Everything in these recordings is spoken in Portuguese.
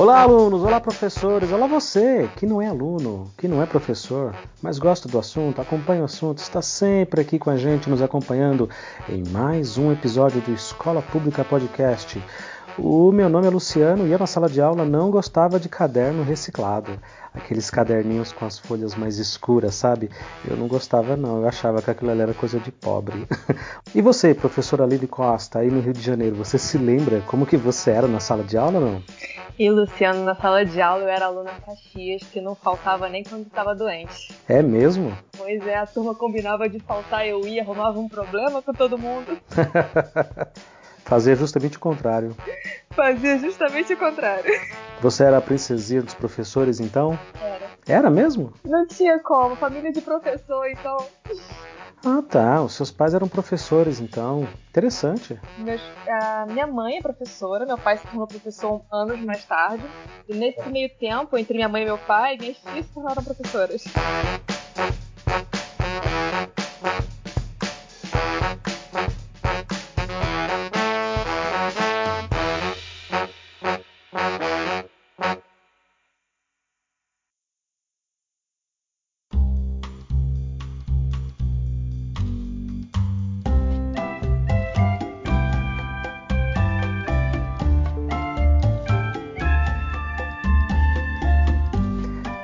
Olá, alunos! Olá, professores! Olá, você que não é aluno, que não é professor, mas gosta do assunto, acompanha o assunto, está sempre aqui com a gente, nos acompanhando em mais um episódio do Escola Pública Podcast. O meu nome é Luciano e eu na sala de aula não gostava de caderno reciclado. Aqueles caderninhos com as folhas mais escuras, sabe? Eu não gostava não, eu achava que aquilo ali era coisa de pobre. e você, professora Lili Costa, aí no Rio de Janeiro, você se lembra como que você era na sala de aula ou não? E Luciano, na sala de aula eu era aluna Caxias, que não faltava nem quando estava doente. É mesmo? Pois é, a turma combinava de faltar, eu ia, arrumava um problema com todo mundo. Fazia justamente o contrário. Fazia justamente o contrário. Você era a princesinha dos professores, então? Era. Era mesmo? Não tinha como, família de professor, então. Ah, tá. Os seus pais eram professores, então. Interessante. Meus, a minha mãe é professora, meu pai se tornou professor anos mais tarde. E nesse meio tempo, entre minha mãe e meu pai, minhas filhas se tornaram professoras.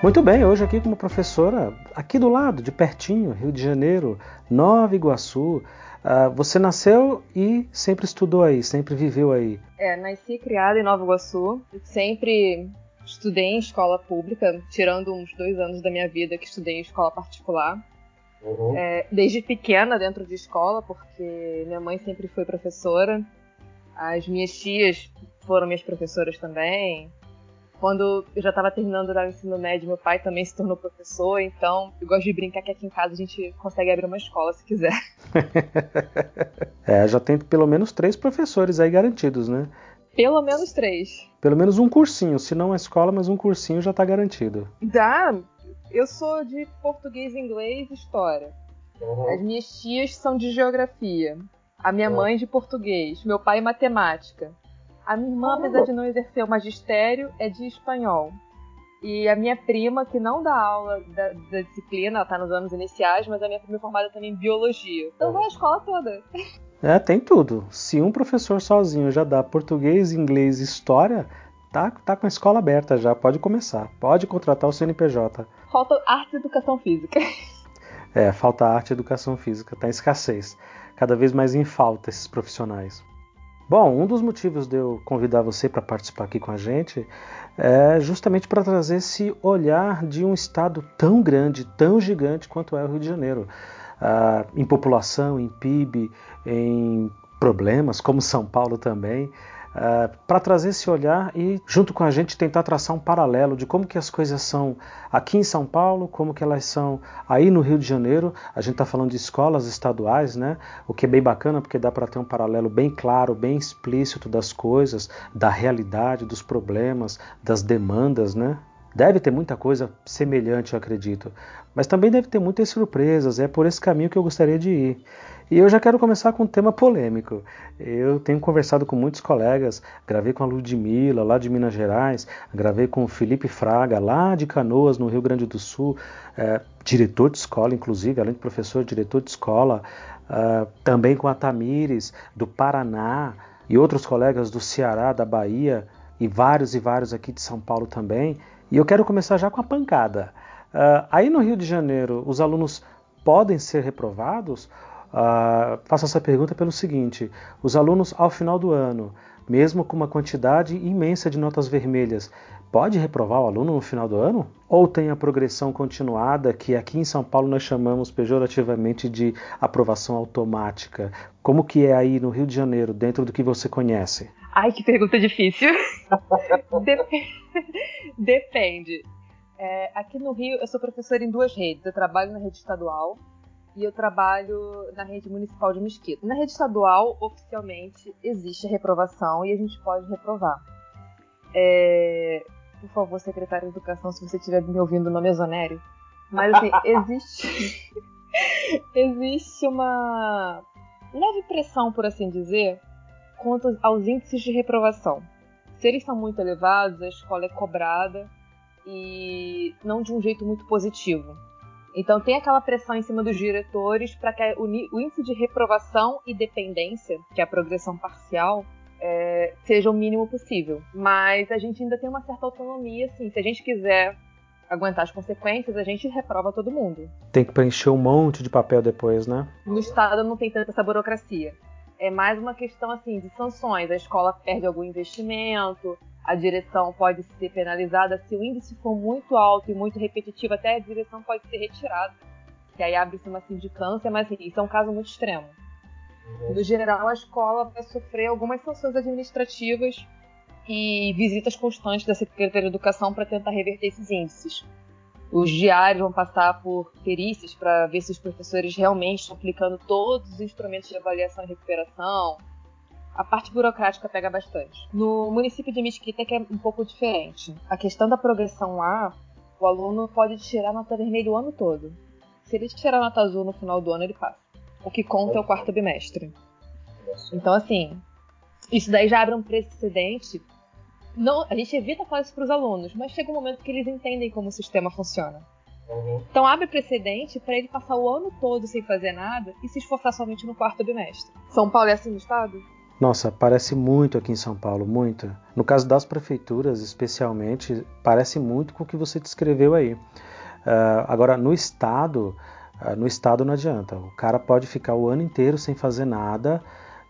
Muito bem, hoje aqui como professora, aqui do lado, de pertinho, Rio de Janeiro, Nova Iguaçu. Uh, você nasceu e sempre estudou aí, sempre viveu aí? É, nasci e criada em Nova Iguaçu. Sempre estudei em escola pública, tirando uns dois anos da minha vida que estudei em escola particular. Uhum. É, desde pequena dentro de escola, porque minha mãe sempre foi professora. As minhas tias foram minhas professoras também. Quando eu já estava terminando o ensino médio, meu pai também se tornou professor, então eu gosto de brincar que aqui em casa a gente consegue abrir uma escola se quiser. é, já tem pelo menos três professores aí garantidos, né? Pelo menos três. Pelo menos um cursinho, se não a escola, mas um cursinho já está garantido. Dá. Eu sou de português, inglês e história. Uhum. As minhas tias são de geografia. A minha uhum. mãe de português. Meu pai matemática. A minha irmã, apesar de não exercer o magistério, é de espanhol. E a minha prima, que não dá aula da, da disciplina, ela está nos anos iniciais, mas a minha prima é formada também em biologia. Então vai a escola toda. É, tem tudo. Se um professor sozinho já dá português, inglês e história, tá, tá com a escola aberta já, pode começar. Pode contratar o CNPJ. Falta arte e educação física. É, falta arte e educação física, tá em escassez. Cada vez mais em falta esses profissionais. Bom, um dos motivos de eu convidar você para participar aqui com a gente é justamente para trazer esse olhar de um estado tão grande, tão gigante quanto é o Rio de Janeiro. Ah, em população, em PIB, em problemas, como São Paulo também. Uh, para trazer esse olhar e junto com a gente tentar traçar um paralelo de como que as coisas são aqui em São Paulo, como que elas são aí no Rio de Janeiro. A gente está falando de escolas estaduais, né? O que é bem bacana porque dá para ter um paralelo bem claro, bem explícito das coisas, da realidade, dos problemas, das demandas, né? Deve ter muita coisa semelhante, eu acredito, mas também deve ter muitas surpresas. É por esse caminho que eu gostaria de ir. E eu já quero começar com um tema polêmico. Eu tenho conversado com muitos colegas, gravei com a Ludmilla, lá de Minas Gerais, gravei com o Felipe Fraga, lá de Canoas, no Rio Grande do Sul, é, diretor de escola, inclusive, além de professor, diretor de escola, é, também com a Tamires, do Paraná, e outros colegas do Ceará, da Bahia, e vários e vários aqui de São Paulo também. E eu quero começar já com a pancada. Uh, aí no Rio de Janeiro, os alunos podem ser reprovados Uh, faço essa pergunta pelo seguinte: os alunos, ao final do ano, mesmo com uma quantidade imensa de notas vermelhas, pode reprovar o aluno no final do ano? Ou tem a progressão continuada, que aqui em São Paulo nós chamamos pejorativamente de aprovação automática? Como que é aí no Rio de Janeiro, dentro do que você conhece? Ai, que pergunta difícil. Dep Depende. É, aqui no Rio, eu sou professora em duas redes. Eu trabalho na rede estadual e eu trabalho na rede municipal de Mesquita. Na rede estadual, oficialmente, existe a reprovação e a gente pode reprovar. É... Por favor, secretário de Educação, se você estiver me ouvindo, não me exonere. Mas, assim, existe... existe uma leve pressão, por assim dizer, quanto aos índices de reprovação. se eles são muito elevados, a escola é cobrada e não de um jeito muito positivo. Então tem aquela pressão em cima dos diretores para que o, índice de reprovação e dependência, que é a progressão parcial, é, seja o mínimo possível. Mas a gente ainda tem uma certa autonomia, assim. Se a gente quiser aguentar as consequências, a gente reprova todo mundo. Tem que preencher um monte de papel depois, né? No Estado não tem tanta essa burocracia. É mais uma questão assim de sanções. A escola perde algum investimento, a direção pode ser penalizada. Se o índice for muito alto e muito repetitivo, até a direção pode ser retirada. E aí abre-se uma sindicância, mas assim, isso é um caso muito extremo. No geral, a escola vai sofrer algumas sanções administrativas e visitas constantes da Secretaria de Educação para tentar reverter esses índices. Os diários vão passar por perícias para ver se os professores realmente estão aplicando todos os instrumentos de avaliação e recuperação. A parte burocrática pega bastante. No município de Mesquita que é um pouco diferente. A questão da progressão lá, o aluno pode tirar nota vermelha o ano todo. Se ele tirar nota azul no final do ano, ele passa. O que conta é o quarto bimestre. Então, assim, isso daí já abre um precedente. Não, a gente evita falar isso para os alunos, mas chega um momento que eles entendem como o sistema funciona. Uhum. Então abre precedente para ele passar o ano todo sem fazer nada e se esforçar somente no quarto bimestre. São Paulo é assim no estado? Nossa, parece muito aqui em São Paulo, muito. No caso das prefeituras, especialmente, parece muito com o que você descreveu aí. Uh, agora, no estado, ah, no estado não adianta. O cara pode ficar o ano inteiro sem fazer nada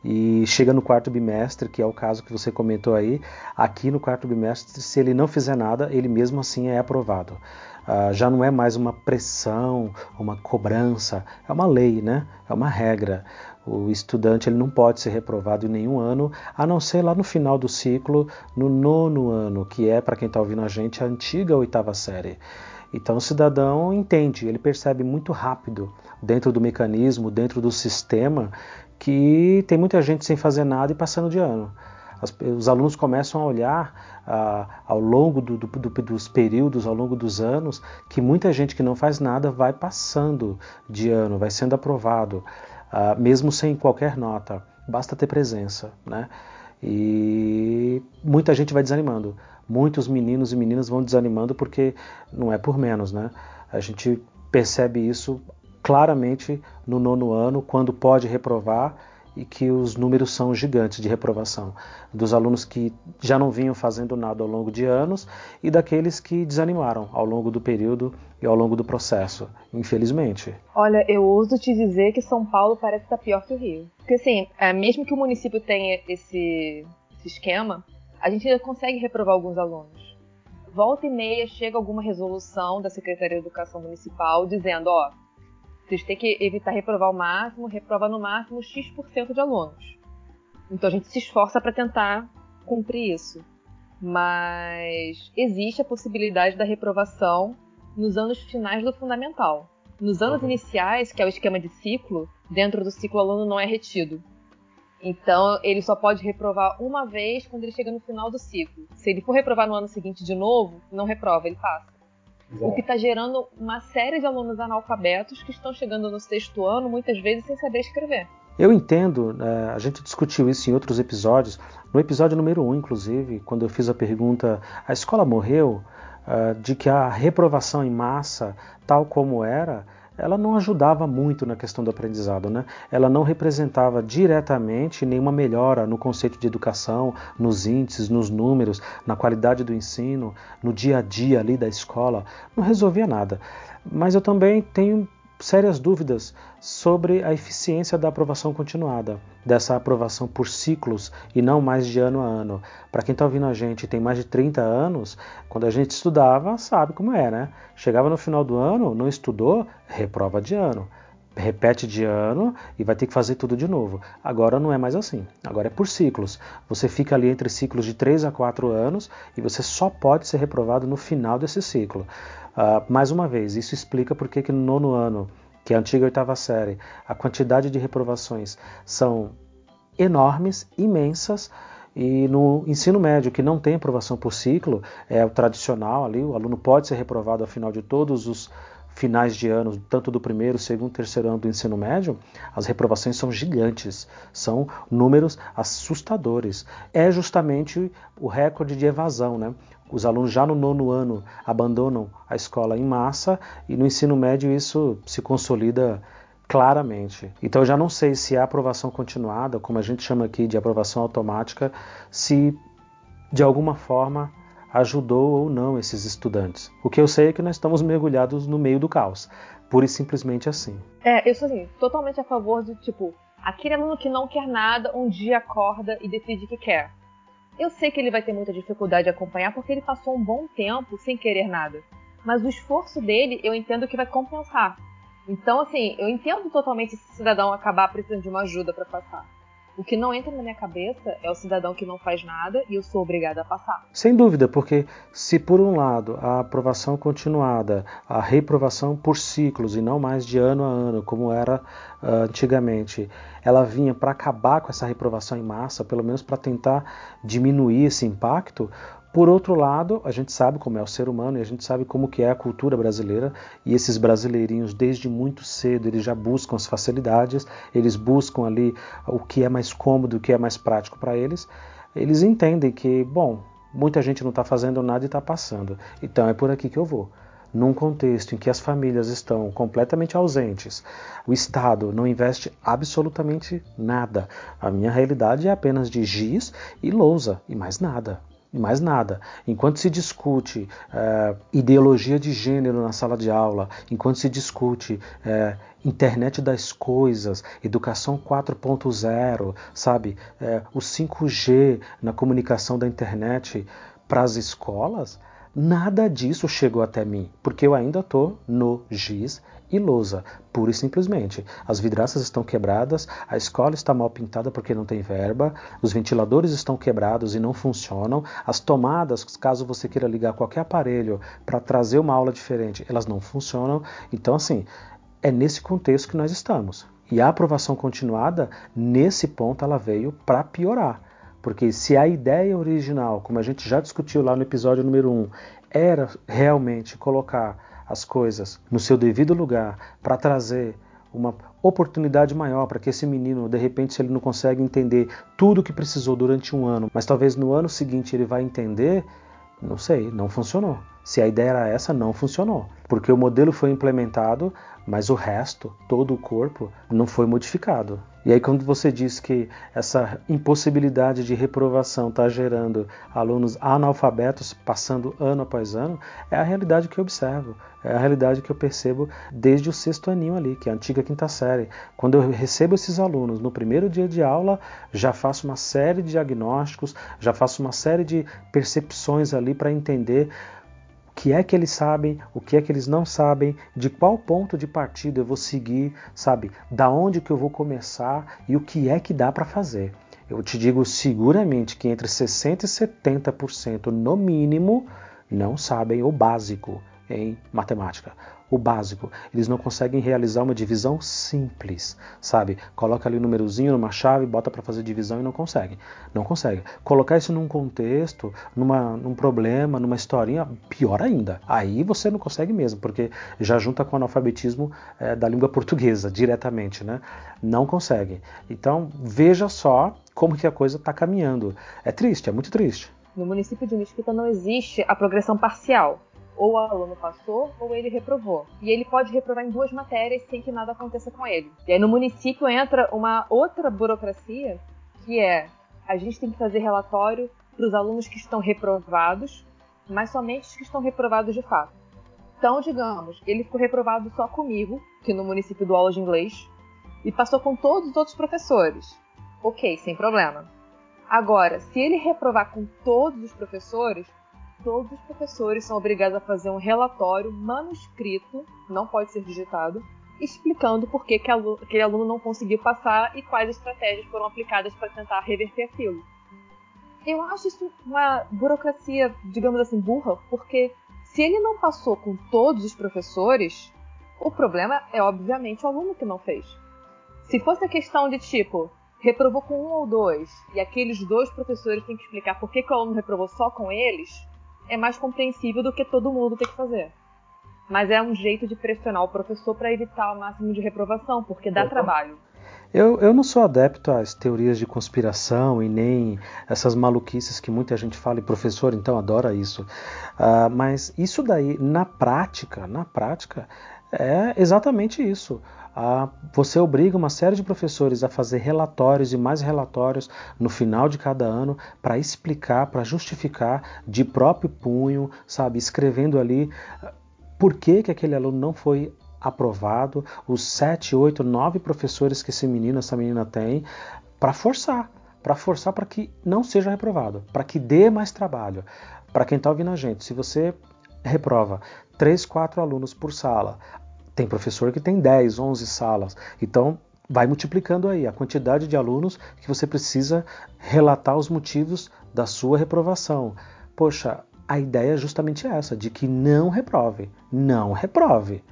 e chega no quarto bimestre, que é o caso que você comentou aí. Aqui no quarto bimestre, se ele não fizer nada, ele mesmo assim é aprovado. Uh, já não é mais uma pressão, uma cobrança, é uma lei, né? É uma regra. O estudante ele não pode ser reprovado em nenhum ano, a não ser lá no final do ciclo, no nono ano, que é, para quem está ouvindo a gente, a antiga oitava série. Então o cidadão entende, ele percebe muito rápido dentro do mecanismo, dentro do sistema, que tem muita gente sem fazer nada e passando de ano. As, os alunos começam a olhar ah, ao longo do, do, do, dos períodos, ao longo dos anos, que muita gente que não faz nada vai passando de ano, vai sendo aprovado, ah, mesmo sem qualquer nota. Basta ter presença, né? E muita gente vai desanimando muitos meninos e meninas vão desanimando porque não é por menos, né? A gente percebe isso claramente no nono ano, quando pode reprovar e que os números são gigantes de reprovação. Dos alunos que já não vinham fazendo nada ao longo de anos e daqueles que desanimaram ao longo do período e ao longo do processo, infelizmente. Olha, eu ouso te dizer que São Paulo parece estar pior que o Rio. Porque assim, é, mesmo que o município tenha esse, esse esquema, a gente ainda consegue reprovar alguns alunos. Volta e meia chega alguma resolução da Secretaria de Educação Municipal dizendo, ó, vocês têm que evitar reprovar o máximo, reprova no máximo X% de alunos. Então a gente se esforça para tentar cumprir isso. Mas existe a possibilidade da reprovação nos anos finais do fundamental. Nos anos uhum. iniciais, que é o esquema de ciclo, dentro do ciclo o aluno não é retido. Então, ele só pode reprovar uma vez quando ele chega no final do ciclo. Se ele for reprovar no ano seguinte de novo, não reprova, ele passa. Exato. O que está gerando uma série de alunos analfabetos que estão chegando no sexto ano, muitas vezes sem saber escrever. Eu entendo, é, a gente discutiu isso em outros episódios. No episódio número 1, um, inclusive, quando eu fiz a pergunta: a escola morreu? Uh, de que a reprovação em massa, tal como era, ela não ajudava muito na questão do aprendizado, né? Ela não representava diretamente nenhuma melhora no conceito de educação, nos índices, nos números, na qualidade do ensino, no dia a dia ali da escola, não resolvia nada. Mas eu também tenho sérias dúvidas sobre a eficiência da aprovação continuada, dessa aprovação por ciclos e não mais de ano a ano. Para quem está ouvindo a gente tem mais de 30 anos, quando a gente estudava, sabe como é, né? Chegava no final do ano, não estudou, reprova de ano. Repete de ano e vai ter que fazer tudo de novo. Agora não é mais assim. Agora é por ciclos. Você fica ali entre ciclos de 3 a 4 anos e você só pode ser reprovado no final desse ciclo. Uh, mais uma vez, isso explica por que no nono ano, que é a antiga oitava série, a quantidade de reprovações são enormes, imensas, e no ensino médio, que não tem aprovação por ciclo, é o tradicional ali, o aluno pode ser reprovado ao final de todos os finais de ano, tanto do primeiro, segundo, terceiro ano do ensino médio, as reprovações são gigantes, são números assustadores. É justamente o recorde de evasão, né? Os alunos já no nono ano abandonam a escola em massa e no ensino médio isso se consolida claramente. Então eu já não sei se a aprovação continuada, como a gente chama aqui de aprovação automática, se de alguma forma ajudou ou não esses estudantes. O que eu sei é que nós estamos mergulhados no meio do caos, pura e simplesmente assim. É, eu sou assim, totalmente a favor de tipo, aquele aluno que não quer nada, um dia acorda e decide que quer. Eu sei que ele vai ter muita dificuldade de acompanhar porque ele passou um bom tempo sem querer nada. Mas o esforço dele, eu entendo que vai compensar. Então, assim, eu entendo totalmente esse cidadão acabar precisando de uma ajuda para passar. O que não entra na minha cabeça é o cidadão que não faz nada e eu sou obrigada a passar. Sem dúvida, porque se por um lado a aprovação continuada, a reprovação por ciclos e não mais de ano a ano, como era uh, antigamente, ela vinha para acabar com essa reprovação em massa, pelo menos para tentar diminuir esse impacto, por outro lado, a gente sabe como é o ser humano e a gente sabe como que é a cultura brasileira e esses brasileirinhos desde muito cedo eles já buscam as facilidades, eles buscam ali o que é mais cômodo, o que é mais prático para eles. Eles entendem que, bom, muita gente não está fazendo nada e está passando, então é por aqui que eu vou num contexto em que as famílias estão completamente ausentes, o Estado não investe absolutamente nada. A minha realidade é apenas de giz e lousa e mais nada e mais nada. Enquanto se discute é, ideologia de gênero na sala de aula, enquanto se discute é, internet das coisas, educação 4.0, sabe, é, o 5G na comunicação da internet para as escolas, nada disso chegou até mim, porque eu ainda estou no GIS e lousa, pura e simplesmente. As vidraças estão quebradas, a escola está mal pintada porque não tem verba, os ventiladores estão quebrados e não funcionam, as tomadas, caso você queira ligar qualquer aparelho para trazer uma aula diferente, elas não funcionam. Então, assim, é nesse contexto que nós estamos. E a aprovação continuada, nesse ponto, ela veio para piorar. Porque se a ideia original, como a gente já discutiu lá no episódio número 1, era realmente colocar as coisas no seu devido lugar para trazer uma oportunidade maior para que esse menino, de repente, se ele não consegue entender tudo o que precisou durante um ano, mas talvez no ano seguinte ele vai entender, não sei, não funcionou. Se a ideia era essa, não funcionou. Porque o modelo foi implementado, mas o resto, todo o corpo, não foi modificado. E aí, quando você diz que essa impossibilidade de reprovação está gerando alunos analfabetos passando ano após ano, é a realidade que eu observo, é a realidade que eu percebo desde o sexto aninho ali, que é a antiga quinta série. Quando eu recebo esses alunos no primeiro dia de aula, já faço uma série de diagnósticos, já faço uma série de percepções ali para entender que é que eles sabem, o que é que eles não sabem, de qual ponto de partida eu vou seguir, sabe? Da onde que eu vou começar e o que é que dá para fazer. Eu te digo seguramente que entre 60 e 70% no mínimo não sabem o básico em matemática o básico. Eles não conseguem realizar uma divisão simples, sabe? Coloca ali um númerozinho numa chave, bota para fazer divisão e não consegue. Não consegue. Colocar isso num contexto, numa, num problema, numa historinha, pior ainda. Aí você não consegue mesmo, porque já junta com o analfabetismo é, da língua portuguesa diretamente, né? Não consegue. Então veja só como que a coisa está caminhando. É triste, é muito triste. No município de Mesquita não existe a progressão parcial ou o aluno passou ou ele reprovou. E ele pode reprovar em duas matérias sem que nada aconteça com ele. E aí no município entra uma outra burocracia que é a gente tem que fazer relatório para os alunos que estão reprovados, mas somente os que estão reprovados de fato. Então, digamos, ele ficou reprovado só comigo, que no município do aula de inglês, e passou com todos os outros professores. Ok, sem problema. Agora, se ele reprovar com todos os professores, todos os professores são obrigados a fazer um relatório manuscrito, não pode ser digitado, explicando por que, que aquele aluno não conseguiu passar e quais estratégias foram aplicadas para tentar reverter aquilo. Eu acho isso uma burocracia, digamos assim, burra, porque se ele não passou com todos os professores, o problema é obviamente o aluno que não fez. Se fosse a questão de tipo, reprovou com um ou dois, e aqueles dois professores têm que explicar por que, que o aluno reprovou só com eles, é mais compreensível do que todo mundo ter que fazer. mas é um jeito de pressionar o professor para evitar o máximo de reprovação, porque dá trabalho. Eu, eu não sou adepto às teorias de conspiração e nem essas maluquices que muita gente fala, e professor então adora isso. Uh, mas isso daí, na prática, na prática, é exatamente isso. Você obriga uma série de professores a fazer relatórios e mais relatórios no final de cada ano para explicar, para justificar de próprio punho, sabe, escrevendo ali uh, por que, que aquele aluno não foi aprovado, os sete, oito, nove professores que esse menino, essa menina tem, para forçar, para forçar para que não seja reprovado, para que dê mais trabalho. Para quem está ouvindo a gente, se você reprova três, quatro alunos por sala, tem professor que tem 10, 11 salas, então vai multiplicando aí a quantidade de alunos que você precisa relatar os motivos da sua reprovação. Poxa, a ideia é justamente essa, de que não reprove, não reprove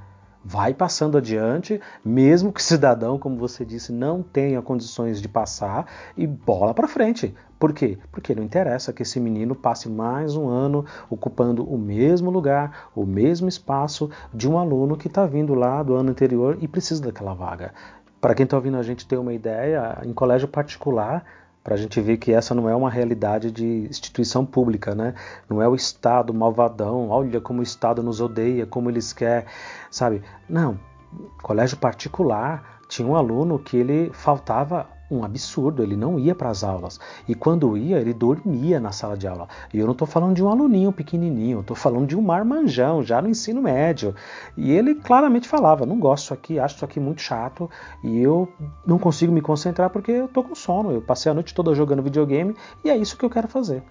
vai passando adiante, mesmo que cidadão, como você disse, não tenha condições de passar, e bola para frente. Por quê? Porque não interessa que esse menino passe mais um ano ocupando o mesmo lugar, o mesmo espaço de um aluno que está vindo lá do ano anterior e precisa daquela vaga. Para quem está ouvindo a gente ter uma ideia, em colégio particular, para a gente ver que essa não é uma realidade de instituição pública, né? Não é o Estado malvadão, olha como o Estado nos odeia, como eles querem, sabe? Não, colégio particular tinha um aluno que ele faltava um absurdo, ele não ia para as aulas. E quando ia, ele dormia na sala de aula. E eu não estou falando de um aluninho pequenininho, estou falando de um marmanjão, já no ensino médio. E ele claramente falava: não gosto disso aqui, acho isso aqui muito chato e eu não consigo me concentrar porque eu estou com sono. Eu passei a noite toda jogando videogame e é isso que eu quero fazer.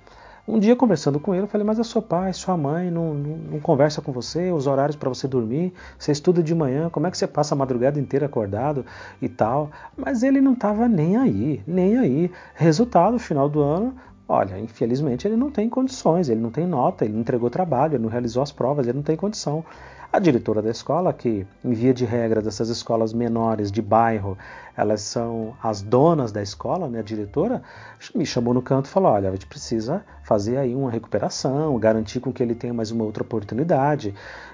Um dia conversando com ele, eu falei: Mas é seu pai, sua mãe não, não, não conversa com você, os horários para você dormir, você estuda de manhã, como é que você passa a madrugada inteira acordado e tal? Mas ele não estava nem aí, nem aí. Resultado: final do ano, Olha, infelizmente ele não tem condições, ele não tem nota, ele não entregou trabalho, ele não realizou as provas, ele não tem condição. A diretora da escola, que em via de regra dessas escolas menores de bairro, elas são as donas da escola, né, a diretora, me chamou no canto e falou: olha, a gente precisa fazer aí uma recuperação, garantir com que ele tenha mais uma outra oportunidade.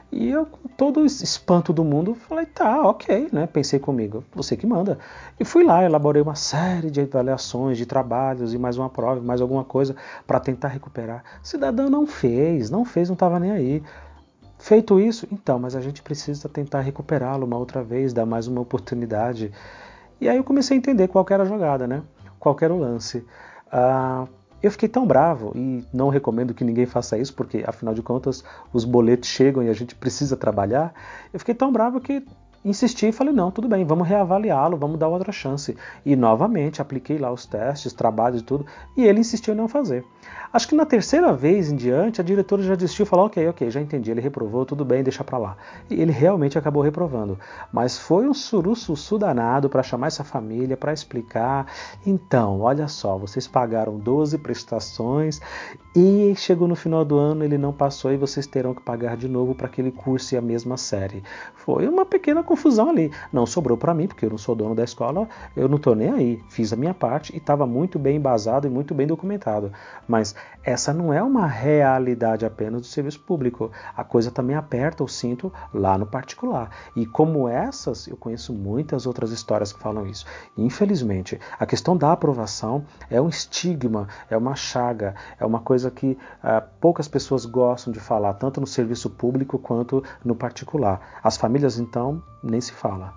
E eu, com todo o espanto do mundo, falei: tá, ok, né? Pensei comigo, você que manda. E fui lá, elaborei uma série de avaliações, de trabalhos e mais uma prova, mais alguma coisa para tentar recuperar. Cidadão não fez, não fez, não estava nem aí. Feito isso, então, mas a gente precisa tentar recuperá-lo uma outra vez, dar mais uma oportunidade. E aí eu comecei a entender qual era a jogada, né? Qual era o lance. Ah, eu fiquei tão bravo e não recomendo que ninguém faça isso, porque afinal de contas os boletos chegam e a gente precisa trabalhar. Eu fiquei tão bravo que insisti e falei: não, tudo bem, vamos reavaliá-lo, vamos dar outra chance. E novamente apliquei lá os testes, trabalhos e tudo, e ele insistiu em não fazer. Acho que na terceira vez em diante, a diretora já desistiu e falou: ok, ok, já entendi, ele reprovou, tudo bem, deixa para lá. E ele realmente acabou reprovando. Mas foi um suruço danado para chamar essa família, para explicar. Então, olha só, vocês pagaram 12 prestações e chegou no final do ano, ele não passou e vocês terão que pagar de novo para que ele curse a mesma série. Foi uma pequena confusão ali. Não sobrou para mim, porque eu não sou dono da escola, eu não estou nem aí. Fiz a minha parte e estava muito bem embasado e muito bem documentado. Mas essa não é uma realidade apenas do serviço público. A coisa também aperta o cinto lá no particular. E como essas, eu conheço muitas outras histórias que falam isso. Infelizmente, a questão da aprovação é um estigma, é uma chaga, é uma coisa que uh, poucas pessoas gostam de falar, tanto no serviço público quanto no particular. As famílias, então, nem se fala.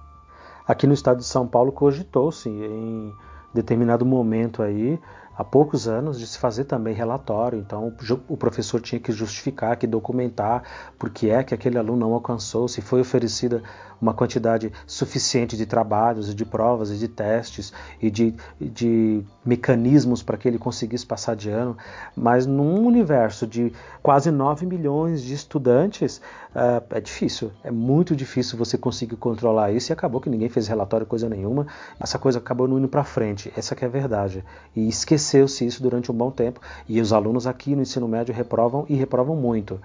Aqui no estado de São Paulo cogitou-se em determinado momento aí há poucos anos de se fazer também relatório, então o professor tinha que justificar, que documentar por que é que aquele aluno não alcançou, se foi oferecida uma quantidade suficiente de trabalhos e de provas e de testes e de, de mecanismos para que ele conseguisse passar de ano, mas num universo de quase 9 milhões de estudantes, uh, é difícil, é muito difícil você conseguir controlar isso e acabou que ninguém fez relatório, coisa nenhuma, essa coisa acabou não indo para frente, essa que é a verdade, e esqueceu-se isso durante um bom tempo, e os alunos aqui no ensino médio reprovam e reprovam muito,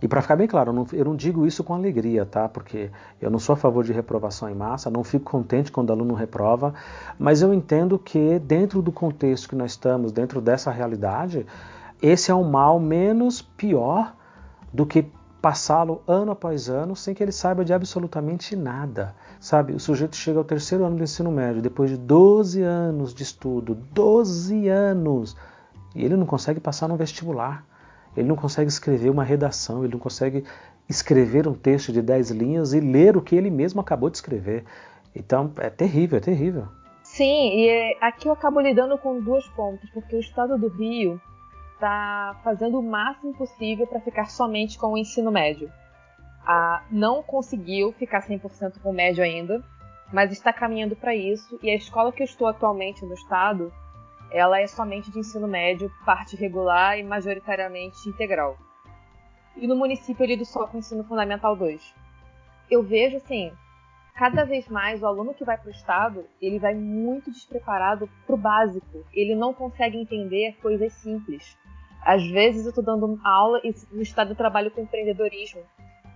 e para ficar bem claro, eu não, eu não, digo isso com alegria, tá? Porque eu não sou a favor de reprovação em massa, não fico contente quando o aluno reprova, mas eu entendo que dentro do contexto que nós estamos, dentro dessa realidade, esse é um mal menos pior do que passá-lo ano após ano sem que ele saiba de absolutamente nada. Sabe, o sujeito chega ao terceiro ano do ensino médio, depois de 12 anos de estudo, 12 anos, e ele não consegue passar no vestibular. Ele não consegue escrever uma redação, ele não consegue escrever um texto de 10 linhas e ler o que ele mesmo acabou de escrever. Então, é terrível, é terrível. Sim, e é, aqui eu acabo lidando com duas pontos, porque o estado do Rio está fazendo o máximo possível para ficar somente com o ensino médio. Ah, não conseguiu ficar 100% com o médio ainda, mas está caminhando para isso. E a escola que eu estou atualmente no estado, ela é somente de ensino médio, parte regular e majoritariamente integral. E no município eu lido só com ensino fundamental 2. Eu vejo assim, cada vez mais o aluno que vai para o estado, ele vai muito despreparado para o básico. Ele não consegue entender coisas simples. Às vezes eu estou dando aula e no estado eu trabalho com empreendedorismo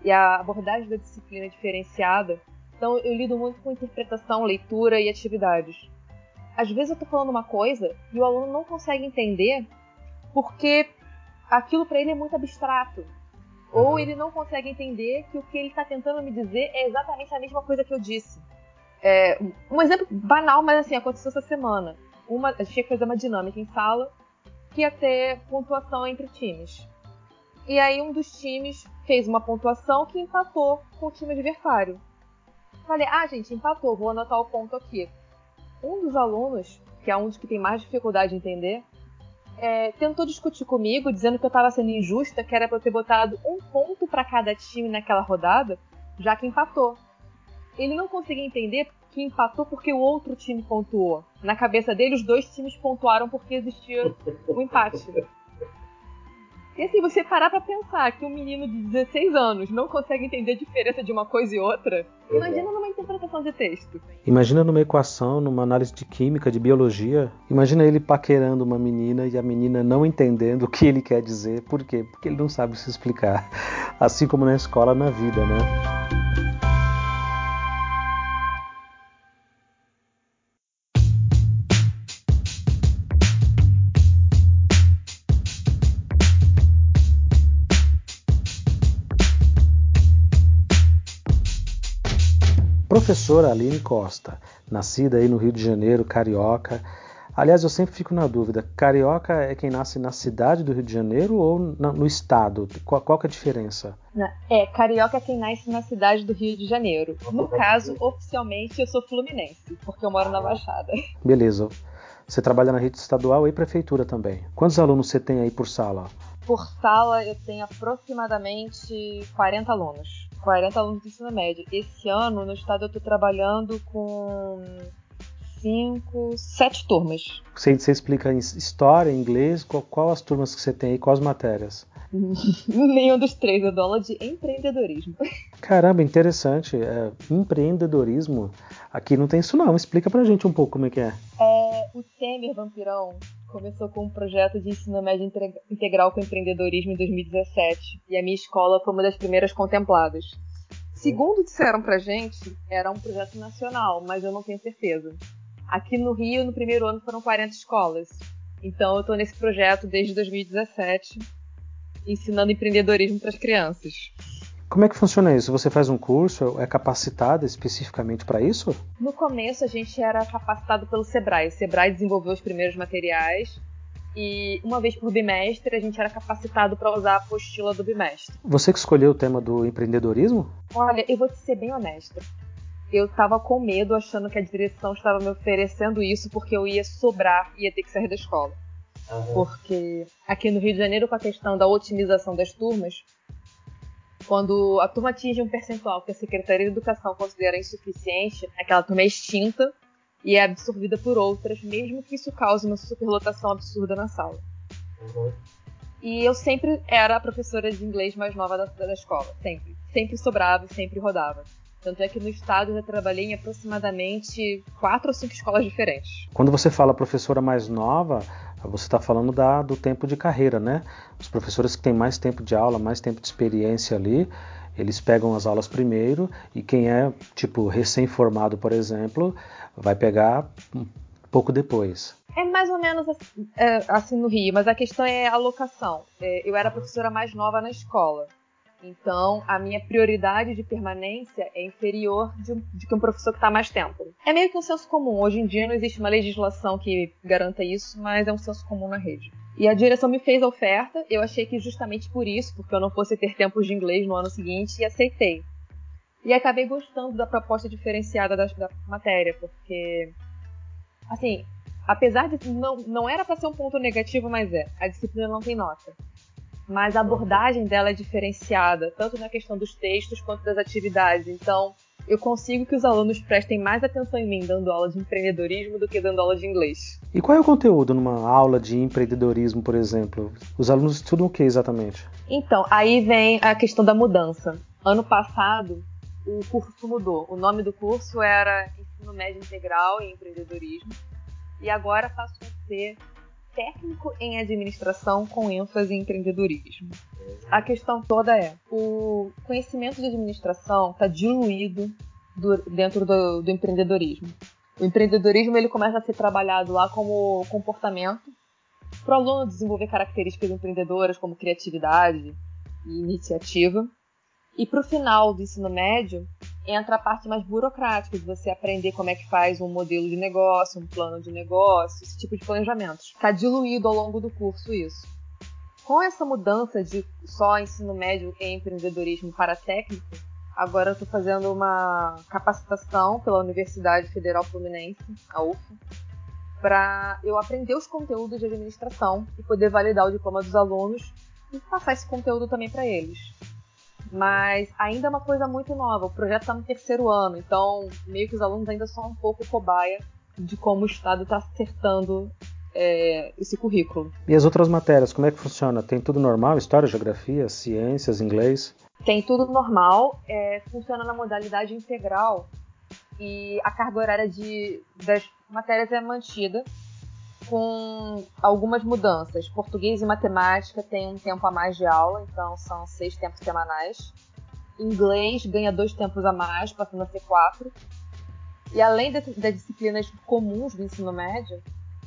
e a abordagem da disciplina é diferenciada. Então eu lido muito com interpretação, leitura e atividades. Às vezes eu estou falando uma coisa e o aluno não consegue entender porque aquilo para ele é muito abstrato. Ou ele não consegue entender que o que ele está tentando me dizer é exatamente a mesma coisa que eu disse. É, um exemplo banal, mas assim, aconteceu essa semana. Uma, a gente tinha que fazer uma dinâmica em sala que ia ter pontuação entre times. E aí um dos times fez uma pontuação que empatou com o time adversário. Falei, ah, gente, empatou, vou anotar o ponto aqui. Um dos alunos, que é um dos que tem mais dificuldade de entender, é, tentou discutir comigo, dizendo que eu estava sendo injusta, que era para eu ter botado um ponto para cada time naquela rodada, já que empatou. Ele não conseguia entender que empatou porque o outro time pontuou. Na cabeça dele, os dois times pontuaram porque existia o um empate. E assim, você parar pra pensar que um menino de 16 anos não consegue entender a diferença de uma coisa e outra, imagina numa interpretação de texto. Imagina numa equação, numa análise de química, de biologia. Imagina ele paquerando uma menina e a menina não entendendo o que ele quer dizer. Por quê? Porque ele não sabe se explicar. Assim como na escola, na vida, né? Professora Aline Costa, nascida aí no Rio de Janeiro, carioca. Aliás, eu sempre fico na dúvida, carioca é quem nasce na cidade do Rio de Janeiro ou no estado? Qual, qual é a diferença? É, carioca é quem nasce na cidade do Rio de Janeiro. No caso, oficialmente, eu sou fluminense, porque eu moro na Baixada. Beleza. Você trabalha na rede estadual e prefeitura também. Quantos alunos você tem aí por sala? Por sala, eu tenho aproximadamente 40 alunos. 40 alunos do ensino médio. Esse ano, no estado, eu estou trabalhando com cinco, sete turmas. Você, você explica em história, inglês, qual, qual, as turmas que você tem aí, quais matérias? Nenhum dos três, eu dou aula de empreendedorismo. Caramba, interessante. É, empreendedorismo, aqui não tem isso não. Explica pra gente um pouco como é que é. É, o Temer Vampirão começou com um projeto de ensino médio integral com empreendedorismo em 2017 e a minha escola foi uma das primeiras contempladas. Segundo disseram pra gente, era um projeto nacional, mas eu não tenho certeza. Aqui no Rio, no primeiro ano, foram 40 escolas. Então eu estou nesse projeto desde 2017, ensinando empreendedorismo para as crianças. Como é que funciona isso? Você faz um curso, é capacitado especificamente para isso? No começo a gente era capacitado pelo Sebrae. O Sebrae desenvolveu os primeiros materiais e uma vez por bimestre a gente era capacitado para usar a apostila do bimestre. Você que escolheu o tema do empreendedorismo? Olha, eu vou te ser bem honesta. Eu estava com medo, achando que a direção estava me oferecendo isso porque eu ia sobrar e ia ter que sair da escola. Uhum. Porque aqui no Rio de Janeiro, com a questão da otimização das turmas, quando a turma atinge um percentual que a Secretaria de Educação considera insuficiente, aquela turma é extinta e é absorvida por outras, mesmo que isso cause uma superlotação absurda na sala. Uhum. E eu sempre era a professora de inglês mais nova da, da escola, sempre. Sempre sobrava e sempre rodava. Tanto é que no estado eu já trabalhei em aproximadamente quatro ou cinco escolas diferentes. Quando você fala professora mais nova, você está falando da, do tempo de carreira, né? Os professores que têm mais tempo de aula, mais tempo de experiência ali, eles pegam as aulas primeiro e quem é, tipo, recém-formado, por exemplo, vai pegar um pouco depois. É mais ou menos assim, é, assim no Rio, mas a questão é a alocação. É, eu era a professora mais nova na escola. Então, a minha prioridade de permanência é inferior de, de que um professor que está mais tempo. É meio que um senso comum. Hoje em dia não existe uma legislação que garanta isso, mas é um senso comum na rede. E a direção me fez a oferta. Eu achei que justamente por isso, porque eu não fosse ter tempos de inglês no ano seguinte, e aceitei. E acabei gostando da proposta diferenciada da, da matéria, porque, assim, apesar de não, não era para ser um ponto negativo, mas é, a disciplina não tem nota. Mas a abordagem dela é diferenciada, tanto na questão dos textos quanto das atividades. Então, eu consigo que os alunos prestem mais atenção em mim dando aula de empreendedorismo do que dando aula de inglês. E qual é o conteúdo numa aula de empreendedorismo, por exemplo? Os alunos estudam o que exatamente? Então, aí vem a questão da mudança. Ano passado, o curso mudou. O nome do curso era Ensino Médio Integral em Empreendedorismo e agora passou a ser Técnico em Administração com ênfase em empreendedorismo. A questão toda é: o conhecimento de administração está diluído do, dentro do, do empreendedorismo. O empreendedorismo ele começa a ser trabalhado lá como comportamento para o aluno desenvolver características empreendedoras como criatividade e iniciativa. E para o final do ensino médio, entra a parte mais burocrática, de você aprender como é que faz um modelo de negócio, um plano de negócio, esse tipo de planejamento. Está diluído ao longo do curso isso. Com essa mudança de só ensino médio em empreendedorismo para técnico, agora eu estou fazendo uma capacitação pela Universidade Federal Fluminense, a UFA, para eu aprender os conteúdos de administração e poder validar o diploma dos alunos e passar esse conteúdo também para eles mas ainda é uma coisa muito nova. O projeto está no terceiro ano, então meio que os alunos ainda são um pouco cobaia de como o Estado está acertando é, esse currículo. E as outras matérias, como é que funciona? Tem tudo normal? História, geografia, ciências, inglês? Tem tudo normal, é, funciona na modalidade integral e a carga horária de, das matérias é mantida com algumas mudanças. Português e matemática tem um tempo a mais de aula, então são seis tempos semanais. Inglês ganha dois tempos a mais, passando a ser quatro. E além das disciplinas comuns do ensino médio,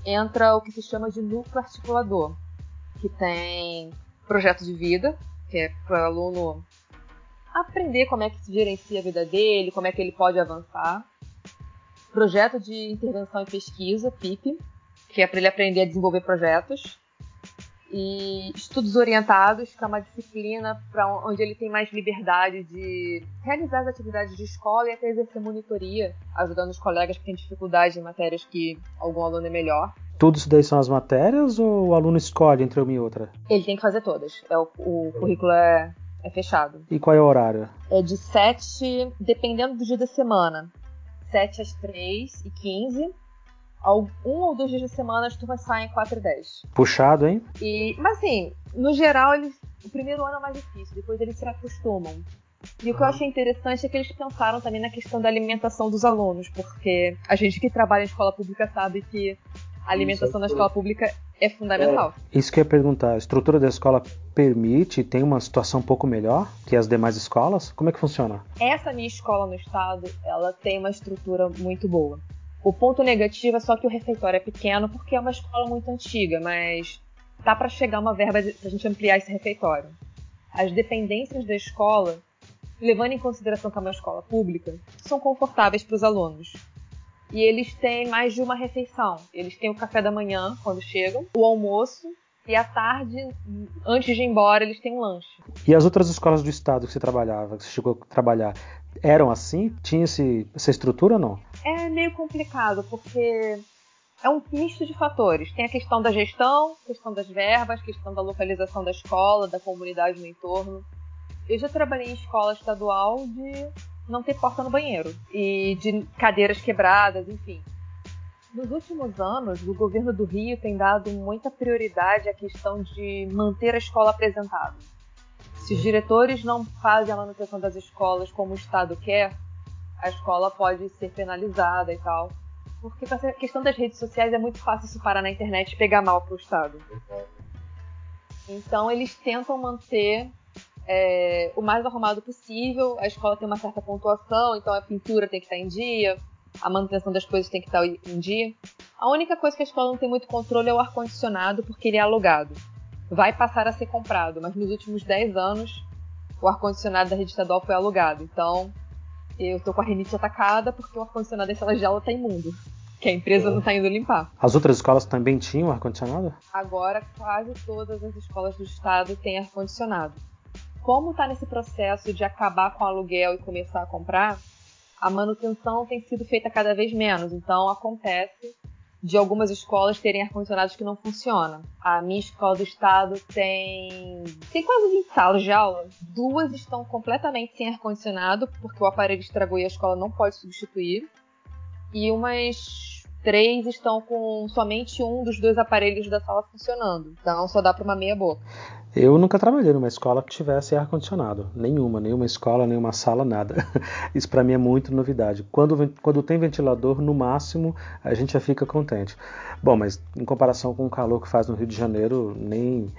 entra o que se chama de núcleo articulador, que tem projeto de vida, que é para o aluno aprender como é que se gerencia a vida dele, como é que ele pode avançar. Projeto de intervenção e pesquisa, PIP, que é para ele aprender a desenvolver projetos. E estudos orientados, que é uma disciplina para onde ele tem mais liberdade de realizar as atividades de escola e até exercer monitoria, ajudando os colegas que têm dificuldade em matérias que algum aluno é melhor. Tudo isso daí são as matérias ou o aluno escolhe entre uma e outra? Ele tem que fazer todas. É o, o currículo é, é fechado. E qual é o horário? É de 7, dependendo do dia da semana. 7 às 3 e 15 um ou dois dias de semana as turmas saem 4 e 10. Puxado, hein? E, mas assim, no geral, eles, o primeiro ano é mais difícil, depois eles se acostumam. E o que eu achei interessante é que eles pensaram também na questão da alimentação dos alunos, porque a gente que trabalha em escola pública sabe que a alimentação na escola pública é fundamental. É. Isso que eu ia perguntar, a estrutura da escola permite, tem uma situação um pouco melhor que as demais escolas? Como é que funciona? Essa minha escola no estado, ela tem uma estrutura muito boa. O ponto negativo é só que o refeitório é pequeno porque é uma escola muito antiga, mas tá para chegar uma verba para a gente ampliar esse refeitório. As dependências da escola, levando em consideração que é uma escola pública, são confortáveis para os alunos. E eles têm mais de uma refeição. Eles têm o café da manhã, quando chegam, o almoço, e à tarde, antes de ir embora, eles têm um lanche. E as outras escolas do estado que você trabalhava, que você chegou a trabalhar, eram assim? Tinha esse, essa estrutura ou não? É meio complicado, porque é um misto de fatores. Tem a questão da gestão, questão das verbas, questão da localização da escola, da comunidade no entorno. Eu já trabalhei em escola estadual de não ter porta no banheiro e de cadeiras quebradas, enfim. Nos últimos anos, o governo do Rio tem dado muita prioridade à questão de manter a escola apresentável. Se os diretores não fazem a manutenção das escolas como o Estado quer, a escola pode ser penalizada e tal. Porque com a questão das redes sociais é muito fácil isso parar na internet e pegar mal para o Estado. Então eles tentam manter é, o mais arrumado possível. A escola tem uma certa pontuação, então a pintura tem que estar em dia, a manutenção das coisas tem que estar em dia. A única coisa que a escola não tem muito controle é o ar-condicionado, porque ele é alugado vai passar a ser comprado, mas nos últimos 10 anos o ar-condicionado da rede estadual foi alugado. Então, eu tô com a rinite atacada porque o ar-condicionado da sala de aula tá imundo. Que a empresa não tá indo limpar. As outras escolas também tinham ar-condicionado? Agora, quase todas as escolas do estado têm ar-condicionado. Como tá nesse processo de acabar com o aluguel e começar a comprar, a manutenção tem sido feita cada vez menos. Então, acontece de algumas escolas terem ar-condicionados que não funcionam. A minha escola do estado tem tem quase 20 salas de aula. Duas estão completamente sem ar-condicionado, porque o aparelho estragou e a escola não pode substituir. E umas três estão com somente um dos dois aparelhos da sala funcionando. Então só dá para uma meia boca. Eu nunca trabalhei numa escola que tivesse ar-condicionado. Nenhuma, nenhuma escola, nenhuma sala, nada. Isso para mim é muito novidade. Quando, quando tem ventilador, no máximo, a gente já fica contente. Bom, mas em comparação com o calor que faz no Rio de Janeiro, nem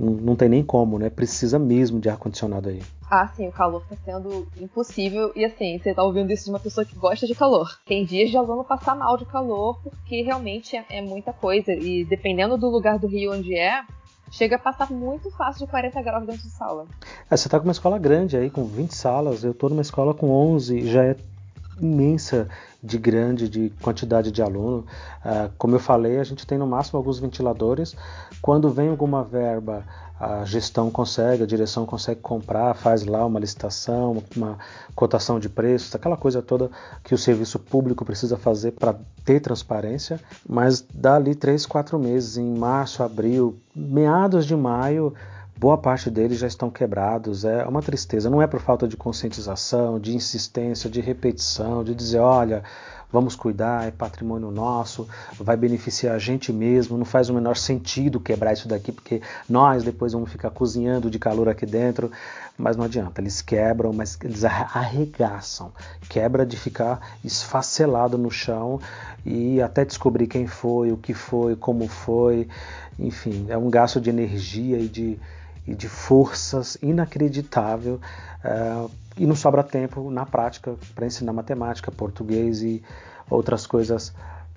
não tem nem como, né? Precisa mesmo de ar-condicionado aí. Ah, sim, o calor tá sendo impossível. E assim, você tá ouvindo isso de uma pessoa que gosta de calor. Tem dias de aluno passar mal de calor, porque realmente é, é muita coisa. E dependendo do lugar do Rio onde é, chega a passar muito fácil de 40 graus dentro de sala. É, você está com uma escola grande aí, com 20 salas, eu estou numa escola com 11, já é imensa de grande, de quantidade de aluno. Uh, como eu falei, a gente tem no máximo alguns ventiladores. Quando vem alguma verba a gestão consegue, a direção consegue comprar, faz lá uma licitação, uma cotação de preços, aquela coisa toda que o serviço público precisa fazer para ter transparência, mas dá ali três, quatro meses, em março, abril, meados de maio, boa parte deles já estão quebrados. É uma tristeza. Não é por falta de conscientização, de insistência, de repetição, de dizer, olha, vamos cuidar, é patrimônio nosso, vai beneficiar a gente mesmo, não faz o menor sentido quebrar isso daqui, porque nós depois vamos ficar cozinhando de calor aqui dentro, mas não adianta, eles quebram, mas eles arregaçam, quebra de ficar esfacelado no chão e até descobrir quem foi, o que foi, como foi, enfim, é um gasto de energia e de, e de forças inacreditável. Uh, e não sobra tempo na prática para ensinar matemática, português e outras coisas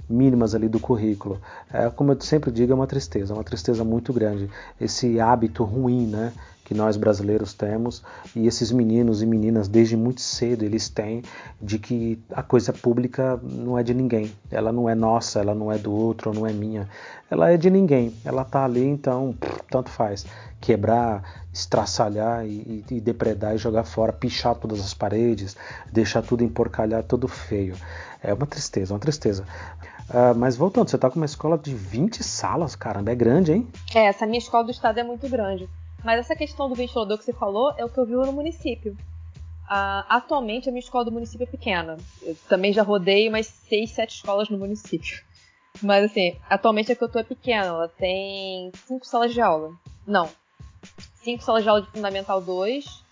mínimas ali do currículo. É, como eu sempre digo, é uma tristeza, uma tristeza muito grande. Esse hábito ruim, né, que nós brasileiros temos e esses meninos e meninas desde muito cedo eles têm de que a coisa pública não é de ninguém. Ela não é nossa, ela não é do outro, não é minha. Ela é de ninguém. Ela tá ali, então tanto faz quebrar, estraçalhar e, e, depredar e jogar fora, pichar todas as paredes, deixar tudo emporcalhar, tudo feio. É uma tristeza, uma tristeza. Uh, mas voltando, você está com uma escola de 20 salas, caramba, é grande, hein? É, essa minha escola do estado é muito grande. Mas essa questão do ventilador que você falou é o que eu vi no município. Uh, atualmente a minha escola do município é pequena. Eu também já rodei umas 6, 7 escolas no município. Mas assim, atualmente a que eu tô é pequena, ela tem 5 salas de aula. Não, cinco salas de aula de Fundamental 2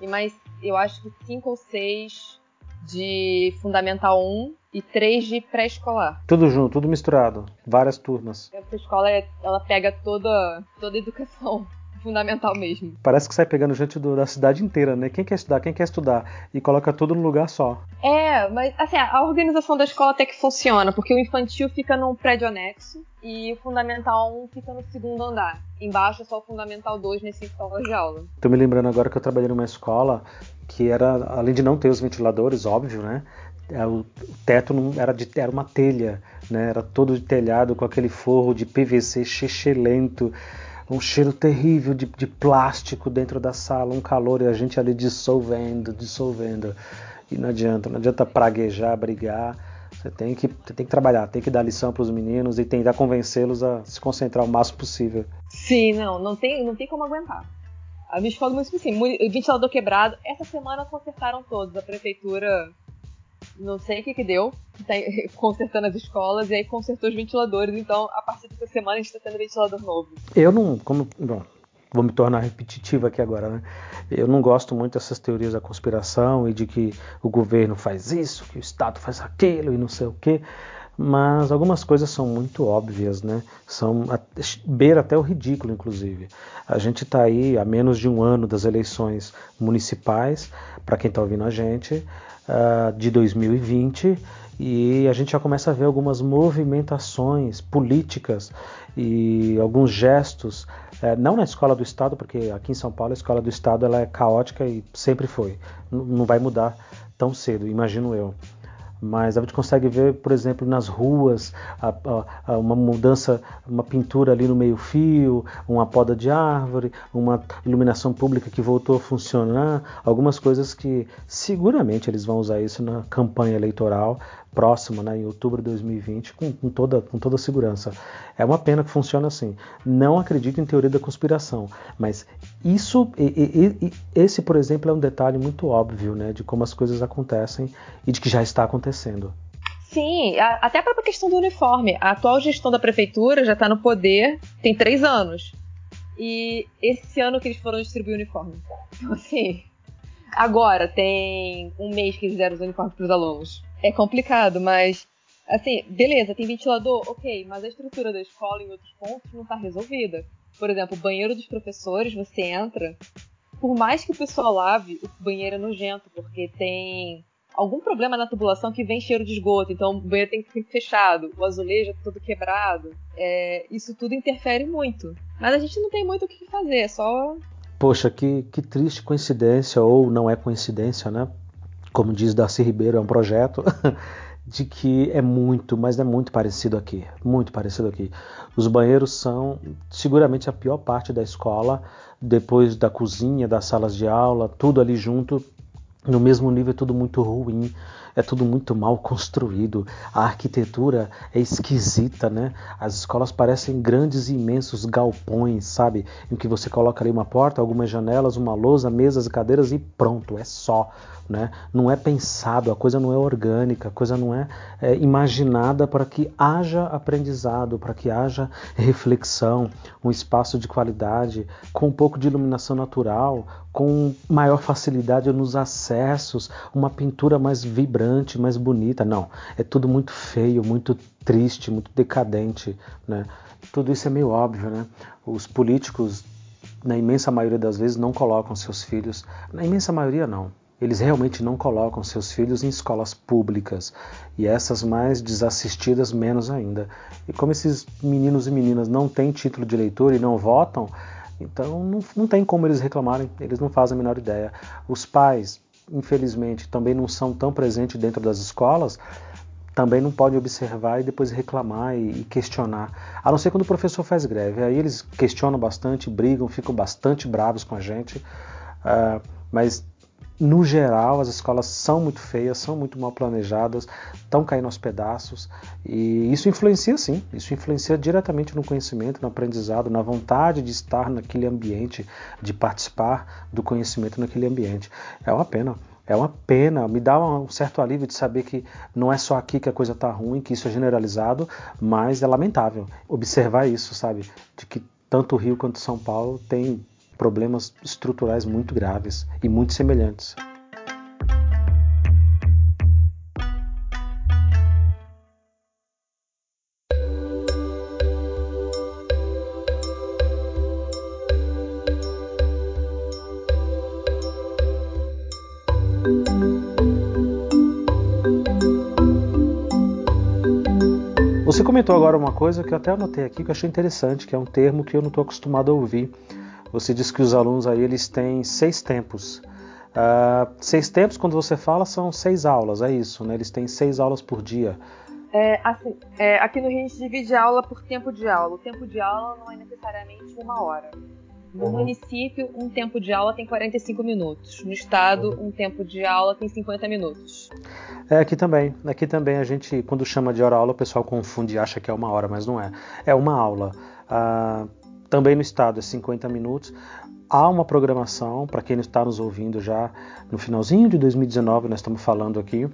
e mais, eu acho que cinco ou seis de Fundamental 1 e três de pré-escolar. Tudo junto, tudo misturado, várias turmas. Essa escola, ela pega toda, toda a educação fundamental mesmo. Parece que sai pegando gente do, da cidade inteira, né? Quem quer estudar, quem quer estudar. E coloca tudo no lugar só. É, mas assim, a organização da escola até que funciona, porque o infantil fica num prédio anexo e o fundamental 1 fica no segundo andar. Embaixo é só o fundamental 2 nesse sala de aula. Tô me lembrando agora que eu trabalhei numa escola que era, além de não ter os ventiladores, óbvio, né? É, o teto não era de era uma telha, né? Era todo de telhado com aquele forro de PVC chechelento um cheiro terrível de, de plástico dentro da sala, um calor e a gente ali dissolvendo, dissolvendo. E não adianta, não adianta praguejar, brigar. Você tem que, tem que trabalhar, tem que dar lição para os meninos e tentar convencê-los a se concentrar o máximo possível. Sim, não, não tem, não tem como aguentar. A minha muito assim, ventilador quebrado. Essa semana consertaram todos. A prefeitura não sei o que que deu, tá consertando as escolas e aí consertou os ventiladores. Então, a partir dessa semana, a gente está tendo ventilador novo. Eu não, como, bom, vou me tornar repetitivo aqui agora, né? Eu não gosto muito dessas teorias da conspiração e de que o governo faz isso, que o Estado faz aquilo e não sei o quê. Mas algumas coisas são muito óbvias, né? São beira até o ridículo, inclusive. A gente está aí há menos de um ano das eleições municipais, para quem está ouvindo a gente, uh, de 2020 e a gente já começa a ver algumas movimentações políticas e alguns gestos, é, não na escola do Estado, porque aqui em São Paulo a escola do Estado ela é caótica e sempre foi, não vai mudar tão cedo, imagino eu mas a gente consegue ver, por exemplo, nas ruas, a, a, a uma mudança, uma pintura ali no meio-fio, uma poda de árvore, uma iluminação pública que voltou a funcionar, algumas coisas que seguramente eles vão usar isso na campanha eleitoral próxima, né, em outubro de 2020, com, com, toda, com toda segurança. É uma pena que funcione assim. Não acredito em teoria da conspiração, mas isso, e, e, e, esse, por exemplo, é um detalhe muito óbvio né, de como as coisas acontecem e de que já está acontecendo. Sim, até a própria questão do uniforme. A atual gestão da prefeitura já está no poder tem três anos. E esse ano que eles foram distribuir o uniforme. Então, assim, agora tem um mês que eles deram os uniformes para os alunos é complicado, mas assim, beleza, tem ventilador, ok, mas a estrutura da escola em outros pontos não está resolvida. Por exemplo, o banheiro dos professores, você entra, por mais que o pessoal lave, o banheiro é nojento, porque tem algum problema na tubulação que vem cheiro de esgoto, então o banheiro tem que ficar fechado, o azulejo é todo quebrado. É, isso tudo interfere muito. Mas a gente não tem muito o que fazer, é só. Poxa, que, que triste coincidência, ou não é coincidência, né? Como diz Darcy Ribeiro, é um projeto de que é muito, mas é muito parecido aqui, muito parecido aqui. Os banheiros são seguramente a pior parte da escola, depois da cozinha, das salas de aula, tudo ali junto, no mesmo nível, tudo muito ruim é tudo muito mal construído, a arquitetura é esquisita, né? As escolas parecem grandes e imensos galpões, sabe? Em que você coloca ali uma porta, algumas janelas, uma lousa, mesas e cadeiras e pronto, é só. Né? Não é pensado, a coisa não é orgânica, a coisa não é, é imaginada para que haja aprendizado, para que haja reflexão, um espaço de qualidade, com um pouco de iluminação natural, com maior facilidade nos acessos, uma pintura mais vibrante, mais bonita. Não, é tudo muito feio, muito triste, muito decadente. Né? Tudo isso é meio óbvio. Né? Os políticos, na imensa maioria das vezes, não colocam seus filhos, na imensa maioria não, eles realmente não colocam seus filhos em escolas públicas e essas mais desassistidas menos ainda. E como esses meninos e meninas não têm título de eleitor e não votam, então não, não tem como eles reclamarem, eles não fazem a menor ideia. Os pais, infelizmente, também não são tão presentes dentro das escolas, também não podem observar e depois reclamar e, questionar. A não ser quando o professor faz greve. Aí eles questionam bastante, brigam, ficam bastante bravos com a gente. Uh, mas no geral, as escolas são muito feias, são muito mal planejadas, estão caindo aos pedaços e isso influencia sim, isso influencia diretamente no conhecimento, no aprendizado, na vontade de estar naquele ambiente, de participar do conhecimento naquele ambiente. É uma pena. É uma pena, me dá um certo alívio de saber que não é só aqui que a coisa está ruim, que isso é generalizado, mas é lamentável observar isso, sabe? De que tanto o Rio quanto São Paulo tem problemas estruturais muito graves e muito semelhantes. Você comentou agora uma coisa que eu até anotei aqui que eu achei interessante, que é um termo que eu não estou acostumado a ouvir você diz que os alunos aí eles têm seis tempos. Uh, seis tempos, quando você fala, são seis aulas, é isso, né? Eles têm seis aulas por dia. É, assim, é, aqui no Rio a gente divide aula por tempo de aula. O tempo de aula não é necessariamente uma hora. No uhum. município, um tempo de aula tem 45 minutos. No estado, um tempo de aula tem 50 minutos. É, aqui também. Aqui também a gente, quando chama de hora-aula, o pessoal confunde e acha que é uma hora, mas não é. É uma aula. Uh, também no estado é 50 minutos. Há uma programação, para quem está nos ouvindo já no finalzinho de 2019, nós estamos falando aqui,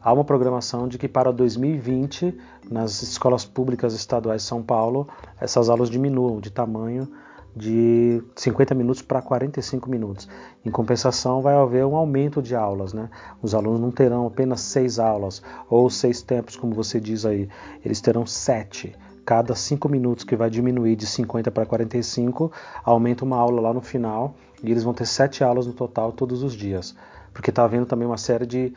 há uma programação de que para 2020, nas escolas públicas estaduais de São Paulo, essas aulas diminuam de tamanho de 50 minutos para 45 minutos. Em compensação, vai haver um aumento de aulas. Né? Os alunos não terão apenas seis aulas ou seis tempos, como você diz aí, eles terão sete cada 5 minutos que vai diminuir de 50 para 45, aumenta uma aula lá no final e eles vão ter 7 aulas no total todos os dias. Porque está havendo também uma série de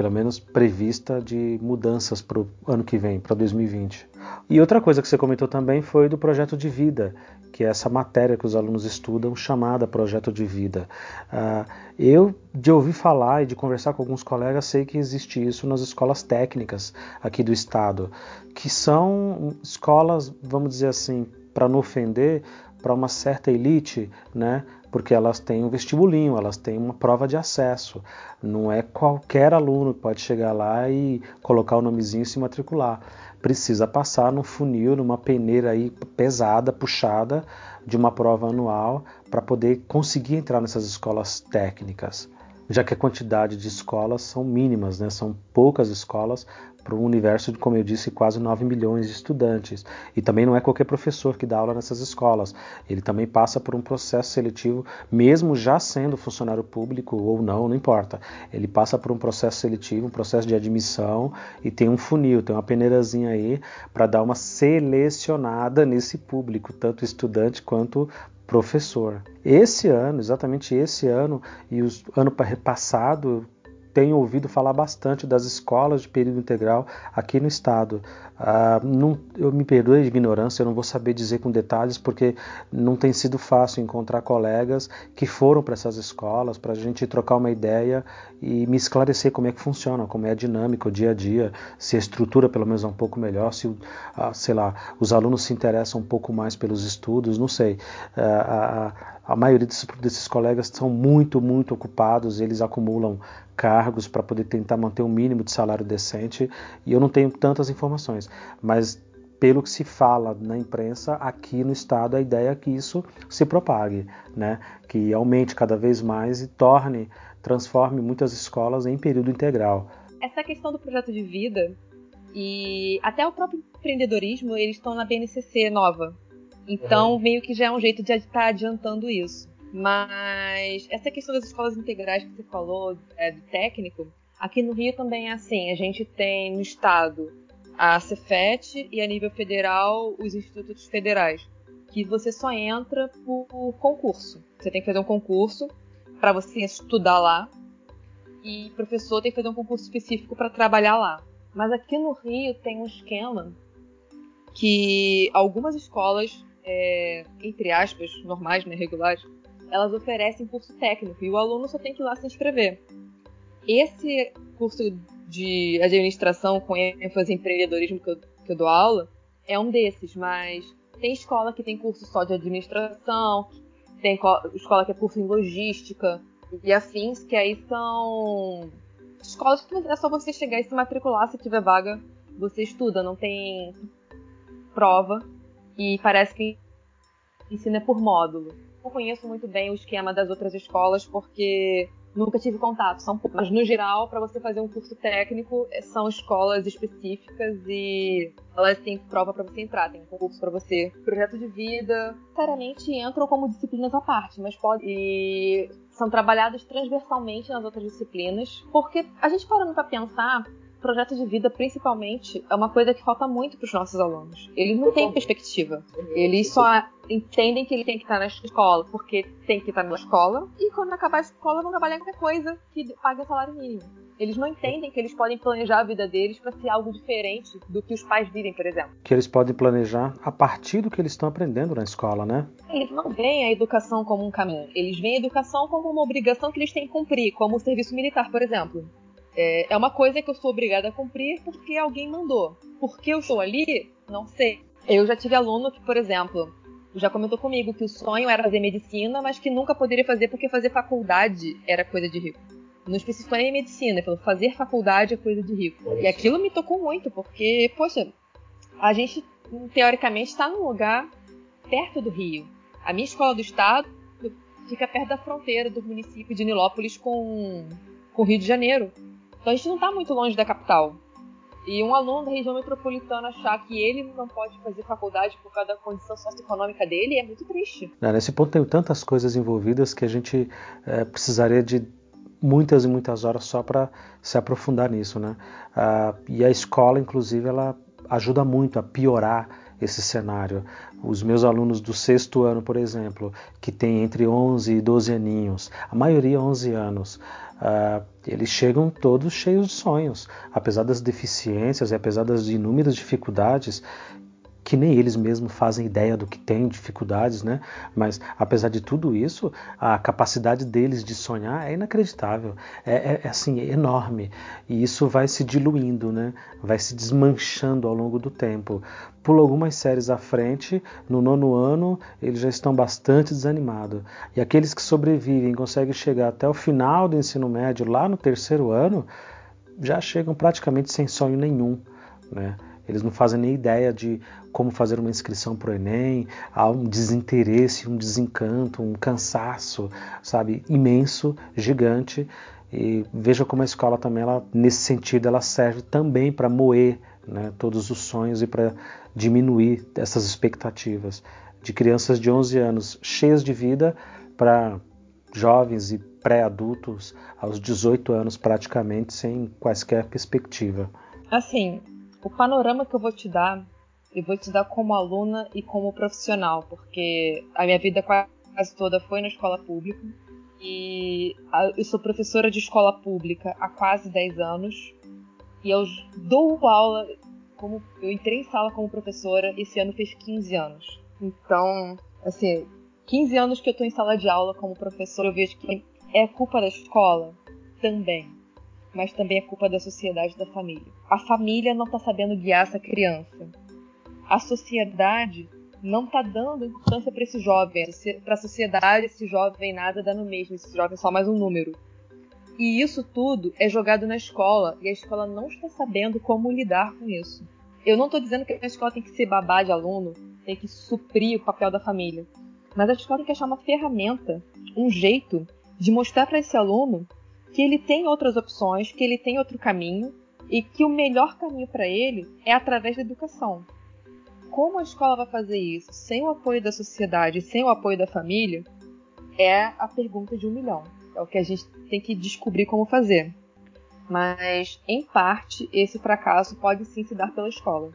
pelo menos prevista de mudanças para o ano que vem, para 2020. E outra coisa que você comentou também foi do projeto de vida, que é essa matéria que os alunos estudam chamada projeto de vida. Uh, eu, de ouvir falar e de conversar com alguns colegas, sei que existe isso nas escolas técnicas aqui do estado, que são escolas, vamos dizer assim, para não ofender, para uma certa elite, né? Porque elas têm um vestibulinho, elas têm uma prova de acesso. Não é qualquer aluno que pode chegar lá e colocar o nomezinho e se matricular. Precisa passar num funil, numa peneira aí pesada, puxada, de uma prova anual, para poder conseguir entrar nessas escolas técnicas já que a quantidade de escolas são mínimas, né? são poucas escolas para um universo de, como eu disse, quase 9 milhões de estudantes. E também não é qualquer professor que dá aula nessas escolas. Ele também passa por um processo seletivo, mesmo já sendo funcionário público ou não, não importa. Ele passa por um processo seletivo, um processo de admissão e tem um funil, tem uma peneirazinha aí para dar uma selecionada nesse público, tanto estudante quanto professor. Esse ano, exatamente esse ano e o ano passado, tenho ouvido falar bastante das escolas de período integral aqui no estado. Ah, não, eu me perdoe de ignorância, eu não vou saber dizer com detalhes, porque não tem sido fácil encontrar colegas que foram para essas escolas para a gente trocar uma ideia e me esclarecer como é que funciona, como é a dinâmica, o dia a dia, se a estrutura pelo menos é um pouco melhor, se, ah, sei lá, os alunos se interessam um pouco mais pelos estudos, não sei. Ah, a, maioria desses, desses colegas são muito, muito ocupados, eles acumulam cargos para poder tentar manter um mínimo de salário decente e eu não tenho tantas informações, mas pelo que se fala na imprensa aqui no estado a ideia é que isso se propague, né? Que aumente cada vez mais e torne, transforme muitas escolas em período integral. Essa questão do projeto de vida e até o próprio empreendedorismo eles estão na BNCC nova, então uhum. meio que já é um jeito de estar tá adiantando isso. Mas essa questão das escolas integrais que você falou, é, do técnico, aqui no Rio também é assim. A gente tem no estado a Cefet e a nível federal os institutos federais, que você só entra por concurso. Você tem que fazer um concurso para você estudar lá e o professor tem que fazer um concurso específico para trabalhar lá. Mas aqui no Rio tem um esquema que algumas escolas, é, entre aspas, normais, né, regulares, elas oferecem curso técnico e o aluno só tem que ir lá se inscrever. Esse curso de administração com ênfase em empreendedorismo que eu, que eu dou aula é um desses, mas tem escola que tem curso só de administração, tem escola que é curso em logística e afins, que aí são escolas que é só você chegar e se matricular, se tiver vaga, você estuda, não tem prova e parece que ensina por módulo. Não conheço muito bem o esquema das outras escolas porque nunca tive contato, são. Mas no geral, para você fazer um curso técnico, é, são escolas específicas e elas têm prova para você entrar, tem concurso para você. Projeto de vida, sinceramente, entram como disciplinas à parte, mas pode. E são trabalhados transversalmente nas outras disciplinas, porque a gente parando para pensar, projeto de vida, principalmente, é uma coisa que falta muito para os nossos alunos. Eles não têm perspectiva. Eles só entendem que ele tem que estar na escola porque tem que estar na escola e quando acabar a escola vão trabalhar em qualquer coisa que pague o salário mínimo. Eles não entendem que eles podem planejar a vida deles para ser algo diferente do que os pais vivem, por exemplo. Que eles podem planejar a partir do que eles estão aprendendo na escola, né? Eles não veem a educação como um caminho. Eles veem a educação como uma obrigação que eles têm que cumprir, como o serviço militar, por exemplo. É, é uma coisa que eu sou obrigada a cumprir porque alguém mandou. Porque eu estou ali, não sei. Eu já tive aluno que, por exemplo, já comentou comigo que o sonho era fazer medicina, mas que nunca poderia fazer porque fazer faculdade era coisa de rico. Não especificou nem medicina, falou fazer faculdade é coisa de rico. E aquilo me tocou muito, porque, poxa, a gente teoricamente está num lugar perto do Rio. A minha escola do estado fica perto da fronteira do município de Nilópolis com, com o Rio de Janeiro. Então a gente não está muito longe da capital. E um aluno da região metropolitana achar que ele não pode fazer faculdade por causa da condição socioeconômica dele é muito triste. nesse ponto tem tantas coisas envolvidas que a gente é, precisaria de muitas e muitas horas só para se aprofundar nisso, né? Ah, e a escola, inclusive, ela ajuda muito a piorar esse cenário. Os meus alunos do sexto ano, por exemplo, que tem entre 11 e 12 aninhos, a maioria 11 anos, uh, eles chegam todos cheios de sonhos, apesar das deficiências e apesar das inúmeras dificuldades que nem eles mesmos fazem ideia do que tem, dificuldades, né? Mas apesar de tudo isso, a capacidade deles de sonhar é inacreditável, é, é, é assim, é enorme. E isso vai se diluindo, né? Vai se desmanchando ao longo do tempo. Pula algumas séries à frente, no nono ano, eles já estão bastante desanimados. E aqueles que sobrevivem, conseguem chegar até o final do ensino médio, lá no terceiro ano, já chegam praticamente sem sonho nenhum, né? Eles não fazem nem ideia de como fazer uma inscrição para o Enem, há um desinteresse, um desencanto, um cansaço, sabe, imenso, gigante. E veja como a escola também, ela, nesse sentido, ela serve também para moer né, todos os sonhos e para diminuir essas expectativas de crianças de 11 anos cheias de vida para jovens e pré-adultos aos 18 anos praticamente sem quaisquer perspectiva. Assim, o panorama que eu vou te dar, eu vou te dar como aluna e como profissional, porque a minha vida quase toda foi na escola pública. E eu sou professora de escola pública há quase 10 anos. E eu dou aula, como eu entrei em sala como professora, esse ano fez 15 anos. Então, assim, 15 anos que eu estou em sala de aula como professora, eu vejo que é culpa da escola também mas também é culpa da sociedade e da família. A família não está sabendo guiar essa criança. A sociedade não está dando importância para esse jovem. Para a sociedade, esse jovem nada dá no mesmo, esse jovem é só mais um número. E isso tudo é jogado na escola e a escola não está sabendo como lidar com isso. Eu não estou dizendo que a escola tem que ser babá de aluno, tem que suprir o papel da família. Mas a escola tem que achar uma ferramenta, um jeito de mostrar para esse aluno que ele tem outras opções, que ele tem outro caminho e que o melhor caminho para ele é através da educação. Como a escola vai fazer isso sem o apoio da sociedade, sem o apoio da família, é a pergunta de um milhão. É o que a gente tem que descobrir como fazer. Mas, em parte, esse fracasso pode sim se dar pela escola.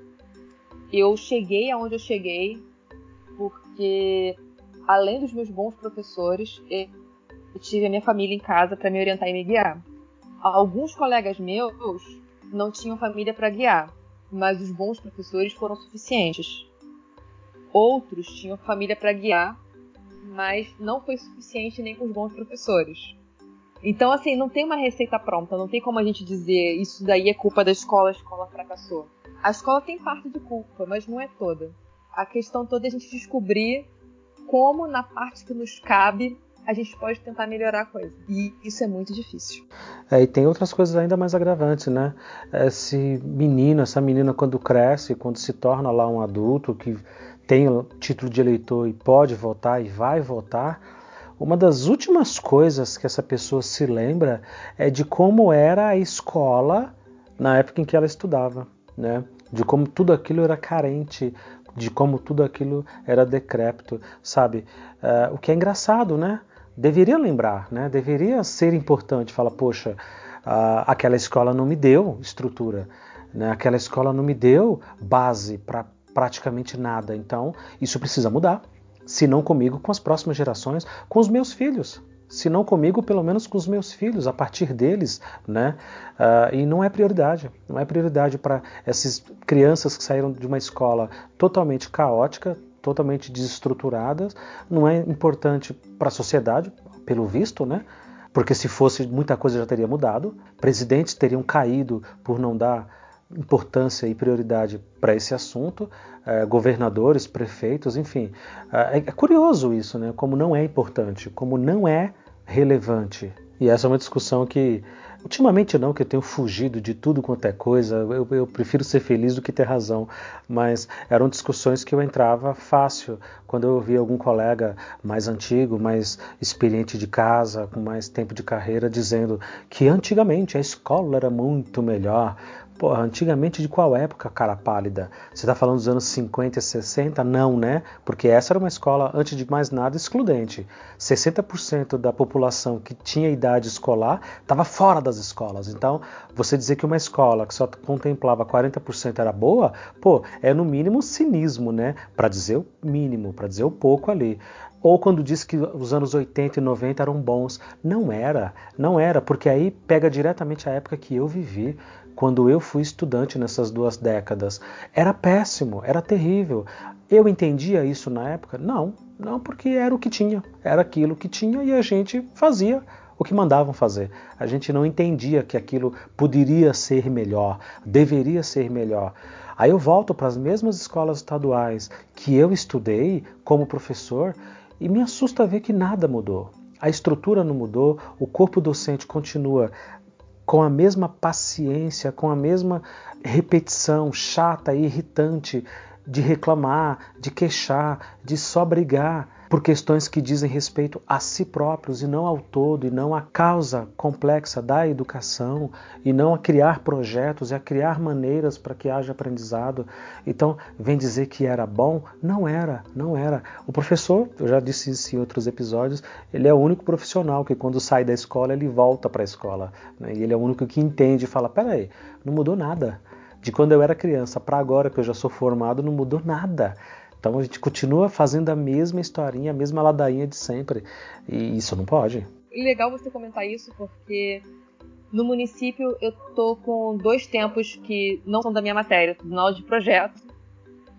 Eu cheguei aonde eu cheguei porque, além dos meus bons professores, eu tive a minha família em casa para me orientar e me guiar. Alguns colegas meus não tinham família para guiar, mas os bons professores foram suficientes. Outros tinham família para guiar, mas não foi suficiente nem com os bons professores. Então, assim, não tem uma receita pronta, não tem como a gente dizer isso daí é culpa da escola, a escola fracassou. A escola tem parte de culpa, mas não é toda. A questão toda é a gente descobrir como, na parte que nos cabe, a gente pode tentar melhorar a coisa. E isso é muito difícil. É, e tem outras coisas ainda mais agravantes, né? Esse menino, essa menina, quando cresce, quando se torna lá um adulto que tem título de eleitor e pode votar e vai votar, uma das últimas coisas que essa pessoa se lembra é de como era a escola na época em que ela estudava, né? De como tudo aquilo era carente, de como tudo aquilo era decrépito, sabe? Uh, o que é engraçado, né? Deveria lembrar, né? deveria ser importante. Fala, poxa, aquela escola não me deu estrutura, né? aquela escola não me deu base para praticamente nada. Então, isso precisa mudar. Se não comigo, com as próximas gerações, com os meus filhos. Se não comigo, pelo menos com os meus filhos, a partir deles, né? Uh, e não é prioridade. Não é prioridade para essas crianças que saíram de uma escola totalmente caótica, totalmente desestruturadas, não é importante para a sociedade, pelo visto, né? Porque se fosse, muita coisa já teria mudado. Presidentes teriam caído por não dar importância e prioridade para esse assunto, eh, governadores, prefeitos, enfim. Eh, é, é curioso isso, né? Como não é importante, como não é relevante. E essa é uma discussão que Ultimamente não, que eu tenho fugido de tudo quanto é coisa, eu, eu, prefiro ser feliz do que ter razão, mas eram discussões que eu entrava fácil. Quando eu ouvia algum colega mais antigo, mais experiente de casa, com mais tempo de carreira, dizendo que antigamente a escola era muito melhor, Porra, antigamente de qual época, cara pálida? Você está falando dos anos 50 e 60? Não, né? Porque essa era uma escola, antes de mais nada, excludente. 60% da população que tinha idade escolar estava fora das escolas. Então, você dizer que uma escola que só contemplava 40% era boa, pô, é no mínimo cinismo, né? Para dizer o mínimo, para dizer o pouco ali. Ou quando diz que os anos 80 e 90 eram bons. Não era, não era, porque aí pega diretamente a época que eu vivi quando eu fui estudante nessas duas décadas. Era péssimo, era terrível. Eu entendia isso na época? Não, não, porque era o que tinha, era aquilo que tinha e a gente fazia o que mandavam fazer. A gente não entendia que aquilo poderia ser melhor, deveria ser melhor. Aí eu volto para as mesmas escolas estaduais que eu estudei como professor e me assusta ver que nada mudou. A estrutura não mudou, o corpo docente continua com a mesma paciência, com a mesma repetição chata e irritante de reclamar, de queixar, de só brigar por questões que dizem respeito a si próprios e não ao todo, e não à causa complexa da educação, e não a criar projetos e a criar maneiras para que haja aprendizado. Então, vem dizer que era bom? Não era, não era. O professor, eu já disse isso em outros episódios, ele é o único profissional que quando sai da escola ele volta para a escola. Né? E ele é o único que entende e fala: peraí, não mudou nada. De quando eu era criança para agora que eu já sou formado, não mudou nada. Então a gente continua fazendo a mesma historinha, a mesma ladainha de sempre. E isso não pode. Legal você comentar isso, porque no município eu tô com dois tempos que não são da minha matéria, tô aula de projeto.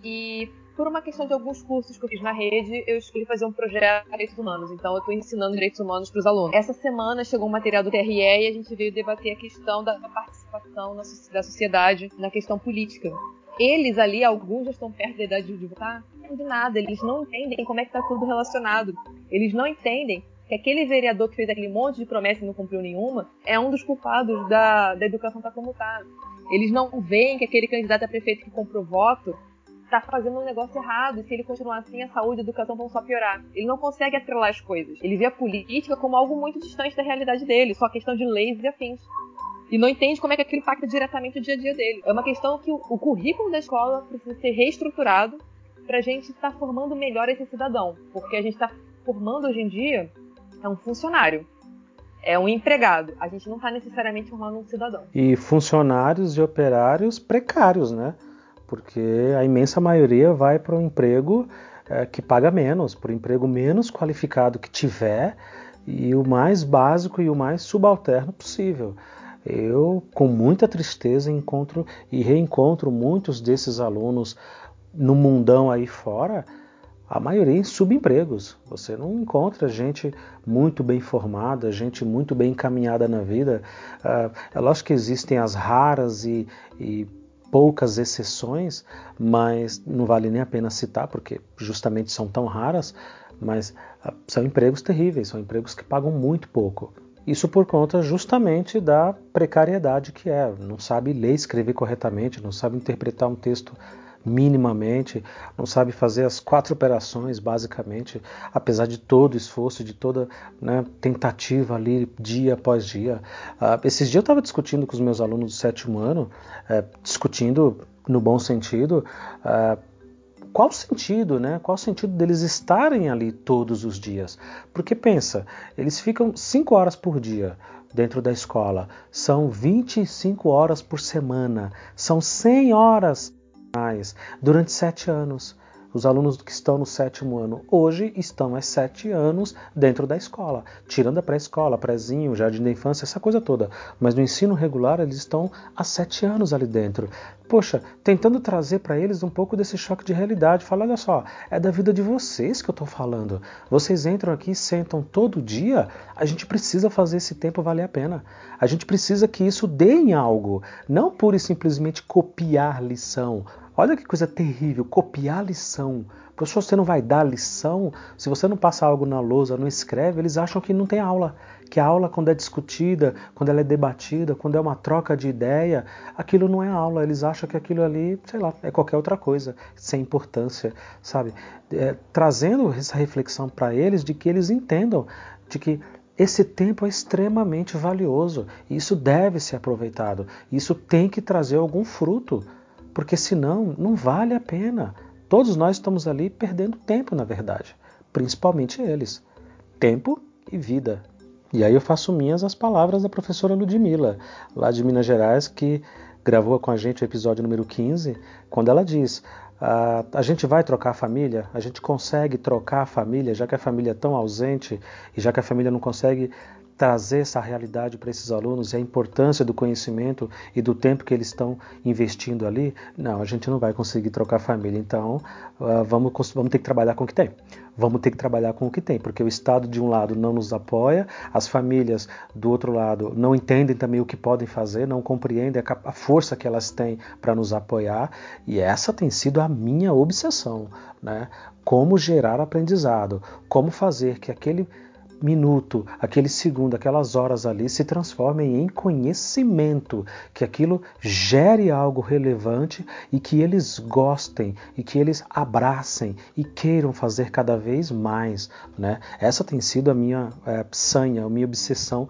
E por uma questão de alguns cursos que eu fiz na rede, eu escolhi fazer um projeto de direitos humanos. Então, eu estou ensinando direitos humanos para os alunos. Essa semana chegou um material do TRE e a gente veio debater a questão da participação da sociedade na questão política. Eles ali, alguns já estão perto da idade de votar, não de nada, eles não entendem como é que está tudo relacionado. Eles não entendem que aquele vereador que fez aquele monte de promessas e não cumpriu nenhuma é um dos culpados da, da educação tá como está. Eles não veem que aquele candidato a prefeito que comprou voto está fazendo um negócio errado e se ele continuar assim, a saúde e a educação vão só piorar. Ele não consegue atrelar as coisas. Ele vê a política como algo muito distante da realidade dele, só questão de leis e afins e não entende como é que aquilo impacta diretamente o dia a dia dele. É uma questão que o, o currículo da escola precisa ser reestruturado para a gente estar tá formando melhor esse cidadão, porque a gente está formando hoje em dia é um funcionário, é um empregado. A gente não está necessariamente formando um cidadão. E funcionários e operários precários, né? Porque a imensa maioria vai para um emprego é, que paga menos, para o emprego menos qualificado que tiver e o mais básico e o mais subalterno possível eu, com muita tristeza, encontro e reencontro muitos desses alunos no mundão aí fora, a maioria em subempregos. Você não encontra gente muito bem formada, gente muito bem encaminhada na vida. Uh, é lógico que existem as raras e, e poucas exceções, mas não vale nem a pena citar, porque justamente são tão raras, mas uh, são empregos terríveis, são empregos que pagam muito pouco. Isso por conta justamente da precariedade que é. Não sabe ler e escrever corretamente, não sabe interpretar um texto minimamente, não sabe fazer as quatro operações basicamente, apesar de todo o esforço, de toda né, tentativa ali dia após dia. Uh, esses dias eu estava discutindo com os meus alunos do sétimo ano, uh, discutindo no bom sentido, uh, qual o sentido, né? Qual o sentido deles estarem ali todos os dias? Porque pensa, eles ficam 5 horas por dia dentro da escola, são 25 horas por semana, são 100 horas mais durante 7 anos. Os alunos que estão no sétimo ano hoje estão há sete anos dentro da escola, tirando a pré-escola, prézinho, jardim da infância, essa coisa toda. Mas no ensino regular eles estão há sete anos ali dentro. Poxa, tentando trazer para eles um pouco desse choque de realidade. Falar, olha só, é da vida de vocês que eu estou falando. Vocês entram aqui sentam todo dia. A gente precisa fazer esse tempo valer a pena. A gente precisa que isso dê em algo, não pura e simplesmente copiar lição Olha que coisa terrível, copiar lição. Professor, você não vai dar lição? Se você não passa algo na lousa, não escreve, eles acham que não tem aula. Que a aula, quando é discutida, quando ela é debatida, quando é uma troca de ideia, aquilo não é aula. Eles acham que aquilo ali, sei lá, é qualquer outra coisa, sem importância, sabe? É, trazendo essa reflexão para eles de que eles entendam de que esse tempo é extremamente valioso e isso deve ser aproveitado. Isso tem que trazer algum fruto, porque senão não vale a pena. Todos nós estamos ali perdendo tempo, na verdade, principalmente eles. Tempo e vida. E aí eu faço minhas as palavras da professora Ludmilla, lá de Minas Gerais, que gravou com a gente o episódio número 15, quando ela diz: ah, a gente vai trocar a família? A gente consegue trocar a família, já que a família é tão ausente e já que a família não consegue trazer essa realidade para esses alunos e a importância do conhecimento e do tempo que eles estão investindo ali, não, a gente não vai conseguir trocar família. Então, uh, vamos, vamos ter que trabalhar com o que tem. Vamos ter que trabalhar com o que tem, porque o Estado, de um lado, não nos apoia, as famílias, do outro lado, não entendem também o que podem fazer, não compreendem a força que elas têm para nos apoiar, e essa tem sido a minha obsessão. Né? Como gerar aprendizado, como fazer que aquele minuto, aquele segundo, aquelas horas ali se transformem em conhecimento, que aquilo gere algo relevante e que eles gostem e que eles abracem e queiram fazer cada vez mais. Né? Essa tem sido a minha é, sanha, a minha obsessão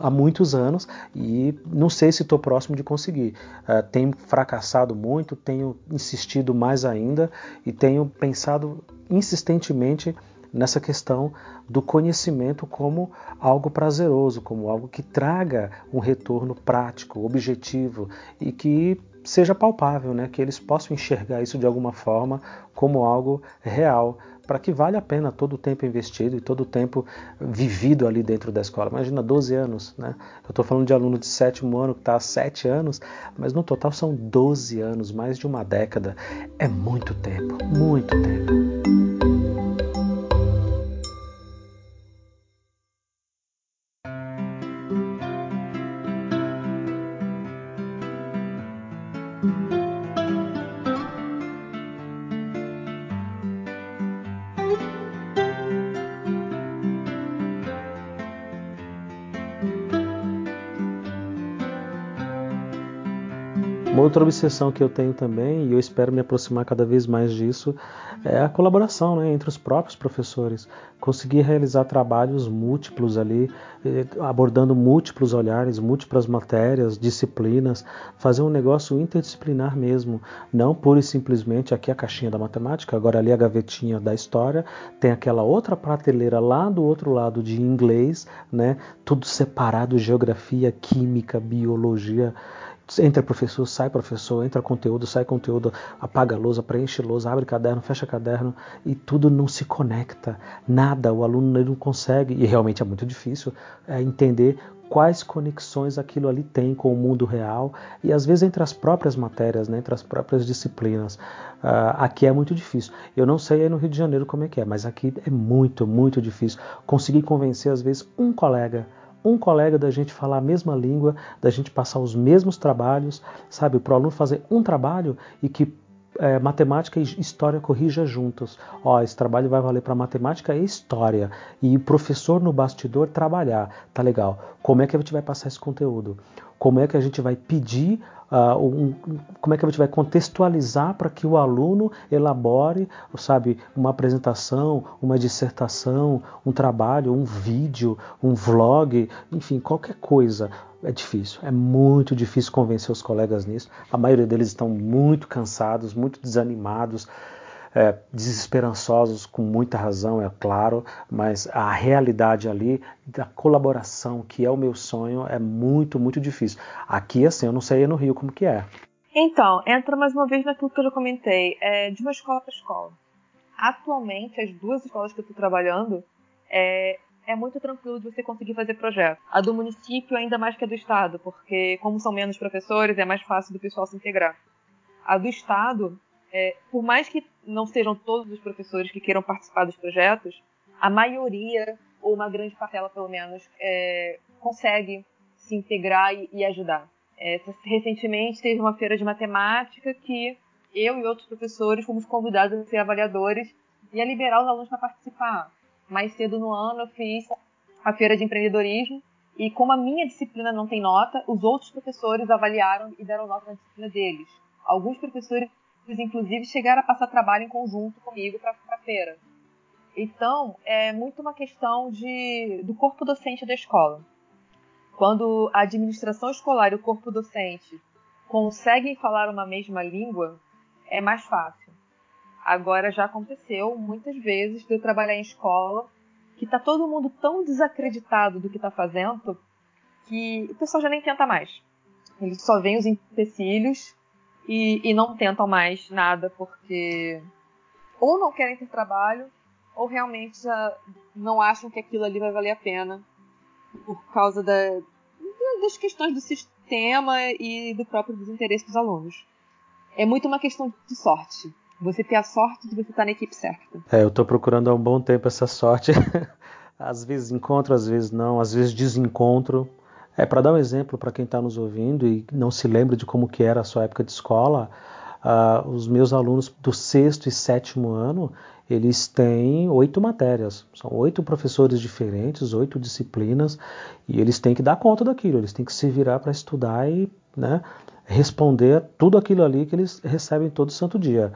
há muitos anos e não sei se estou próximo de conseguir. É, tenho fracassado muito, tenho insistido mais ainda e tenho pensado insistentemente nessa questão do conhecimento como algo prazeroso, como algo que traga um retorno prático, objetivo e que seja palpável, né? que eles possam enxergar isso de alguma forma como algo real, para que vale a pena todo o tempo investido e todo o tempo vivido ali dentro da escola. Imagina 12 anos, né? Eu estou falando de aluno de sétimo ano que está há 7 anos, mas no total são 12 anos, mais de uma década. É muito tempo, muito tempo. Outra obsessão que eu tenho também, e eu espero me aproximar cada vez mais disso, é a colaboração né, entre os próprios professores. Conseguir realizar trabalhos múltiplos ali, abordando múltiplos olhares, múltiplas matérias, disciplinas, fazer um negócio interdisciplinar mesmo. Não pura e simplesmente aqui a caixinha da matemática, agora ali a gavetinha da história, tem aquela outra prateleira lá do outro lado de inglês, né, tudo separado, geografia, química, biologia Entra professor, sai professor, entra conteúdo, sai conteúdo, apaga a lousa, preenche a lousa, abre caderno, fecha caderno e tudo não se conecta. Nada, o aluno não consegue, e realmente é muito difícil, é, entender quais conexões aquilo ali tem com o mundo real e às vezes entre as próprias matérias, né, entre as próprias disciplinas. Uh, aqui é muito difícil. Eu não sei aí no Rio de Janeiro como é que é, mas aqui é muito, muito difícil conseguir convencer às vezes um colega um colega da gente falar a mesma língua, da gente passar os mesmos trabalhos, sabe? Para o aluno fazer um trabalho e que é, matemática e história corrija juntos. Ó, esse trabalho vai valer para matemática e história. E o professor no bastidor trabalhar. Tá legal. Como é que a gente vai passar esse conteúdo? Como é que a gente vai pedir uh, um, como é que a gente vai contextualizar para que o aluno elabore, sabe, uma apresentação, uma dissertação, um trabalho, um vídeo, um vlog, enfim, qualquer coisa. É difícil, é muito difícil convencer os colegas nisso. A maioria deles estão muito cansados, muito desanimados é, desesperançosos, com muita razão, é claro, mas a realidade ali da colaboração, que é o meu sonho, é muito, muito difícil. Aqui, assim, eu não sei no Rio como que é. Então, entra mais uma vez naquilo que eu já comentei, é, de uma escola para escola. Atualmente, as duas escolas que eu estou trabalhando, é, é muito tranquilo de você conseguir fazer projeto. A do município ainda mais que a do estado, porque como são menos professores, é mais fácil do pessoal se integrar. A do estado, é, por mais que não sejam todos os professores que queiram participar dos projetos, a maioria, ou uma grande parcela pelo menos, é, consegue se integrar e, e ajudar. É, recentemente teve uma feira de matemática que eu e outros professores fomos convidados a ser avaliadores e a liberar os alunos para participar. Mais cedo no ano eu fiz a feira de empreendedorismo e como a minha disciplina não tem nota, os outros professores avaliaram e deram nota na disciplina deles. Alguns professores inclusive, chegaram a passar trabalho em conjunto comigo para a feira. Então, é muito uma questão de, do corpo docente da escola. Quando a administração escolar e o corpo docente conseguem falar uma mesma língua, é mais fácil. Agora já aconteceu muitas vezes de eu trabalhar em escola que tá todo mundo tão desacreditado do que está fazendo que o pessoal já nem tenta mais. Eles só veem os empecilhos e, e não tentam mais nada porque ou não querem ter trabalho ou realmente já não acham que aquilo ali vai valer a pena por causa da, das questões do sistema e do próprio desinteresse dos alunos. É muito uma questão de sorte. Você ter a sorte de você estar na equipe certa. É, eu estou procurando há um bom tempo essa sorte. às vezes encontro, às vezes não, às vezes desencontro. É para dar um exemplo para quem está nos ouvindo e não se lembra de como que era a sua época de escola, uh, os meus alunos do sexto e sétimo ano eles têm oito matérias, são oito professores diferentes, oito disciplinas e eles têm que dar conta daquilo, eles têm que se virar para estudar e né, responder tudo aquilo ali que eles recebem todo santo dia.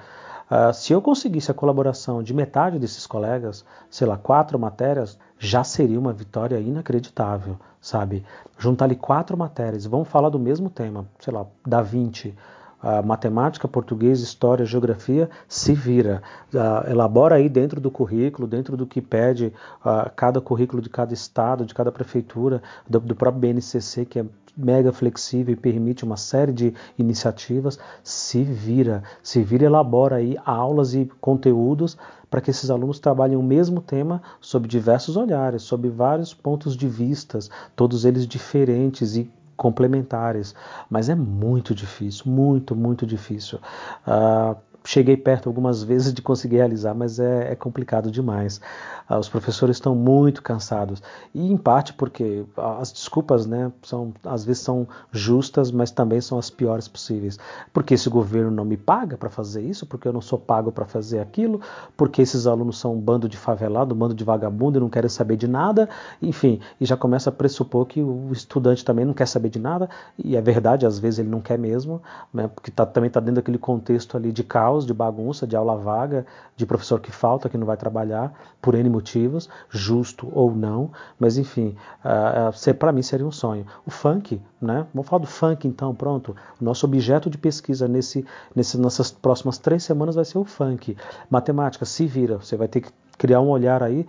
Uh, se eu conseguisse a colaboração de metade desses colegas, sei lá, quatro matérias, já seria uma vitória inacreditável, sabe? Juntar ali quatro matérias, vamos falar do mesmo tema, sei lá, da 20, uh, matemática, português, história, geografia, se vira. Uh, elabora aí dentro do currículo, dentro do que pede uh, cada currículo de cada estado, de cada prefeitura, do, do próprio BNCC, que é mega flexível e permite uma série de iniciativas, se vira, se vira elabora aí aulas e conteúdos para que esses alunos trabalhem o mesmo tema sob diversos olhares, sob vários pontos de vistas, todos eles diferentes e complementares, mas é muito difícil, muito, muito difícil. Uh, cheguei perto algumas vezes de conseguir realizar, mas é, é complicado demais. Ah, os professores estão muito cansados e em parte porque as desculpas, né, são às vezes são justas, mas também são as piores possíveis. Porque esse governo não me paga para fazer isso, porque eu não sou pago para fazer aquilo, porque esses alunos são um bando de favelado, um bando de vagabundo e não querem saber de nada, enfim, e já começa a pressupor que o estudante também não quer saber de nada e é verdade, às vezes ele não quer mesmo, né, porque tá, também está dentro daquele contexto ali de caos, de bagunça, de aula vaga, de professor que falta, que não vai trabalhar por N motivos, justo ou não, mas enfim, uh, uh, para mim seria um sonho. O funk, né? Vamos falar do funk então, pronto. O nosso objeto de pesquisa nesse, nesse, nessas próximas três semanas vai ser o funk. Matemática, se vira, você vai ter que criar um olhar aí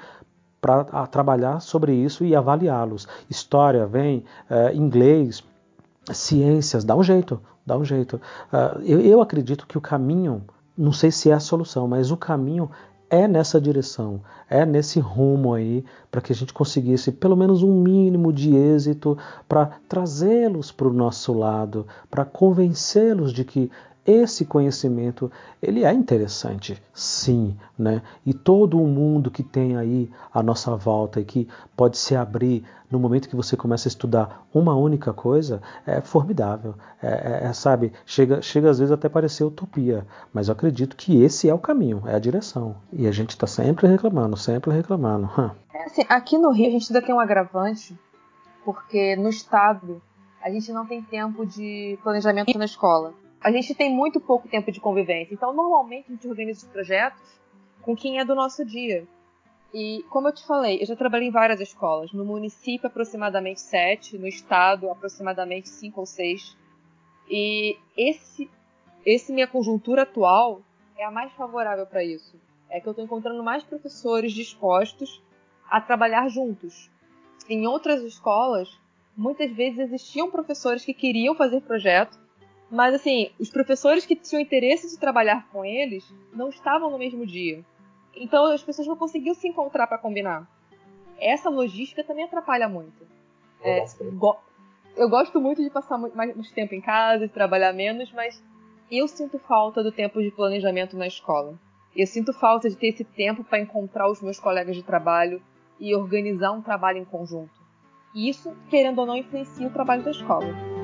para trabalhar sobre isso e avaliá-los. História, vem, uh, inglês, ciências, dá um jeito, dá um jeito. Uh, eu, eu acredito que o caminho, não sei se é a solução, mas o caminho é nessa direção, é nesse rumo aí, para que a gente conseguisse pelo menos um mínimo de êxito para trazê-los para o nosso lado, para convencê-los de que esse conhecimento ele é interessante, sim, né? E todo o mundo que tem aí à nossa volta e que pode se abrir no momento que você começa a estudar uma única coisa é formidável, é, é, é sabe? Chega, chega às vezes até parecer utopia, mas eu acredito que esse é o caminho, é a direção. E a gente está sempre reclamando, sempre reclamando. É assim, aqui no Rio a gente ainda tem um agravante, porque no estado a gente não tem tempo de planejamento na escola a gente tem muito pouco tempo de convivência. Então, normalmente, a gente organiza os projetos com quem é do nosso dia. E, como eu te falei, eu já trabalhei em várias escolas. No município, aproximadamente sete. No estado, aproximadamente cinco ou seis. E esse, esse minha conjuntura atual é a mais favorável para isso. É que eu estou encontrando mais professores dispostos a trabalhar juntos. Em outras escolas, muitas vezes existiam professores que queriam fazer projeto, mas assim, os professores que tinham interesse de trabalhar com eles não estavam no mesmo dia. Então as pessoas não conseguiam se encontrar para combinar. Essa logística também atrapalha muito. É, go eu gosto muito de passar mais, tempo em casa, de trabalhar menos, mas eu sinto falta do tempo de planejamento na escola. Eu sinto falta de ter esse tempo para encontrar os meus colegas de trabalho e organizar um trabalho em conjunto. E isso, querendo ou não, influencia o trabalho da escola.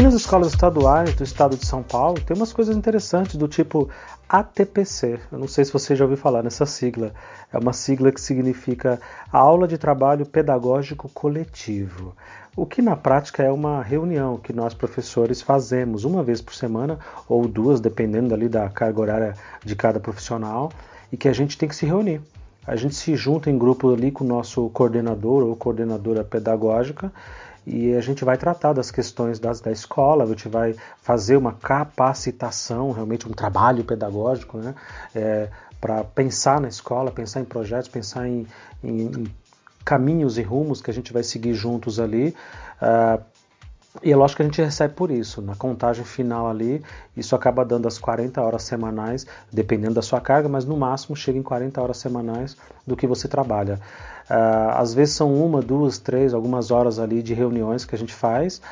Aqui nas escolas estaduais do estado de São Paulo tem umas coisas interessantes do tipo ATPC. Eu não sei se você já ouviu falar nessa sigla. É uma sigla que significa Aula de Trabalho Pedagógico Coletivo. O que na prática é uma reunião que nós professores fazemos uma vez por semana ou duas, dependendo ali da carga horária de cada profissional, e que a gente tem que se reunir. A gente se junta em grupo ali com o nosso coordenador ou coordenadora pedagógica e a gente vai tratar das questões das, da escola, a gente vai fazer uma capacitação, realmente um trabalho pedagógico, né? É, para pensar na escola, pensar em projetos, pensar em, em, em, caminhos e rumos que a gente vai seguir juntos ali. Uh, e é lógico que a gente recebe por isso. Na contagem final ali, isso acaba dando as 40 horas semanais, dependendo da sua carga, mas no máximo chega em 40 horas semanais do que você trabalha. Uh, às vezes são uma, duas, três, algumas horas ali de reuniões que a gente faz,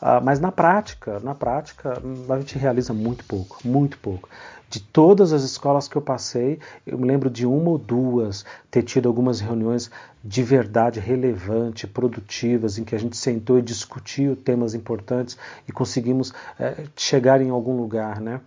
uh, mas na prática, na prática, a gente realiza muito pouco, muito pouco. De todas as escolas que eu passei, eu me lembro de uma ou duas ter tido algumas reuniões de verdade relevante, produtivas, em que a gente sentou e discutiu temas importantes e conseguimos é, chegar em algum lugar, né?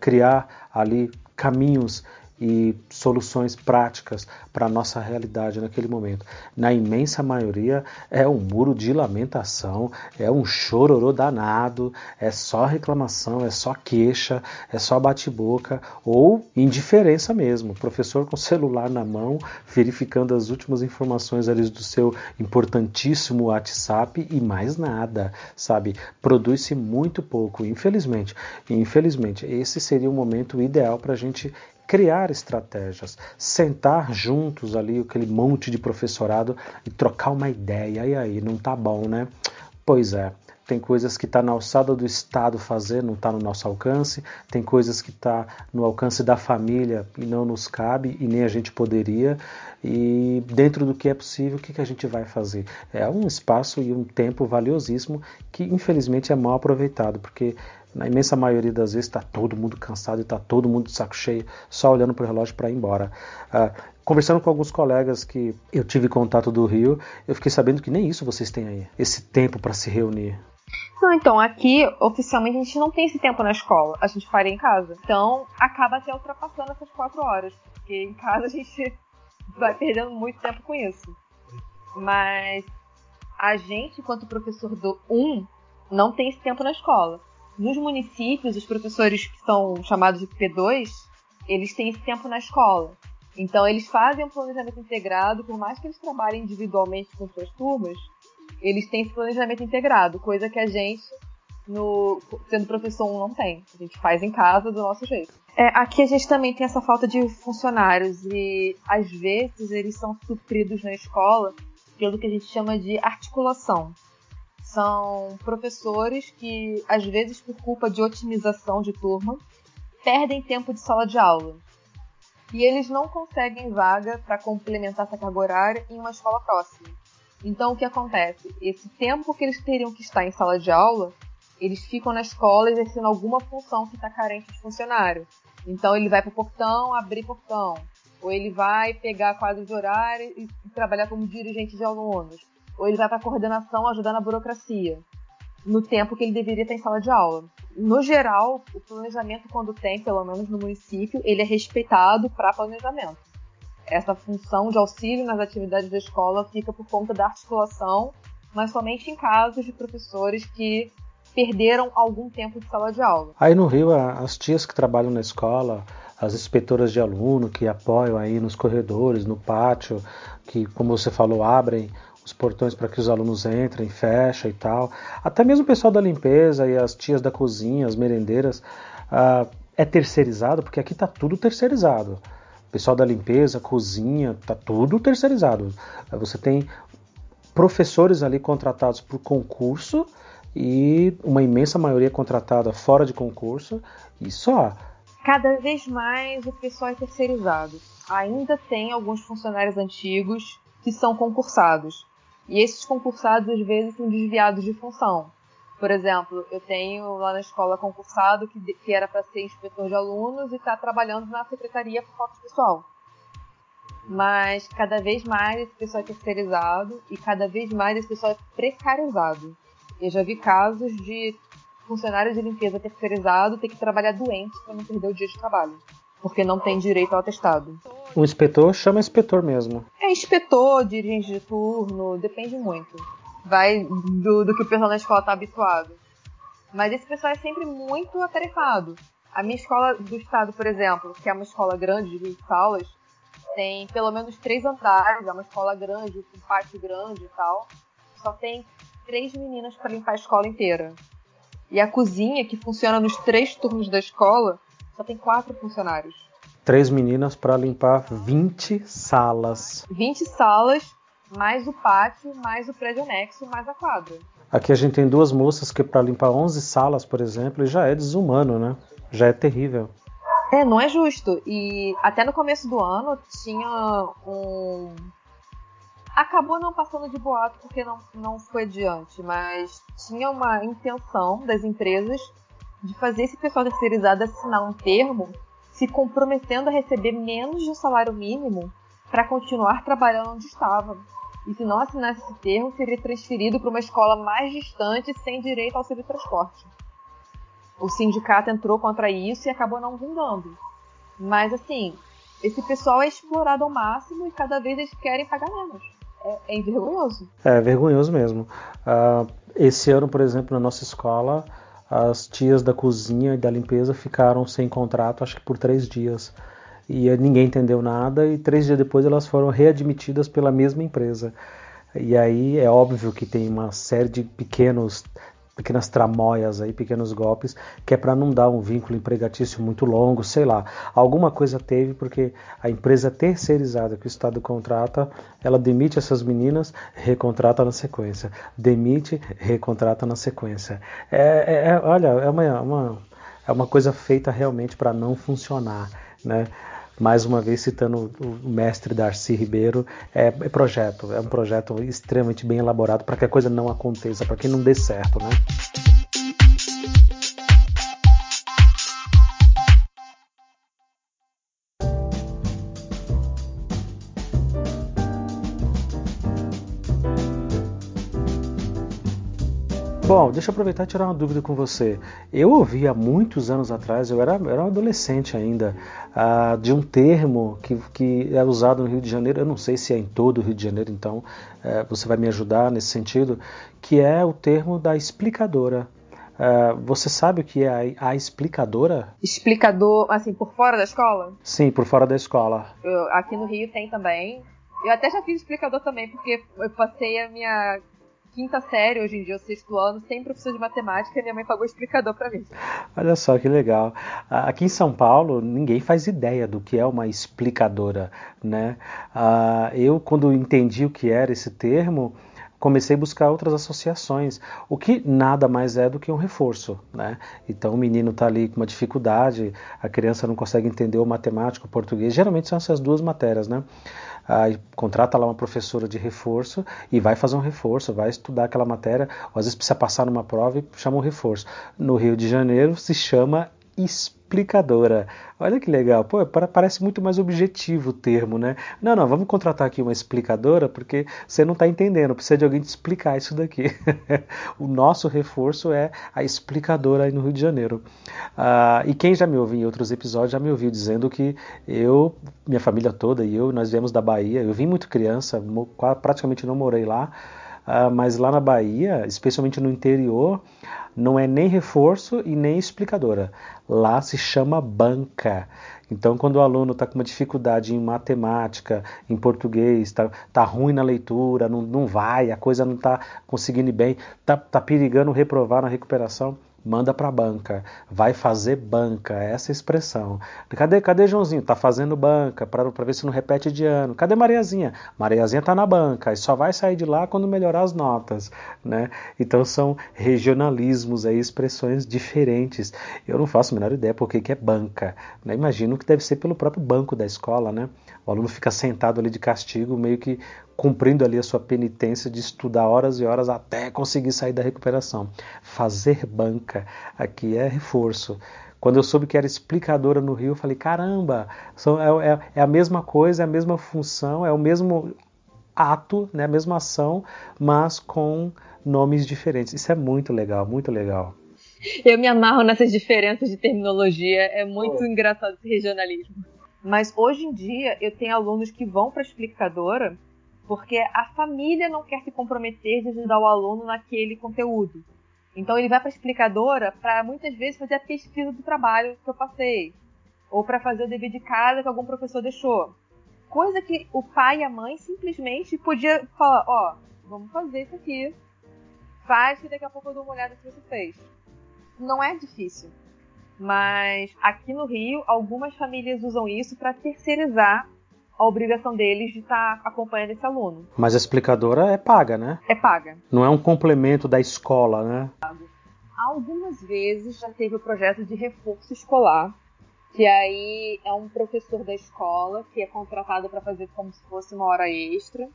criar ali caminhos e soluções práticas para a nossa realidade naquele momento. Na imensa maioria é um muro de lamentação, é um chororô danado, é só reclamação, é só queixa, é só bate-boca ou indiferença mesmo. Professor com celular na mão, verificando as últimas informações ali do seu importantíssimo WhatsApp e mais nada, sabe? Produz-se muito pouco, infelizmente. Infelizmente, esse seria o momento ideal para a gente criar estratégias, sentar juntos ali aquele monte de professorado e trocar uma ideia. E aí, não tá bom, né? Pois é. Tem coisas que está na alçada do Estado fazer, não está no nosso alcance. Tem coisas que está no alcance da família e não nos cabe e nem a gente poderia. E dentro do que é possível, o que, que a gente vai fazer? É um espaço e um tempo valiosíssimo que infelizmente é mal aproveitado, porque na imensa maioria das vezes está todo mundo cansado e está todo mundo de saco cheio, só olhando para o relógio para ir embora. Uh, conversando com alguns colegas que eu tive contato do Rio, eu fiquei sabendo que nem isso vocês têm aí, esse tempo para se reunir. Não, então, aqui, oficialmente, a gente não tem esse tempo na escola. A gente faria em casa. Então, acaba até ultrapassando essas quatro horas. Porque em casa a gente vai perdendo muito tempo com isso. Mas a gente, enquanto professor do 1, não tem esse tempo na escola. Nos municípios, os professores que são chamados de P2, eles têm esse tempo na escola. Então, eles fazem um planejamento integrado, por mais que eles trabalhem individualmente com suas turmas, eles têm esse planejamento integrado, coisa que a gente, no, sendo professor 1, não tem. A gente faz em casa do nosso jeito. É, aqui a gente também tem essa falta de funcionários e, às vezes, eles são supridos na escola pelo que a gente chama de articulação. São professores que, às vezes, por culpa de otimização de turma, perdem tempo de sala de aula. E eles não conseguem vaga para complementar essa carga horária em uma escola próxima. Então, o que acontece? Esse tempo que eles teriam que estar em sala de aula, eles ficam na escola exercendo alguma função que está carente de funcionário. Então, ele vai para o portão, abrir portão. Ou ele vai pegar quadro de horário e trabalhar como dirigente de alunos ou ele vai para coordenação ajudar na burocracia, no tempo que ele deveria estar em sala de aula. No geral, o planejamento, quando tem, pelo menos no município, ele é respeitado para planejamento. Essa função de auxílio nas atividades da escola fica por conta da articulação, mas somente em casos de professores que perderam algum tempo de sala de aula. Aí no Rio, as tias que trabalham na escola, as inspetoras de aluno que apoiam aí nos corredores, no pátio, que, como você falou, abrem os portões para que os alunos entrem, fecha e tal. Até mesmo o pessoal da limpeza e as tias da cozinha, as merendeiras, uh, é terceirizado, porque aqui está tudo terceirizado. O pessoal da limpeza, cozinha, está tudo terceirizado. Você tem professores ali contratados por concurso e uma imensa maioria contratada fora de concurso e só. Cada vez mais o pessoal é terceirizado. Ainda tem alguns funcionários antigos que são concursados, e esses concursados às vezes são desviados de função. Por exemplo, eu tenho lá na escola concursado que, que era para ser inspetor de alunos e está trabalhando na secretaria por de pessoal. Mas cada vez mais esse pessoal é terceirizado e cada vez mais esse pessoal é precarizado. Eu já vi casos de funcionário de limpeza terceirizado ter que trabalhar doente para não perder o dia de trabalho, porque não tem direito ao atestado. O inspetor chama inspetor mesmo. É inspetor, dirigente de turno, depende muito. Vai do, do que o pessoal na escola está habituado. Mas esse pessoal é sempre muito atarefado. A minha escola do estado, por exemplo, que é uma escola grande de 20 salas, tem pelo menos três andares, é uma escola grande, um pátio grande e tal. Só tem três meninas para limpar a escola inteira. E a cozinha, que funciona nos três turnos da escola, só tem quatro funcionários. Três meninas para limpar 20 salas. 20 salas, mais o pátio, mais o prédio anexo, mais a quadra. Aqui a gente tem duas moças que para limpar 11 salas, por exemplo, já é desumano, né? Já é terrível. É, não é justo. E até no começo do ano tinha um. Acabou não passando de boato porque não, não foi adiante, mas tinha uma intenção das empresas de fazer esse pessoal terceirizado assinar um termo se comprometendo a receber menos de um salário mínimo para continuar trabalhando onde estava. E se não assinasse esse termo, seria transferido para uma escola mais distante sem direito ao auxílio transporte. O sindicato entrou contra isso e acabou não vingando. Mas assim, esse pessoal é explorado ao máximo e cada vez eles querem pagar menos. É, é vergonhoso. É vergonhoso mesmo. Uh, esse ano, por exemplo, na nossa escola, as tias da cozinha e da limpeza ficaram sem contrato, acho que por três dias e ninguém entendeu nada e três dias depois elas foram readmitidas pela mesma empresa. E aí é óbvio que tem uma série de pequenos pequenas tramóias aí, pequenos golpes, que é para não dar um vínculo empregatício muito longo, sei lá. Alguma coisa teve porque a empresa terceirizada que o Estado contrata, ela demite essas meninas, recontrata na sequência. Demite, recontrata na sequência. É, é, é olha, é uma, uma, é uma coisa feita realmente para não funcionar, né? Mais uma vez citando o mestre Darcy Ribeiro, é, é projeto, é um projeto extremamente bem elaborado para que a coisa não aconteça, para que não dê certo, né? Bom, deixa eu aproveitar e tirar uma dúvida com você. Eu ouvi há muitos anos atrás, eu era, era um adolescente ainda, uh, de um termo que, que é usado no Rio de Janeiro, eu não sei se é em todo o Rio de Janeiro, então uh, você vai me ajudar nesse sentido, que é o termo da explicadora. Uh, você sabe o que é a, a, explicadora? Explicador, assim, por fora da escola? Sim, por fora da escola. Eu, aqui no Rio tem também. Eu até já fiz explicador também, porque eu passei a minha quinta série, hoje em dia, o sexto ano, sem professor de matemática, e minha mãe pagou explicador para mim. Olha só que legal. Aqui em São Paulo, ninguém faz ideia do que é uma explicadora, né? Uh, eu, quando entendi o que era esse termo, comecei a buscar outras associações, o que nada mais é do que um reforço, né? Então o menino está ali com uma dificuldade, a criança não consegue entender o matemático, o português, geralmente são essas duas matérias, né? aí contrata lá uma professora de reforço e vai fazer um reforço, vai estudar aquela matéria, ou às vezes precisa passar numa prova e chama um reforço. No Rio de Janeiro se chama explicadora. Olha que legal, pô, parece muito mais objetivo o termo, né? Não, não, vamos contratar aqui uma explicadora porque você não está entendendo, precisa de alguém te explicar isso daqui. o nosso reforço é a explicadora aí no Rio de Janeiro. Ah, e quem já me ouviu em outros episódios já me ouviu dizendo que eu, minha família toda e eu, nós viemos da Bahia, eu vim muito criança, praticamente não morei lá, ah, mas lá na Bahia, especialmente no interior, não é nem reforço e nem explicadora. Lá se chama banca. Então, quando o aluno está com uma dificuldade em matemática, em português, está tá ruim na leitura, não, não vai, a coisa não está conseguindo ir bem, está tá perigando reprovar na recuperação, manda para banca, vai fazer banca, essa é expressão. Cadê, cadê Joãozinho? Tá fazendo banca para ver se não repete de ano. Cadê Mariazinha? Mariazinha tá na banca e só vai sair de lá quando melhorar as notas, né? Então são regionalismos aí, expressões diferentes. Eu não faço a menor ideia por que é banca. Né? Imagino que deve ser pelo próprio banco da escola, né? O aluno fica sentado ali de castigo, meio que cumprindo ali a sua penitência de estudar horas e horas até conseguir sair da recuperação. Fazer banca aqui é reforço. Quando eu soube que era explicadora no Rio, eu falei: caramba, são, é, é, é a mesma coisa, é a mesma função, é o mesmo ato, né, a mesma ação, mas com nomes diferentes. Isso é muito legal, muito legal. Eu me amarro nessas diferenças de terminologia, é muito oh. engraçado esse regionalismo. Mas hoje em dia eu tenho alunos que vão para a explicadora porque a família não quer se comprometer de ajudar o aluno naquele conteúdo. Então ele vai para a explicadora para muitas vezes fazer a pesquisa do trabalho que eu passei, ou para fazer o dever de casa que algum professor deixou. Coisa que o pai e a mãe simplesmente podia falar, ó, oh, vamos fazer isso aqui. Faz que daqui a pouco eu dou uma olhada se você fez. Não é difícil. Mas aqui no Rio, algumas famílias usam isso para terceirizar a obrigação deles de estar tá acompanhando esse aluno. Mas a explicadora é paga, né? É paga. Não é um complemento da escola, né? Algumas vezes já teve o projeto de reforço escolar, que aí é um professor da escola que é contratado para fazer como se fosse uma hora extra.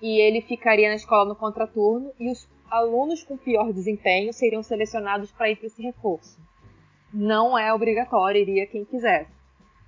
E ele ficaria na escola no contraturno e os alunos com pior desempenho seriam selecionados para ir para esse reforço. Não é obrigatório, iria quem quisesse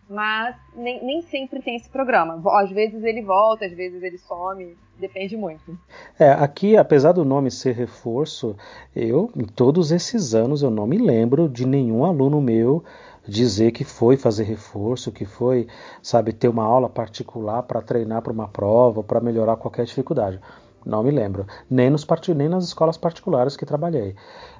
mas nem, nem sempre tem esse programa. Às vezes ele volta, às vezes ele some, depende muito. É, aqui, apesar do nome ser reforço, eu, em todos esses anos, eu não me lembro de nenhum aluno meu dizer que foi fazer reforço, que foi, sabe, ter uma aula particular para treinar para uma prova, para melhorar qualquer dificuldade. Não me lembro. Nem, nos nem nas escolas particulares que trabalhei.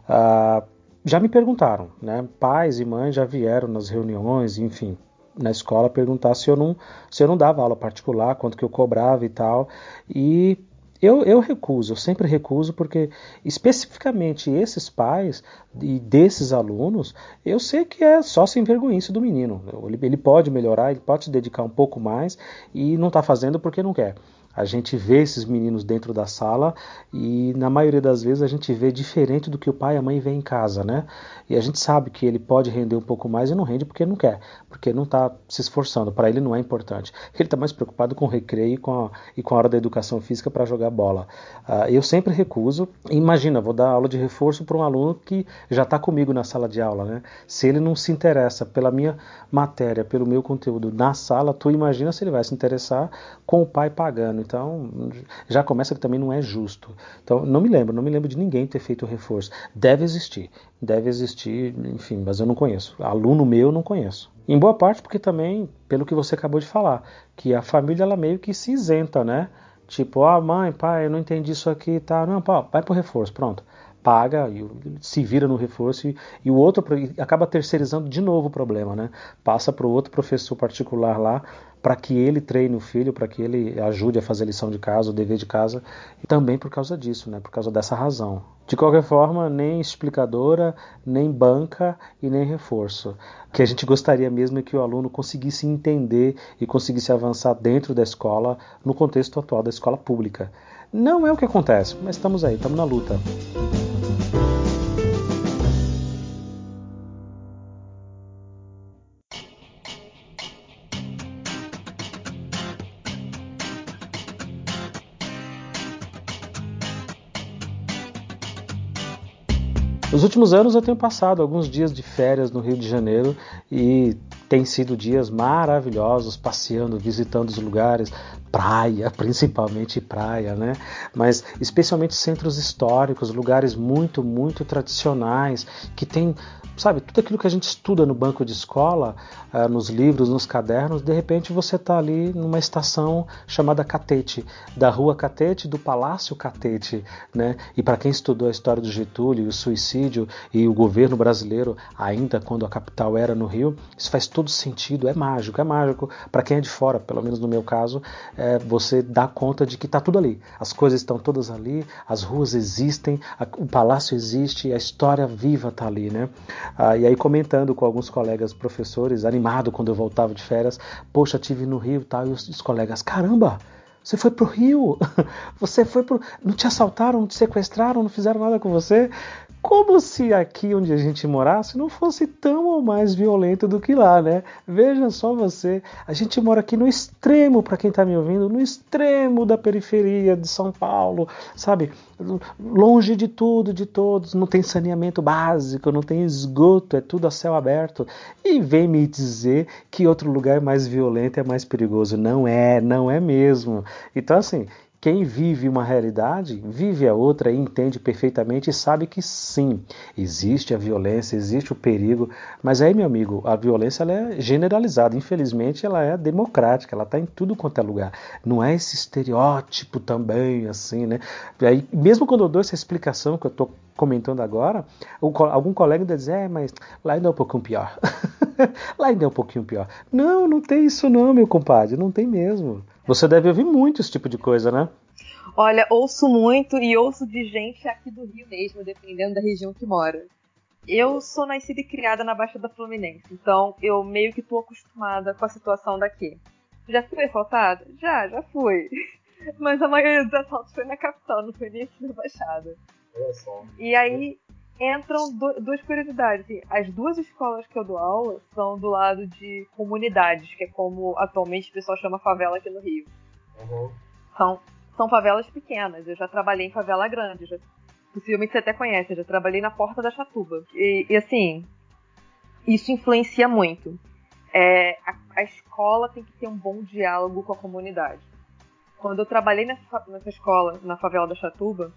Ah, já me perguntaram, né? Pais e mães já vieram nas reuniões, enfim, na escola perguntar se eu não se eu não dava aula particular, quanto que eu cobrava e tal. E eu, eu recuso, eu sempre recuso, porque especificamente esses pais e desses alunos, eu sei que é só sem vergonha do menino. Ele, ele pode melhorar, ele pode se dedicar um pouco mais e não está fazendo porque não quer. A gente vê esses meninos dentro da sala e na maioria das vezes a gente vê diferente do que o pai e a mãe vê em casa, né? E a gente sabe que ele pode render um pouco mais e não rende porque não quer, porque não está se esforçando. Para ele não é importante. Ele está mais preocupado com o recreio e com a, e com a hora da educação física para jogar bola. Uh, eu sempre recuso. Imagina, vou dar aula de reforço para um aluno que já está comigo na sala de aula, né? Se ele não se interessa pela minha matéria, pelo meu conteúdo na sala, tu imagina se ele vai se interessar com o pai pagando. Então, já começa que também não é justo. Então, não me lembro, não me lembro de ninguém ter feito reforço. Deve existir, deve existir, enfim, mas eu não conheço. Aluno meu, não conheço. Em boa parte porque também, pelo que você acabou de falar, que a família ela meio que se isenta, né? Tipo, ah, mãe, pai, eu não entendi isso aqui, tá? Não, pá, vai pro reforço, pronto paga se vira no reforço e, e o outro acaba terceirizando de novo o problema, né? Passa para o outro professor particular lá para que ele treine o filho, para que ele ajude a fazer lição de casa, o dever de casa, e também por causa disso, né? Por causa dessa razão. De qualquer forma, nem explicadora, nem banca e nem reforço. O que a gente gostaria mesmo é que o aluno conseguisse entender e conseguisse avançar dentro da escola, no contexto atual da escola pública. Não é o que acontece, mas estamos aí, estamos na luta. Últimos anos eu tenho passado alguns dias de férias no Rio de Janeiro e tem sido dias maravilhosos, passeando, visitando os lugares, praia, principalmente praia, né? Mas especialmente centros históricos, lugares muito, muito tradicionais, que tem sabe, tudo aquilo que a gente estuda no banco de escola, uh, nos livros, nos cadernos, de repente você está ali numa estação chamada Catete, da rua Catete, do Palácio Catete, né? E para quem estudou a história do Getúlio, o suicídio e o governo brasileiro, ainda quando a capital era no Rio, isso faz todo sentido, é mágico, é mágico. Para quem é de fora, pelo menos no meu caso, é, você dá conta de que está tudo ali, as coisas estão todas ali, as ruas existem, a, o palácio existe, a história viva está ali, né? Ah, e aí comentando com alguns colegas professores, animado quando eu voltava de férias, poxa, tive no Rio tal, e os, os colegas, caramba, você foi pro Rio, você foi pro. Não te assaltaram, não te sequestraram, não fizeram nada com você? Como se aqui onde a gente morasse não fosse tão ou mais violento do que lá, né? Veja só você, a gente mora aqui no extremo, para quem está me ouvindo, no extremo da periferia de São Paulo, sabe? Longe de tudo, de todos, não tem saneamento básico, não tem esgoto, é tudo a céu aberto. E vem me dizer que outro lugar mais violento é mais perigoso. Não é, não é mesmo. Então, assim, quem vive uma realidade, vive a outra e entende perfeitamente e sabe que sim, existe a violência, existe o perigo, mas aí, meu amigo, a violência ela é generalizada, infelizmente ela é democrática, ela está em tudo quanto é lugar. Não é esse estereótipo também, assim, né? Aí, mesmo quando eu dou essa explicação que eu estou comentando agora, algum colega ainda diz, é, mas lá ainda é um pouquinho pior. lá ainda é um pouquinho pior. Não, não tem isso não, meu compadre, não tem mesmo. Você deve ouvir muito esse tipo de coisa, né? Olha, ouço muito e ouço de gente aqui do Rio mesmo, dependendo da região que mora. Eu sou nascida e criada na Baixada Fluminense, então eu meio que tô acostumada com a situação daqui. Já fui assaltada? Já, já fui. Mas a maioria dos assaltos foi na capital, não foi nem aqui na Baixada. E aí entram duas curiosidades. Assim, as duas escolas que eu dou aula são do lado de comunidades, que é como atualmente o pessoal chama favela aqui no Rio. Uhum. São, são favelas pequenas. Eu já trabalhei em favela grande. Já, possivelmente você até conhece. Eu já trabalhei na Porta da Chatuba. E, e assim, isso influencia muito. É, a, a, escola tem que ter um bom diálogo com a comunidade. Quando eu trabalhei nessa, nessa escola, na favela da Chatuba,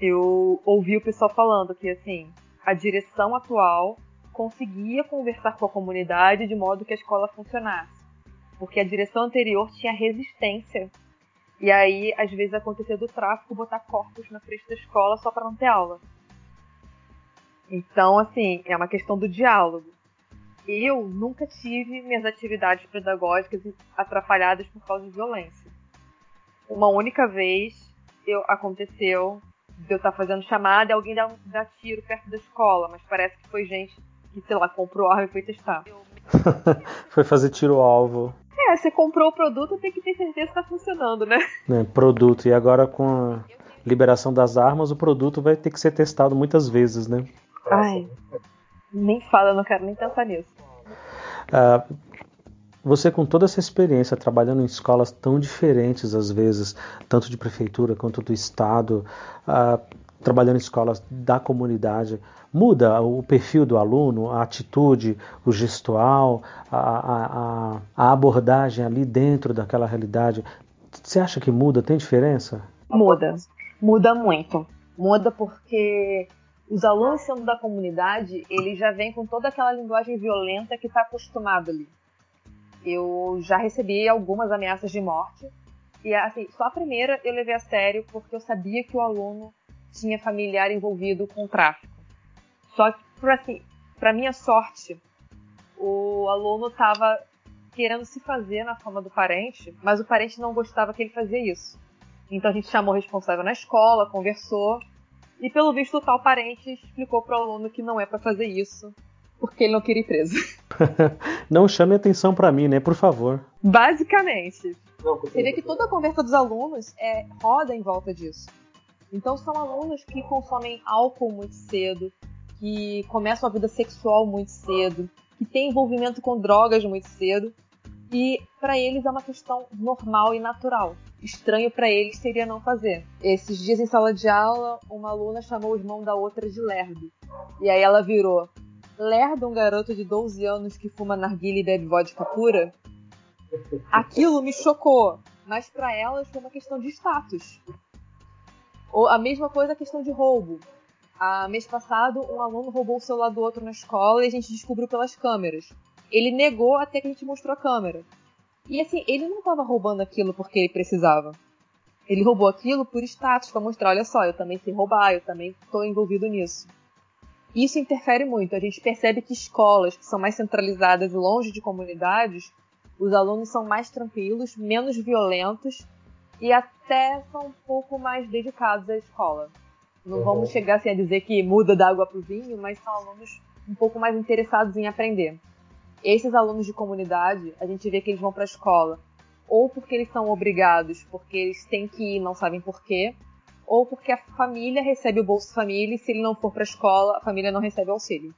eu ouvi o pessoal falando que assim a direção atual conseguia conversar com a comunidade de modo que a escola funcionasse, porque a direção anterior tinha resistência e aí às vezes acontecia do tráfico botar corpos na frente da escola só para não ter aula. Então assim é uma questão do diálogo. Eu nunca tive minhas atividades pedagógicas atrapalhadas por causa de violência. Uma única vez eu, aconteceu de eu estar fazendo chamada e alguém dá, dá tiro perto da escola, mas parece que foi gente que, sei lá, comprou arma e foi testar. foi fazer tiro-alvo. É, você comprou o produto, tem que ter certeza que está funcionando, né? É, produto. E agora com a liberação das armas, o produto vai ter que ser testado muitas vezes, né? Ai, nem fala, não quero nem pensar nisso. Ah, você, com toda essa experiência, trabalhando em escolas tão diferentes às vezes, tanto de prefeitura quanto do Estado, uh, trabalhando em escolas da comunidade, muda o perfil do aluno, a atitude, o gestual, a, a, a abordagem ali dentro daquela realidade? Você acha que muda? Tem diferença? Muda. Muda muito. Muda porque os alunos sendo da comunidade, eles já vêm com toda aquela linguagem violenta que está acostumado ali eu já recebi algumas ameaças de morte. E assim, só a primeira eu levei a sério porque eu sabia que o aluno tinha familiar envolvido com tráfico. Só que, assim, para minha sorte, o aluno estava querendo se fazer na forma do parente, mas o parente não gostava que ele fazia isso. Então a gente chamou o responsável na escola, conversou, e pelo visto o tal parente explicou para o aluno que não é para fazer isso, porque ele não queria ir preso. não chame atenção para mim, né? Por favor. Basicamente. Você vê que toda a conversa dos alunos é, roda em volta disso. Então são alunos que consomem álcool muito cedo, que começam a vida sexual muito cedo, que têm envolvimento com drogas muito cedo, e para eles é uma questão normal e natural. Estranho para eles seria não fazer. Esses dias em sala de aula, uma aluna chamou o irmão da outra de lerdo. E aí ela virou: lerda um garoto de 12 anos que fuma narguilha e bebe vodka pura, aquilo me chocou. Mas para elas foi uma questão de status. Ou a mesma coisa a questão de roubo. A mês passado, um aluno roubou o celular do outro na escola e a gente descobriu pelas câmeras. Ele negou até que a gente mostrou a câmera. E assim, ele não estava roubando aquilo porque ele precisava. Ele roubou aquilo por status, para mostrar, olha só, eu também sei roubar, eu também estou envolvido nisso. Isso interfere muito. A gente percebe que escolas que são mais centralizadas e longe de comunidades, os alunos são mais tranquilos, menos violentos e até são um pouco mais dedicados à escola. Não uhum. vamos chegar assim a dizer que muda da água para o vinho, mas são alunos um pouco mais interessados em aprender. Esses alunos de comunidade, a gente vê que eles vão para a escola ou porque eles são obrigados, porque eles têm que ir não sabem porquê, ou porque a família recebe o Bolsa Família e se ele não for para a escola, a família não recebe auxílio.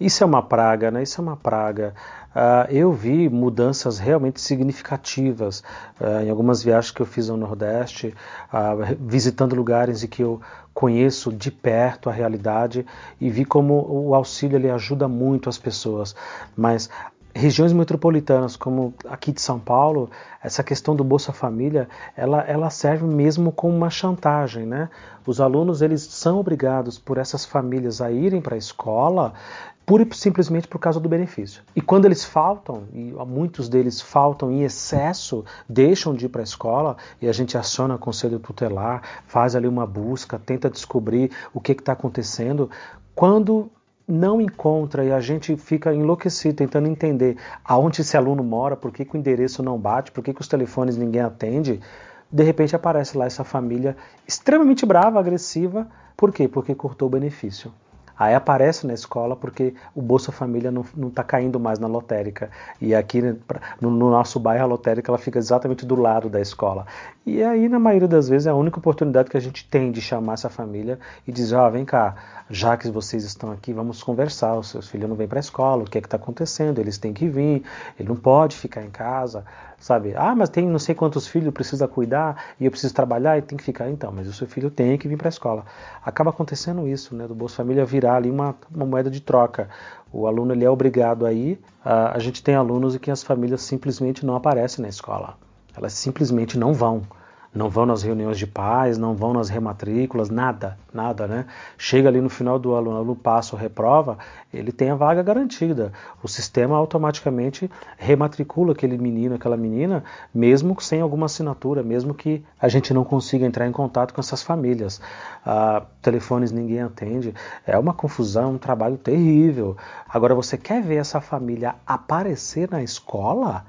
Isso é uma praga, né? Isso é uma praga. Uh, eu vi mudanças realmente significativas uh, em algumas viagens que eu fiz ao Nordeste, uh, visitando lugares em que eu conheço de perto a realidade e vi como o auxílio ele ajuda muito as pessoas. Mas regiões metropolitanas como aqui de São Paulo, essa questão do Bolsa Família, ela, ela serve mesmo como uma chantagem, né? Os alunos eles são obrigados por essas famílias a irem para a escola pura e simplesmente por causa do benefício. E quando eles faltam, e muitos deles faltam em excesso, deixam de ir para a escola e a gente aciona o conselho tutelar, faz ali uma busca, tenta descobrir o que está acontecendo. Quando não encontra e a gente fica enlouquecido tentando entender aonde esse aluno mora, por que, que o endereço não bate, por que, que os telefones ninguém atende, de repente aparece lá essa família extremamente brava, agressiva. Por quê? Porque cortou o benefício. Aí aparece na escola porque o Bolsa Família não está caindo mais na lotérica. E aqui no, no, nosso bairro a lotérica ela fica exatamente do lado da escola. E aí, na maioria das vezes, é a única oportunidade que a gente tem de chamar essa família e dizer: ó, oh, vem cá, já que vocês estão aqui, vamos conversar. Os seus filhos não vêm para a escola, o que é que está acontecendo? Eles têm que vir, ele não pode ficar em casa sabe? Ah, mas tem não sei quantos filhos precisa cuidar e eu preciso trabalhar e tem que ficar então, mas o seu filho tem que vir para a escola. Acaba acontecendo isso, né? Do Bolsa Família virar ali uma, uma moeda de troca. O aluno ele é obrigado a ir. A, a gente tem alunos em que as famílias simplesmente não aparecem na escola. Elas simplesmente não vão não vão nas reuniões de pais, não vão nas rematrículas, nada, nada, né? Chega ali no final do aluno, aluno passa ou reprova, ele tem a vaga garantida. O sistema automaticamente rematricula aquele menino, aquela menina, mesmo sem alguma assinatura, mesmo que a gente não consiga entrar em contato com essas famílias. Ah, telefones ninguém atende, é uma confusão, um trabalho terrível. Agora, você quer ver essa família aparecer na escola?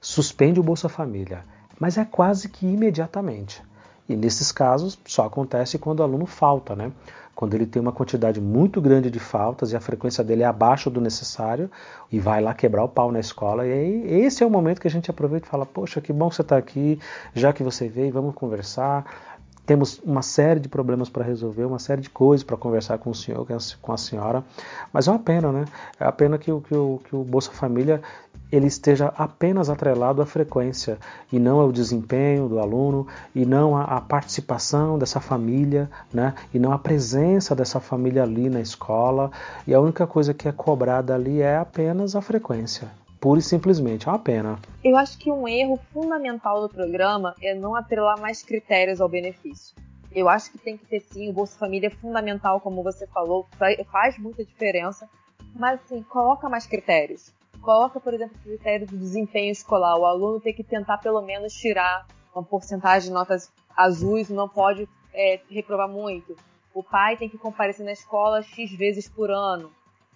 Suspende o Bolsa Família mas é quase que imediatamente. E nesses casos só acontece quando o aluno falta, né? Quando ele tem uma quantidade muito grande de faltas e a frequência dele é abaixo do necessário e vai lá quebrar o pau na escola. E aí, esse é o momento que a gente aproveita e fala: Poxa, que bom que você está aqui, já que você veio, vamos conversar. Temos uma série de problemas para resolver, uma série de coisas para conversar com o senhor, com a senhora, mas é uma pena, né? É a pena que o, que o, que o Bolsa Família ele esteja apenas atrelado à frequência e não ao desempenho do aluno e não à, participação dessa família, né? E não à presença dessa família ali na escola. E a única coisa que é cobrada ali é apenas a frequência. Pura e simplesmente, é uma pena. Eu acho que um erro fundamental do programa é não atrelar mais critérios ao benefício. Eu acho que tem que ter sim, o Bolsa Família é fundamental, como você falou, faz muita diferença, mas assim, coloca mais critérios coloca, por exemplo, o critério do desempenho escolar. O aluno tem que tentar pelo menos tirar uma porcentagem de notas azuis, não pode é, reprovar muito. O pai tem que comparecer na escola X vezes por ano.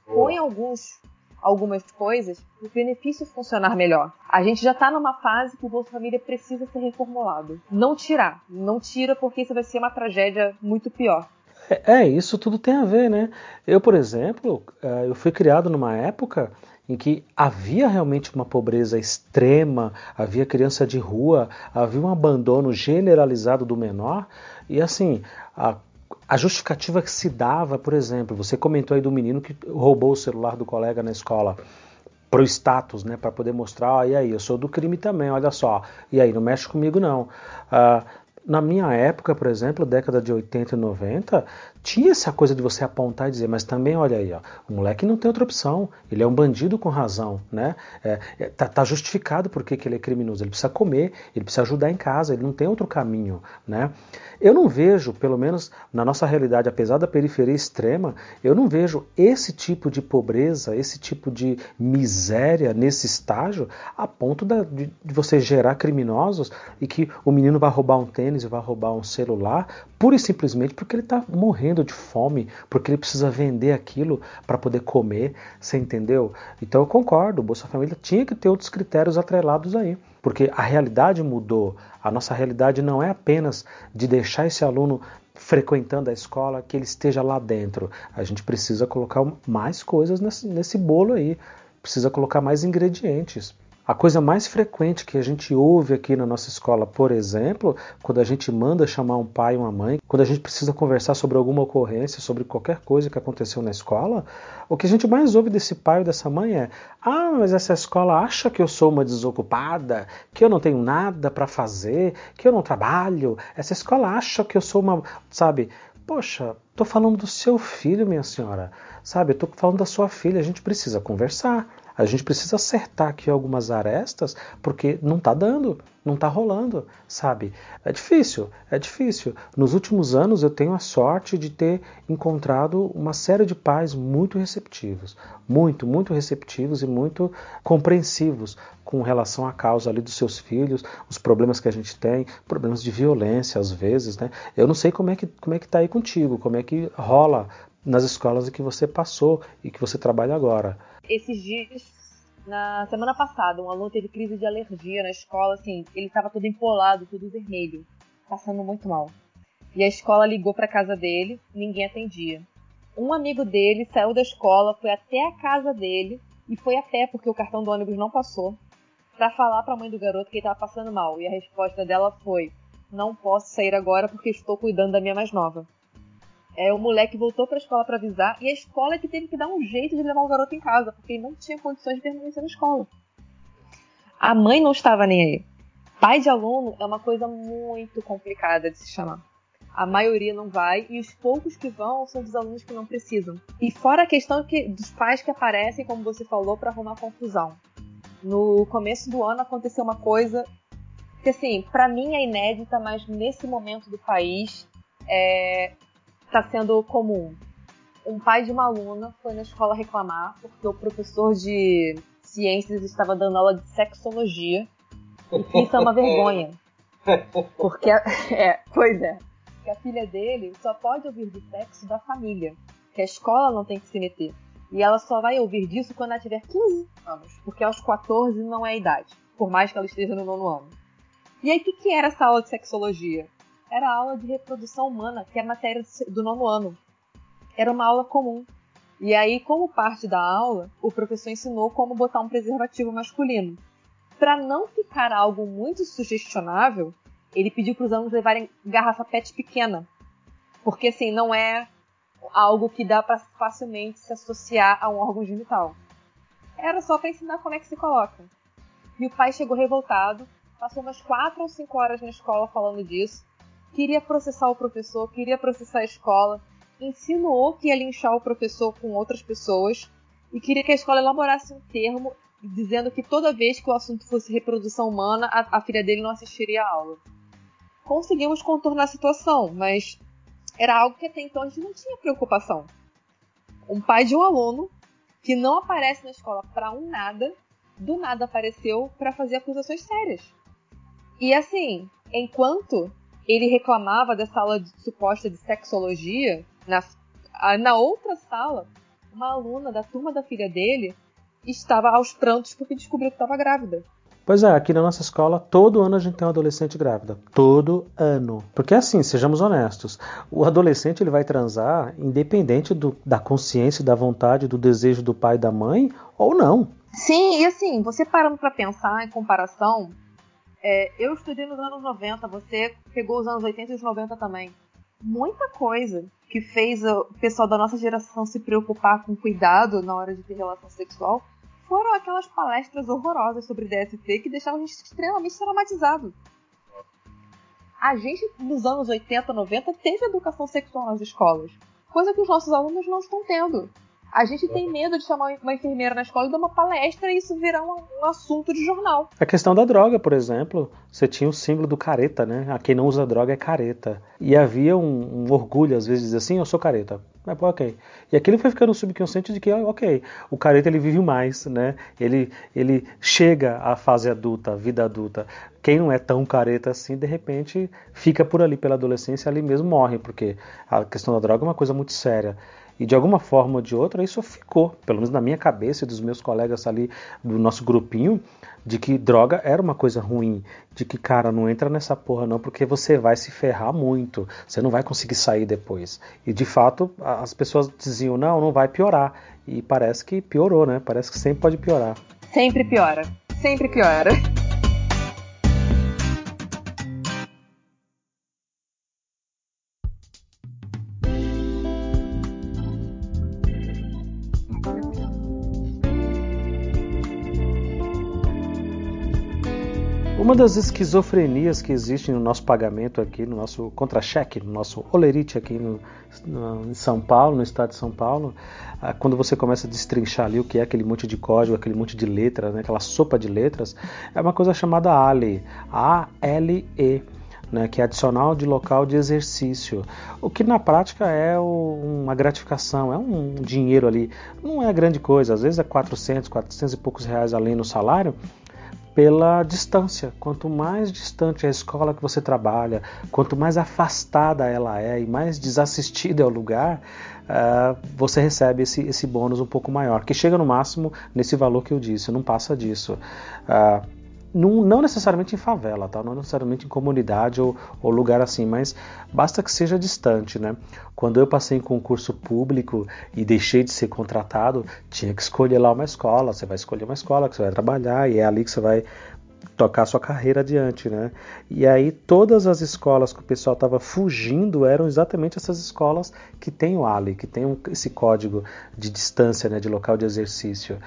Põe alguns, algumas coisas o benefício funcionar melhor. A gente já está numa fase que o Bolsa Família precisa ser reformulado. Não tirar. Não tira porque isso vai ser uma tragédia muito pior. É, é isso tudo tem a ver, né? Eu, por exemplo, é, eu fui criado numa época em que havia realmente uma pobreza extrema, havia criança de rua, havia um abandono generalizado do menor, e assim, a, a justificativa que se dava, por exemplo, você comentou aí do menino que roubou o celular do colega na escola pro status, né, para poder mostrar, ah, e aí, eu sou do crime também, olha só, e aí, não mexe comigo não. Ah, na minha época, por exemplo, década de 80 e 90, tinha essa coisa de você apontar e dizer, mas também olha aí, ó, o moleque não tem outra opção, ele é um bandido com razão, né? É, é, tá, tá, justificado porque que ele é criminoso, ele precisa comer, ele precisa ajudar em casa, ele não tem outro caminho, né? Eu não vejo, pelo menos na nossa realidade, apesar da periferia extrema, eu não vejo esse tipo de pobreza, esse tipo de miséria nesse estágio, a ponto da, de, de você gerar criminosos e que o menino vai roubar um tênis vai roubar um celular, pura e simplesmente porque ele está morrendo de fome, porque ele precisa vender aquilo para poder comer, você entendeu? Então eu concordo, Bolsa Família tinha que ter outros critérios atrelados aí porque a realidade mudou. A nossa realidade não é apenas de deixar esse aluno frequentando a escola, que ele esteja lá dentro. A gente precisa colocar mais coisas nesse, nesse bolo aí, precisa colocar mais ingredientes. A coisa mais frequente que a gente ouve aqui na nossa escola, por exemplo, quando a gente manda chamar um pai e uma mãe, quando a gente precisa conversar sobre alguma ocorrência, sobre qualquer coisa que aconteceu na escola, o que a gente mais ouve desse pai ou dessa mãe é: ah, mas essa escola acha que eu sou uma desocupada, que eu não tenho nada para fazer, que eu não trabalho. Essa escola acha que eu sou uma, sabe? Poxa, tô falando do seu filho, minha senhora. Sabe, eu tô falando da sua filha, a gente precisa conversar. A gente precisa acertar aqui algumas arestas, porque não está dando, não está rolando, sabe? É difícil, é difícil. Nos últimos anos eu tenho a sorte de ter encontrado uma série de pais muito receptivos, muito, muito receptivos e muito compreensivos com relação à causa ali dos seus filhos, os problemas que a gente tem, problemas de violência às vezes, né? Eu não sei como é que como é que tá aí contigo, como é que rola nas escolas que você passou e que você trabalha agora. Esses dias, na semana passada, um aluno teve crise de alergia na escola, assim, ele estava todo empolado, todo vermelho, passando muito mal. E a escola ligou para casa dele, ninguém atendia. Um amigo dele saiu da escola, foi até a casa dele e foi a pé porque o cartão do ônibus não passou, para falar para a mãe do garoto que ele estava passando mal. E a resposta dela foi: "Não posso sair agora porque estou cuidando da minha mais nova". É, o moleque voltou para a escola para avisar e a escola é que teve que dar um jeito de levar o garoto em casa, porque ele não tinha condições de permanecer na escola. A mãe não estava nem aí. Pai de aluno é uma coisa muito complicada de se chamar. A maioria não vai e os poucos que vão são dos alunos que não precisam. E fora a questão que, dos pais que aparecem, como você falou, para arrumar confusão. No começo do ano aconteceu uma coisa que, assim, para mim é inédita, mas nesse momento do país é, está sendo comum. Um pai de uma aluna foi na escola reclamar porque o professor de ciências estava dando aula de sexologia. E isso é uma vergonha. Porque, é, pois é, que a filha dele só pode ouvir do sexo da família, que a escola não tem que se meter. E ela só vai ouvir disso quando ela tiver 15 anos, porque aos 14 não é a idade, por mais que ela esteja no nono ano. E aí, o que, que era essa aula de sexologia? Era a aula de reprodução humana, que é matéria do nono ano. Era uma aula comum. E aí, como parte da aula, o professor ensinou como botar um preservativo masculino. Para não ficar algo muito sugestionável, ele pediu para os alunos levarem garrafa PET pequena. Porque assim, não é algo que dá para facilmente se associar a um órgão genital. Era só para ensinar como é que se coloca. E o pai chegou revoltado, passou umas 4 ou 5 horas na escola falando disso, queria processar o professor, queria processar a escola, insinuou que ia linchar o professor com outras pessoas e queria que a escola elaborasse um termo dizendo que toda vez que o assunto fosse reprodução humana, a, a filha dele não assistiria a aula. Conseguimos contornar a situação, mas era algo que até então a gente não tinha preocupação. Um pai de um aluno que não aparece na escola para um nada, do nada apareceu para fazer acusações sérias. E assim, enquanto ele reclamava dessa aula de, suposta de sexologia. Na, na outra sala, uma aluna da turma da filha dele estava aos prantos porque descobriu que estava grávida. Pois é, aqui na nossa escola, todo ano a gente tem uma adolescente grávida. Todo ano. Porque assim, sejamos honestos, o adolescente ele vai transar independente do, da consciência, da vontade, do desejo do pai e da mãe, ou não. Sim, e assim, você parando para pensar em comparação, é, eu estudei nos anos 90, você pegou os anos 80 e os 90 também. Muita coisa que fez o pessoal da nossa geração se preocupar com cuidado na hora de ter relação sexual foram aquelas palestras horrorosas sobre DST que deixavam a gente extremamente traumatizado. A gente, nos anos 80, 90, teve educação sexual nas escolas, coisa que os nossos alunos não estão tendo. A gente tem medo de chamar uma enfermeira na escola e dar uma palestra e isso virar um, um, assunto de jornal. A questão da droga, por exemplo, você tinha o símbolo do careta, né? A quem não usa droga é careta. E havia um, um orgulho, às vezes, de dizer assim, eu sou careta. Pô, ok. E aquilo foi ficando subconsciente de que, ok, o careta ele vive mais, né? Ele, ele chega à fase adulta, à vida adulta. Quem não é tão careta assim, de repente, fica por ali pela adolescência, ali mesmo morre, porque a questão da droga é uma coisa muito séria. E de alguma forma ou de outra isso ficou, pelo menos na minha cabeça e dos meus colegas ali do nosso grupinho, de que droga era uma coisa ruim, de que cara, não entra nessa porra não, porque você vai se ferrar muito, você não vai conseguir sair depois. E de fato, as pessoas diziam: "Não, não vai piorar". E parece que piorou, né? Parece que sempre pode piorar. Sempre piora. Sempre piora. Uma das esquizofrenias que existe no nosso pagamento aqui, no nosso contra-cheque, no nosso olerite aqui no, no, em São Paulo, no estado de São Paulo, ah, quando você começa a destrinchar ali o que é aquele monte de código, aquele monte de letras, né, aquela sopa de letras, é uma coisa chamada ALE, A-L-E. Né, que é adicional de local de exercício, o que na prática é o, uma gratificação, é um dinheiro ali, não é grande coisa, às vezes é 400, 400 e poucos reais além no salário, pela distância. Quanto mais distante a escola que você trabalha, quanto mais afastada ela é e mais desassistida é o lugar, uh, você recebe esse, esse bônus um pouco maior, que chega no máximo nesse valor que eu disse, não passa disso. Uh, não, não, necessariamente em favela, tá? não necessariamente em comunidade ou, ou, lugar assim, mas basta que seja distante. Né? Quando eu passei em concurso público e deixei de ser contratado, tinha que escolher lá uma escola. Você vai escolher uma escola que você vai trabalhar e é ali que você vai tocar sua carreira adiante, né? E aí todas as escolas que o pessoal estava fugindo eram exatamente essas escolas que tem o ALI, que tem esse código de distância, né, de local de exercício.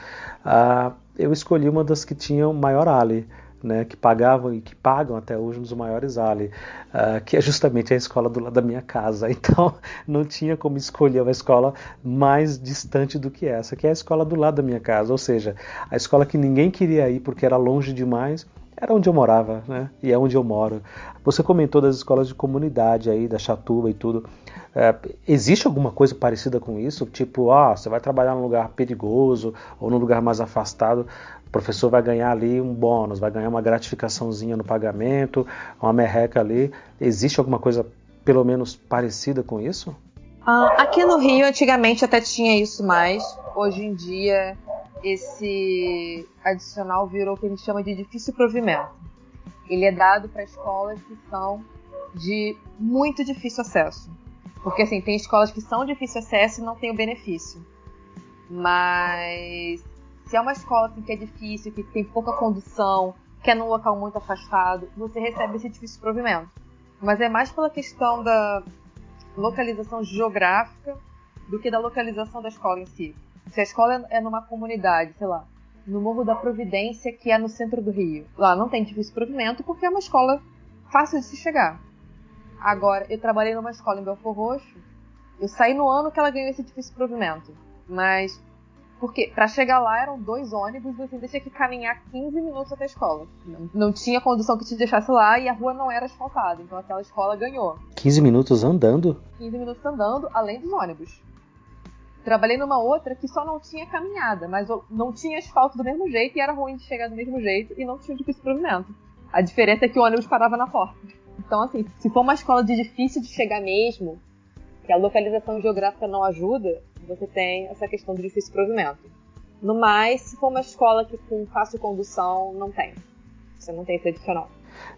Ah, eu escolhi uma das que tinham maior ALI, né, que pagavam e que pagam até hoje um dos maiores Ali, uh, que é justamente a escola do lado da minha casa. Então não tinha como escolher uma escola mais distante do que essa, que é a escola do lado da minha casa, ou seja, a escola que ninguém queria ir porque era longe demais. Era onde eu morava, né? E é onde eu moro. Você comentou das escolas de comunidade aí, da Chatuba e tudo. É, existe alguma coisa parecida com isso? Tipo, ah, você vai trabalhar num lugar perigoso ou num lugar mais afastado, o professor vai ganhar ali um bônus, vai ganhar uma gratificaçãozinha no pagamento, uma merreca ali. Existe alguma coisa pelo menos parecida com isso? Ah, aqui no Rio, antigamente até tinha isso mais. Hoje em dia, esse adicional virou o que a gente chama de difícil provimento. Ele é dado para escolas que são de muito difícil acesso. Porque assim, tem escolas que são difícil acesso e não tem o benefício. Mas se é uma escola assim, que é difícil, que tem pouca condução, que é num local muito afastado, você recebe esse difícil provimento. Mas é mais pela questão da localização geográfica do que da localização da escola em si. Se a escola é numa comunidade, sei lá, no Morro da Providência, que é no centro do Rio, lá não tem difícil provimento porque é uma escola fácil de se chegar. Agora, eu trabalhei numa escola em Belfor Roxo, eu saí no ano que ela ganhou esse difícil provimento, mas porque para chegar lá eram dois ônibus, você tinha que caminhar 15 minutos até a escola. Não, não, tinha condução que te deixasse lá e a rua não era asfaltada. Então aquela escola ganhou. 15 minutos andando? 15 minutos andando, além dos ônibus. Trabalhei numa outra que só não tinha caminhada, mas não tinha asfalto do mesmo jeito e era ruim de chegar do mesmo jeito e não tinha difícil provimento. A diferença é que o ônibus parava na porta. Então, assim, se for uma escola de difícil de chegar mesmo, que a localização geográfica não ajuda, você tem essa questão do difícil provimento. No mais, se for uma escola que com fácil condução, não tem. Você não tem esse adicional.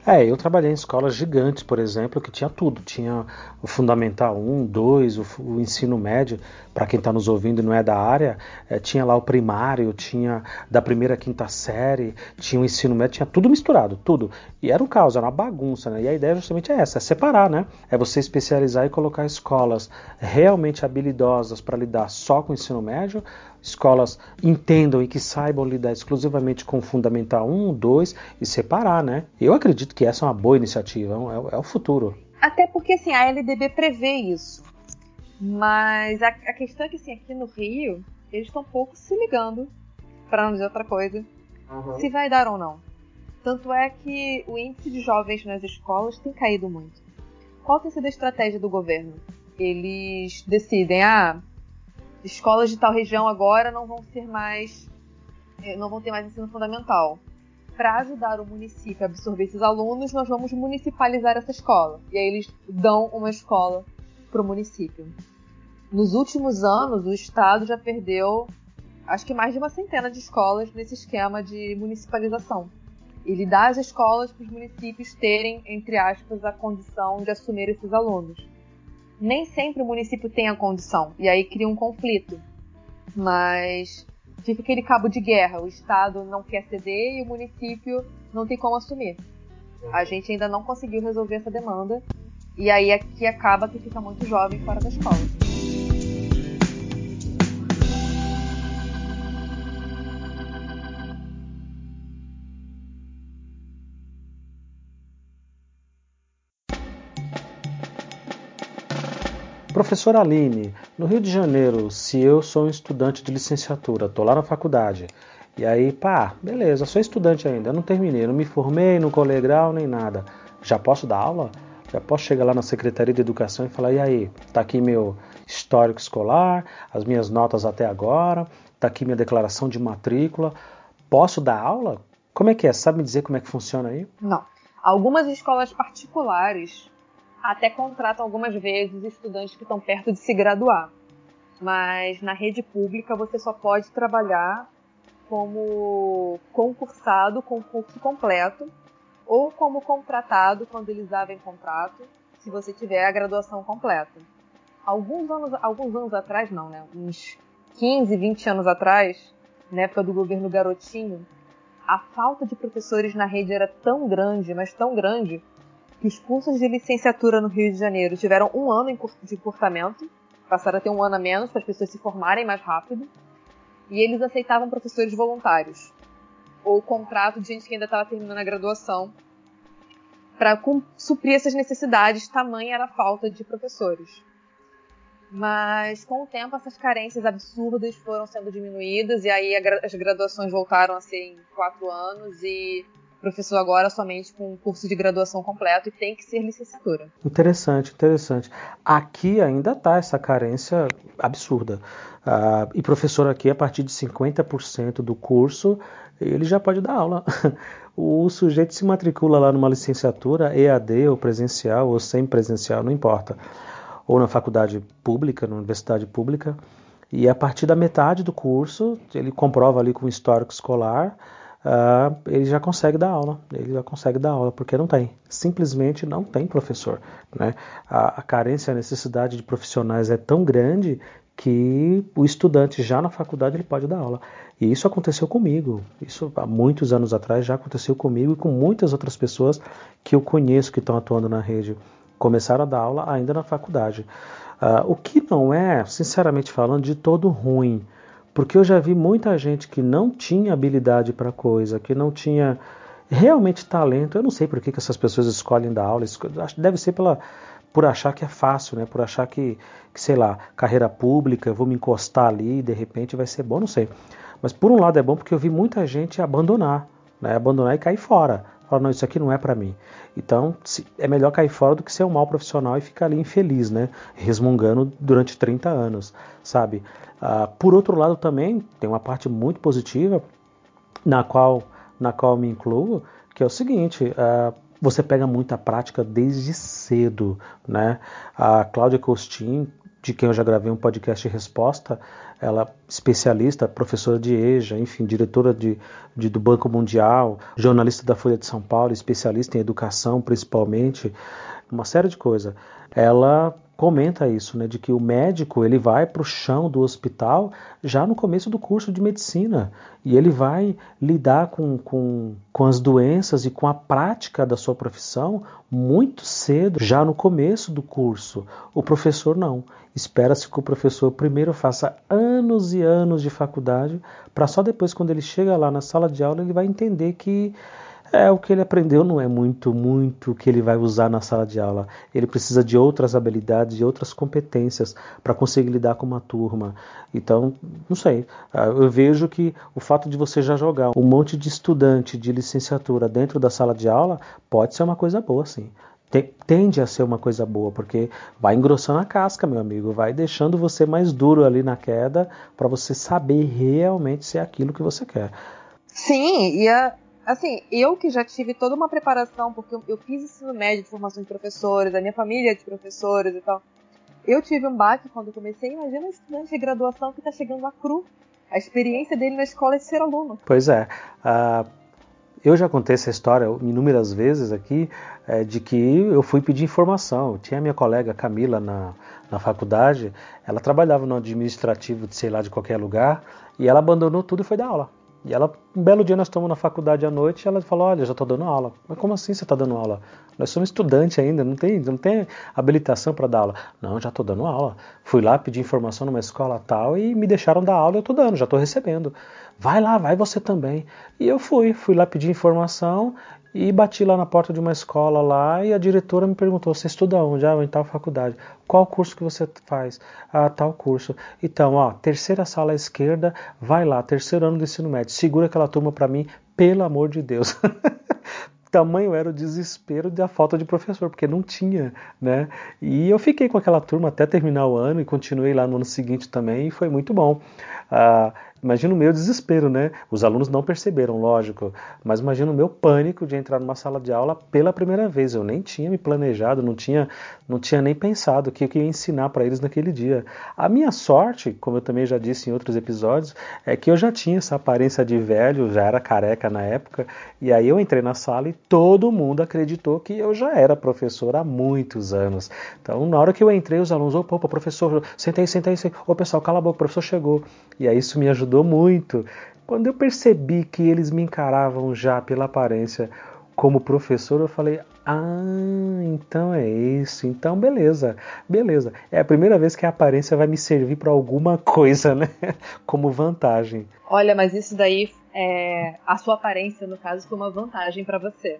É, eu trabalhei em escolas gigantes, por exemplo, que tinha tudo. Tinha o Fundamental 1, 2, o, o ensino médio, para quem está nos ouvindo e não é da área, é, tinha lá o primário, tinha da primeira à quinta série, tinha o ensino médio, tinha tudo misturado, tudo. E era um caos, era uma bagunça, né? E a ideia justamente é essa, é separar, né? É você especializar e colocar escolas realmente habilidosas para lidar só com o ensino médio, escolas entendam e que saibam lidar exclusivamente com o Fundamental 1, 2 e separar, né? Eu acredito que essa é uma boa iniciativa, é, é o futuro. Até porque assim, a LDB prevê isso. Mas a, a questão é que assim, aqui no Rio, eles estão pouco se ligando, para não dizer outra coisa, uhum. se vai dar ou não. Tanto é que o índice de jovens nas escolas tem caído muito. Qual tem sido a estratégia do governo? Eles decidem, ah, escolas de tal região agora não vão ser mais, eh, não vão ter mais ensino fundamental. Para ajudar o município a absorver esses alunos, nós vamos municipalizar essa escola. E aí eles dão uma escola para o município. Nos últimos anos, o estado já perdeu, acho que mais de uma centena de escolas nesse esquema de municipalização. Ele dá as escolas para os municípios terem, entre aspas, a condição de assumir esses alunos nem sempre o município tem a condição, e aí cria um conflito. Mas fica aquele cabo de guerra: o Estado não quer ceder e o município não tem como assumir. A gente ainda não conseguiu resolver essa demanda, e aí aqui acaba que fica muito jovem fora da escola. Professora Aline, no Rio de Janeiro, se eu sou um estudante de licenciatura, estou lá na faculdade, e aí, pá, beleza, sou estudante ainda, não terminei, não me formei, não colei grau nem nada. Já posso dar aula? Já posso chegar lá na Secretaria de Educação e falar: e aí, tá aqui meu histórico escolar, as minhas notas até agora, tá aqui minha declaração de matrícula. Posso dar aula? Como é que é? Sabe me dizer como é que funciona aí? Não. Algumas escolas particulares até contratam algumas vezes estudantes que estão perto de se graduar. Mas na rede pública você só pode trabalhar como concursado com curso completo ou como contratado quando eles abrem contrato, se você tiver a graduação completa. Alguns anos, alguns anos atrás, não, né? Uns 15, 20 anos atrás, na época do governo Garotinho, a falta de professores na rede era tão grande, mas tão grande, que os cursos de licenciatura no Rio de Janeiro. Tiveram um ano de encurtamento, passaram a ter um ano a menos para as pessoas se formarem mais rápido, e eles aceitavam professores voluntários, ou contrato de gente que ainda estava terminando a graduação, para suprir essas necessidades, tamanha era a falta de professores. Mas com o tempo essas carências absurdas foram sendo diminuídas. E aí as graduações voltaram a ser em quatro anos. E professor agora somente com um curso de graduação completo e tem que ser licenciatura. Interessante, interessante. Aqui ainda está essa carência absurda. Uh, e professor aqui, a partir de 50% do curso, ele já pode dar aula. o sujeito se matricula lá numa licenciatura, EAD ou presencial ou sem presencial, não importa. Ou na faculdade pública, na universidade pública, e a partir da metade do curso, ele comprova ali com o histórico escolar, uh, ele já consegue dar aula. Ele já consegue dar aula, porque não tem. Simplesmente não tem professor. Né? A, a carência, a necessidade de profissionais é tão grande que o estudante já na faculdade ele pode dar aula. E isso aconteceu comigo. Isso há muitos anos atrás já aconteceu comigo e com muitas outras pessoas que eu conheço que estão atuando na rede. Começaram a dar aula ainda na faculdade. Uh, o que não é, sinceramente falando, de todo ruim. Porque eu já vi muita gente que não tinha habilidade para coisa, que não tinha realmente talento. Eu não sei por que, que essas pessoas escolhem dar aula. Deve ser pela, por achar que é fácil, né? Por achar que, que, sei lá, carreira pública, eu vou me encostar ali e de repente vai ser bom, não sei. Mas por um lado é bom porque eu vi muita gente abandonar, né? Abandonar e cair fora. Falar, não, isso aqui não é para mim. Então, é melhor cair fora do que ser um mau profissional e ficar ali infeliz, né? Resmungando durante 30 anos, sabe? Uh, por outro lado, também tem uma parte muito positiva na qual, na qual me incluo, que é o seguinte: uh, você pega muita prática desde cedo, né? A Cláudia Costin, de quem eu já gravei um podcast de resposta, ela especialista, professora de EJA, enfim, diretora de, de, do Banco Mundial, jornalista da Folha de São Paulo, especialista em educação principalmente, uma série de coisas. Ela comenta isso, né, de que o médico ele vai para o chão do hospital já no começo do curso de medicina e ele vai lidar com, com, com as doenças e com a prática da sua profissão muito cedo, já no começo do curso. O professor não. Espera-se que o professor primeiro faça anos e anos de faculdade para só depois, quando ele chega lá na sala de aula, ele vai entender que é, o que ele aprendeu não é muito, muito o que ele vai usar na sala de aula. Ele precisa de outras habilidades, de outras competências para conseguir lidar com uma turma. Então, não sei. Ah, eu vejo que o fato de você já jogar um monte de estudante de licenciatura dentro da sala de aula pode ser uma coisa boa, sim tende a ser uma coisa boa, porque vai engrossando a casca, meu amigo, vai deixando você mais duro ali na queda para você saber realmente se é aquilo que você quer. Sim, e a, assim, eu que já tive toda uma preparação, porque eu, eu fiz ensino médio de formação de professores, a minha família é de professores e tal. Eu tive um baque quando comecei. Imagina um estudante de graduação que está chegando a cru. A experiência dele na escola é de ser aluno. Pois é. Uh, eu já contei essa história inúmeras vezes aqui, é, de que eu fui pedir informação. Tinha a minha colega Camila na, na faculdade, ela trabalhava no administrativo de sei lá de qualquer lugar, e ela abandonou tudo e foi dar aula. E ela, um belo dia nós estamos na faculdade à noite e ela falou: Olha, já estou dando aula. Mas como assim você está dando aula? Nós somos estudantes ainda, não tem, não tem habilitação para dar aula. Não, já estou dando aula. Fui lá pedir informação numa escola tal e me deixaram dar aula eu estou dando, já estou recebendo. Vai lá, vai você também. E eu fui, fui lá pedir informação e bati lá na porta de uma escola lá e a diretora me perguntou: "Você estuda onde?" "Ah, em tal faculdade." "Qual curso que você faz?" "Ah, tal curso." "Então, ó, terceira sala à esquerda, vai lá, terceiro ano do ensino médio. Segura aquela turma para mim, pelo amor de Deus." tamanho era o desespero da falta de professor, porque não tinha, né? E eu fiquei com aquela turma até terminar o ano e continuei lá no ano seguinte também e foi muito bom. Uh, Imagina o meu desespero, né? Os alunos não perceberam, lógico, mas imagina o meu pânico de entrar numa sala de aula pela primeira vez. Eu nem tinha me planejado, não tinha, não tinha nem pensado o que eu ia ensinar para eles naquele dia. A minha sorte, como eu também já disse em outros episódios, é que eu já tinha essa aparência de velho, já era careca na época, e aí eu entrei na sala e todo mundo acreditou que eu já era professor há muitos anos. Então, na hora que eu entrei, os alunos, opa, opa professor, aí, senta aí. Ô pessoal, cala a boca, o professor chegou. E aí isso me ajudou ajudou muito. Quando eu percebi que eles me encaravam já pela aparência como professor, eu falei: ah, então é isso, então beleza, beleza. É a primeira vez que a aparência vai me servir para alguma coisa, né? Como vantagem. Olha, mas isso daí, é, a sua aparência, no caso, foi uma vantagem para você.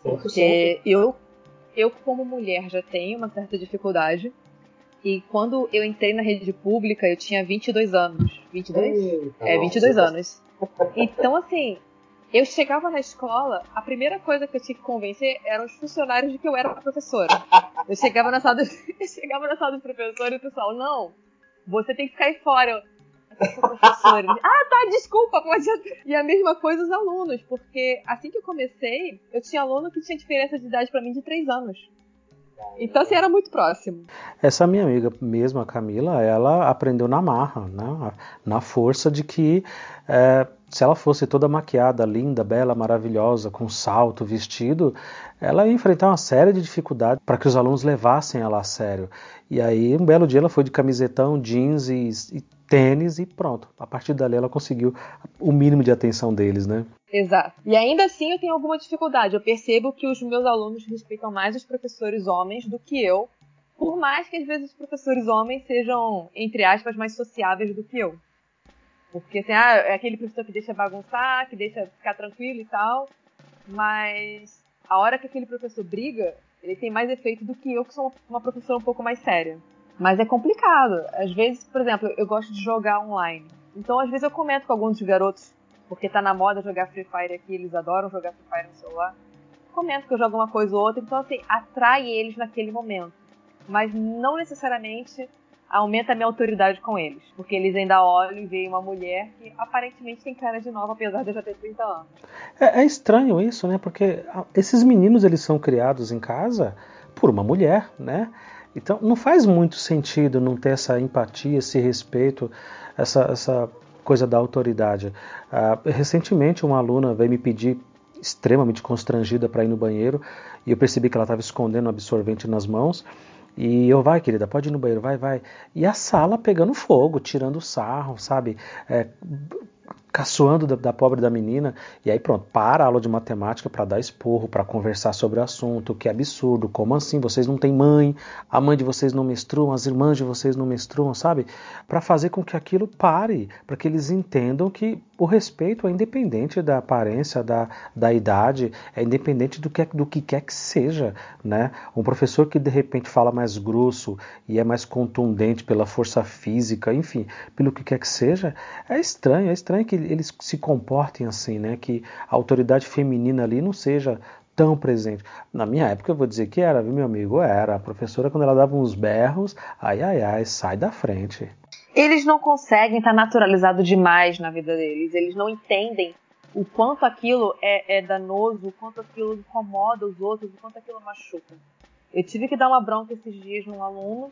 Porque eu, eu, como mulher, já tenho uma certa dificuldade e quando eu entrei na rede pública, eu tinha 22 anos. 22? Eita, é, 22 nossa. anos. Então, assim, eu chegava na escola, a primeira coisa que eu tinha que convencer eram os funcionários de que eu era professora. Eu chegava na sala do, eu chegava na sala do professor e o pessoal, não, você tem que ficar aí fora. Professora. ah, tá, desculpa, pode. E a mesma coisa os alunos, porque assim que eu comecei, eu tinha aluno que tinha diferença de idade para mim de 3 anos. Então, assim, era muito próximo. Essa minha amiga mesmo, a Camila, ela aprendeu na marra, né? na força de que é, se ela fosse toda maquiada, linda, bela, maravilhosa, com salto, vestido, ela ia enfrentar uma série de dificuldades para que os alunos levassem ela a sério. E aí, um belo dia, ela foi de camisetão, jeans e, e tênis e pronto. A partir dali, ela conseguiu o mínimo de atenção deles, né? Exato. E ainda assim eu tenho alguma dificuldade. Eu percebo que os meus alunos respeitam mais os professores homens do que eu, por mais que às vezes os professores homens sejam, entre aspas, mais sociáveis do que eu. Porque assim, ah, é aquele professor que deixa bagunçar, que deixa ficar tranquilo e tal, mas a hora que aquele professor briga, ele tem mais efeito do que eu, que sou uma professora um pouco mais séria. Mas é complicado. Às vezes, por exemplo, eu gosto de jogar online. Então, às vezes, eu comento com alguns dos garotos porque tá na moda jogar Free Fire aqui, eles adoram jogar Free Fire no celular. Comento que eu jogo uma coisa ou outra, então assim, atrai eles naquele momento. Mas não necessariamente aumenta a minha autoridade com eles. Porque eles ainda olham e veem uma mulher que aparentemente tem cara de nova, apesar de eu já ter 30 anos. É, é estranho isso, né? Porque esses meninos eles são criados em casa por uma mulher, né? Então não faz muito sentido não ter essa empatia, esse respeito, essa, essa coisa da autoridade. Uh, recentemente, uma aluna veio me pedir, extremamente constrangida, para ir no banheiro, e eu percebi que ela estava escondendo o absorvente nas mãos. E eu, vai, querida, pode ir no banheiro, vai, vai. E a sala pegando fogo, tirando sarro, sabe? É, caçoando da, da, pobre da menina, e aí pronto, para a aula de matemática para dar esporro, para conversar sobre o assunto, que absurdo, como assim? Vocês não têm mãe, a mãe de vocês não menstruam, as irmãs de vocês não menstruam, sabe? Para fazer com que aquilo pare, para que eles entendam que o respeito é independente da aparência, da, da idade, é independente do que, do que quer que seja, né? Um professor que de repente fala mais grosso e é mais contundente pela força física, enfim, pelo que quer que seja, é estranho, é estranho que eles se comportem assim, né? Que a autoridade feminina ali não seja tão presente. Na minha época, eu vou dizer que era, viu, meu amigo? Era. A professora, quando ela dava uns berros, ai, ai, ai, sai da frente. Eles não conseguem estar naturalizado demais na vida deles. Eles não entendem o quanto aquilo é, é danoso, o quanto aquilo incomoda os outros, o quanto aquilo machuca. Eu tive que dar uma bronca esses dias num aluno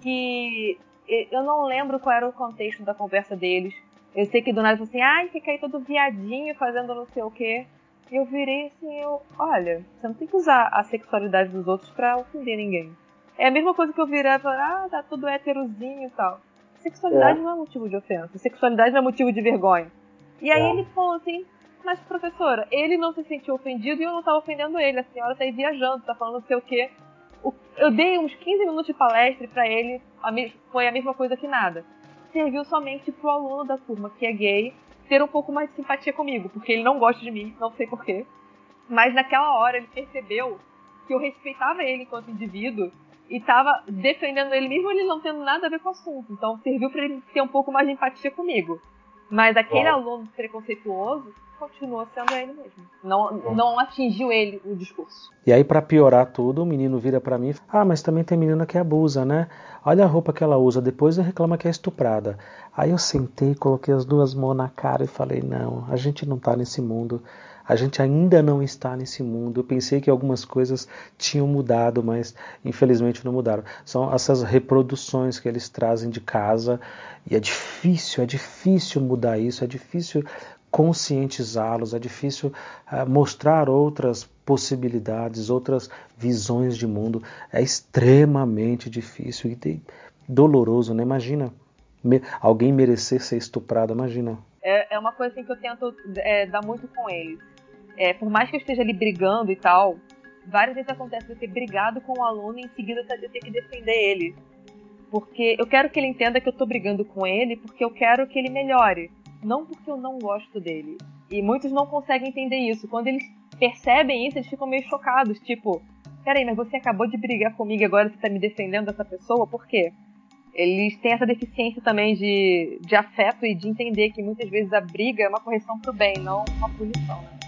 que eu não lembro qual era o contexto da conversa deles, eu sei que do nada assim, ai, fica aí todo viadinho fazendo não sei o quê. E eu virei assim, eu, olha, você não tem que usar a sexualidade dos outros pra ofender ninguém. É a mesma coisa que eu virar e falar, ah, tá tudo héterozinho e tal. Sexualidade é. não é motivo de ofensa, sexualidade não é motivo de vergonha. E aí é. ele falou assim, mas professora, ele não se sentiu ofendido e eu não tava ofendendo ele, a senhora tá aí viajando, tá falando não sei o quê. Eu dei uns 15 minutos de palestra para ele, foi a mesma coisa que nada serviu somente pro aluno da turma que é gay ter um pouco mais de simpatia comigo, porque ele não gosta de mim, não sei porquê. Mas naquela hora ele percebeu que eu respeitava ele enquanto indivíduo e estava defendendo ele mesmo ele não tendo nada a ver com o assunto. Então serviu para ele ter um pouco mais de empatia comigo. Mas aquele aluno preconceituoso continuou sendo ele mesmo. Não, não atingiu ele o discurso. E aí, para piorar tudo, o menino vira para mim: Ah, mas também tem menina que abusa, né? Olha a roupa que ela usa, depois reclama que é estuprada. Aí eu sentei, coloquei as duas mãos na cara e falei: Não, a gente não tá nesse mundo. A gente ainda não está nesse mundo. Eu pensei que algumas coisas tinham mudado, mas infelizmente não mudaram. São essas reproduções que eles trazem de casa e é difícil, é difícil mudar isso, é difícil conscientizá-los, é difícil uh, mostrar outras possibilidades, outras visões de mundo. É extremamente difícil e doloroso, né? Imagina me, alguém merecer ser estuprado, imagina. É, é uma coisa assim, que eu tento é, dar muito com eles. É, por mais que eu esteja ali brigando e tal, várias vezes acontece de eu ter brigado com o um aluno e em seguida eu ter que defender ele. Porque eu quero que ele entenda que eu tô brigando com ele porque eu quero que ele melhore não porque eu não gosto dele. E muitos não conseguem entender isso. Quando eles percebem isso, eles ficam meio chocados, tipo, peraí, mas você acabou de brigar comigo e agora você tá me defendendo dessa pessoa? Por quê? Eles têm essa deficiência também de, de afeto e de entender que muitas vezes a briga é uma correção pro bem, não uma punição, né?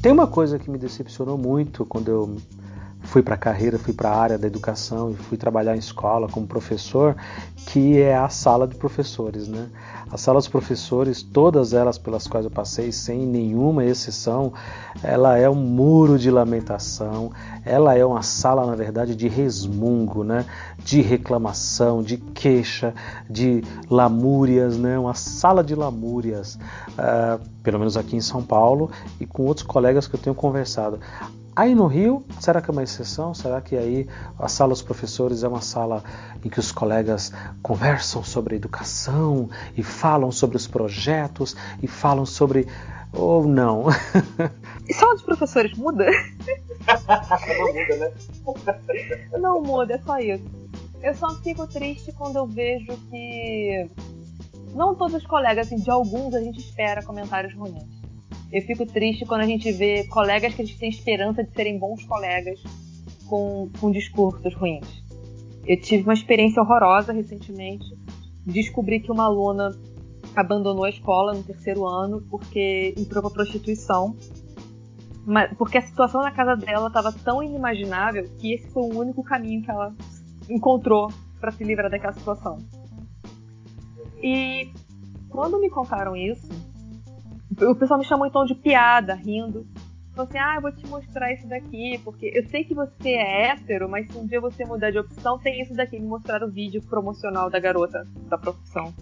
Tem uma coisa que me decepcionou muito quando eu fui para a carreira, fui para a área da educação e fui trabalhar em escola como professor, que é a sala de professores, né? As salas de professores, todas elas pelas quais eu passei, sem nenhuma exceção, ela é um muro de lamentação, ela é uma sala, na verdade, de resmungo, né? De reclamação, de queixa, de lamúrias, né? Uma sala de lamúrias, uh, pelo menos aqui em São Paulo e com outros colegas que eu tenho conversado. Aí no Rio, será que é uma exceção? Será que aí a sala dos professores é uma sala em que os colegas conversam sobre educação e falam sobre os projetos e falam sobre ou não? E sala dos professores muda? não muda, né? Não muda, é só isso. Eu só fico triste quando eu vejo que não todos os colegas, assim, de alguns a gente espera comentários ruins. Eu fico triste quando a gente vê colegas que a gente tem esperança de serem bons colegas com, com discursos ruins. Eu tive uma experiência horrorosa recentemente. Descobri que uma aluna abandonou a escola no terceiro ano porque entrou para prostituição. Mas, porque a situação na casa dela estava tão inimaginável que esse foi o único caminho que ela encontrou para se livrar daquela situação. E quando me contaram isso, o pessoal me chamou então de piada, rindo. Falou assim: ah, eu vou te mostrar isso daqui, porque eu sei que você é hétero, mas se um dia você mudar de opção, tem isso daqui. Me mostraram o vídeo promocional da garota da profissão.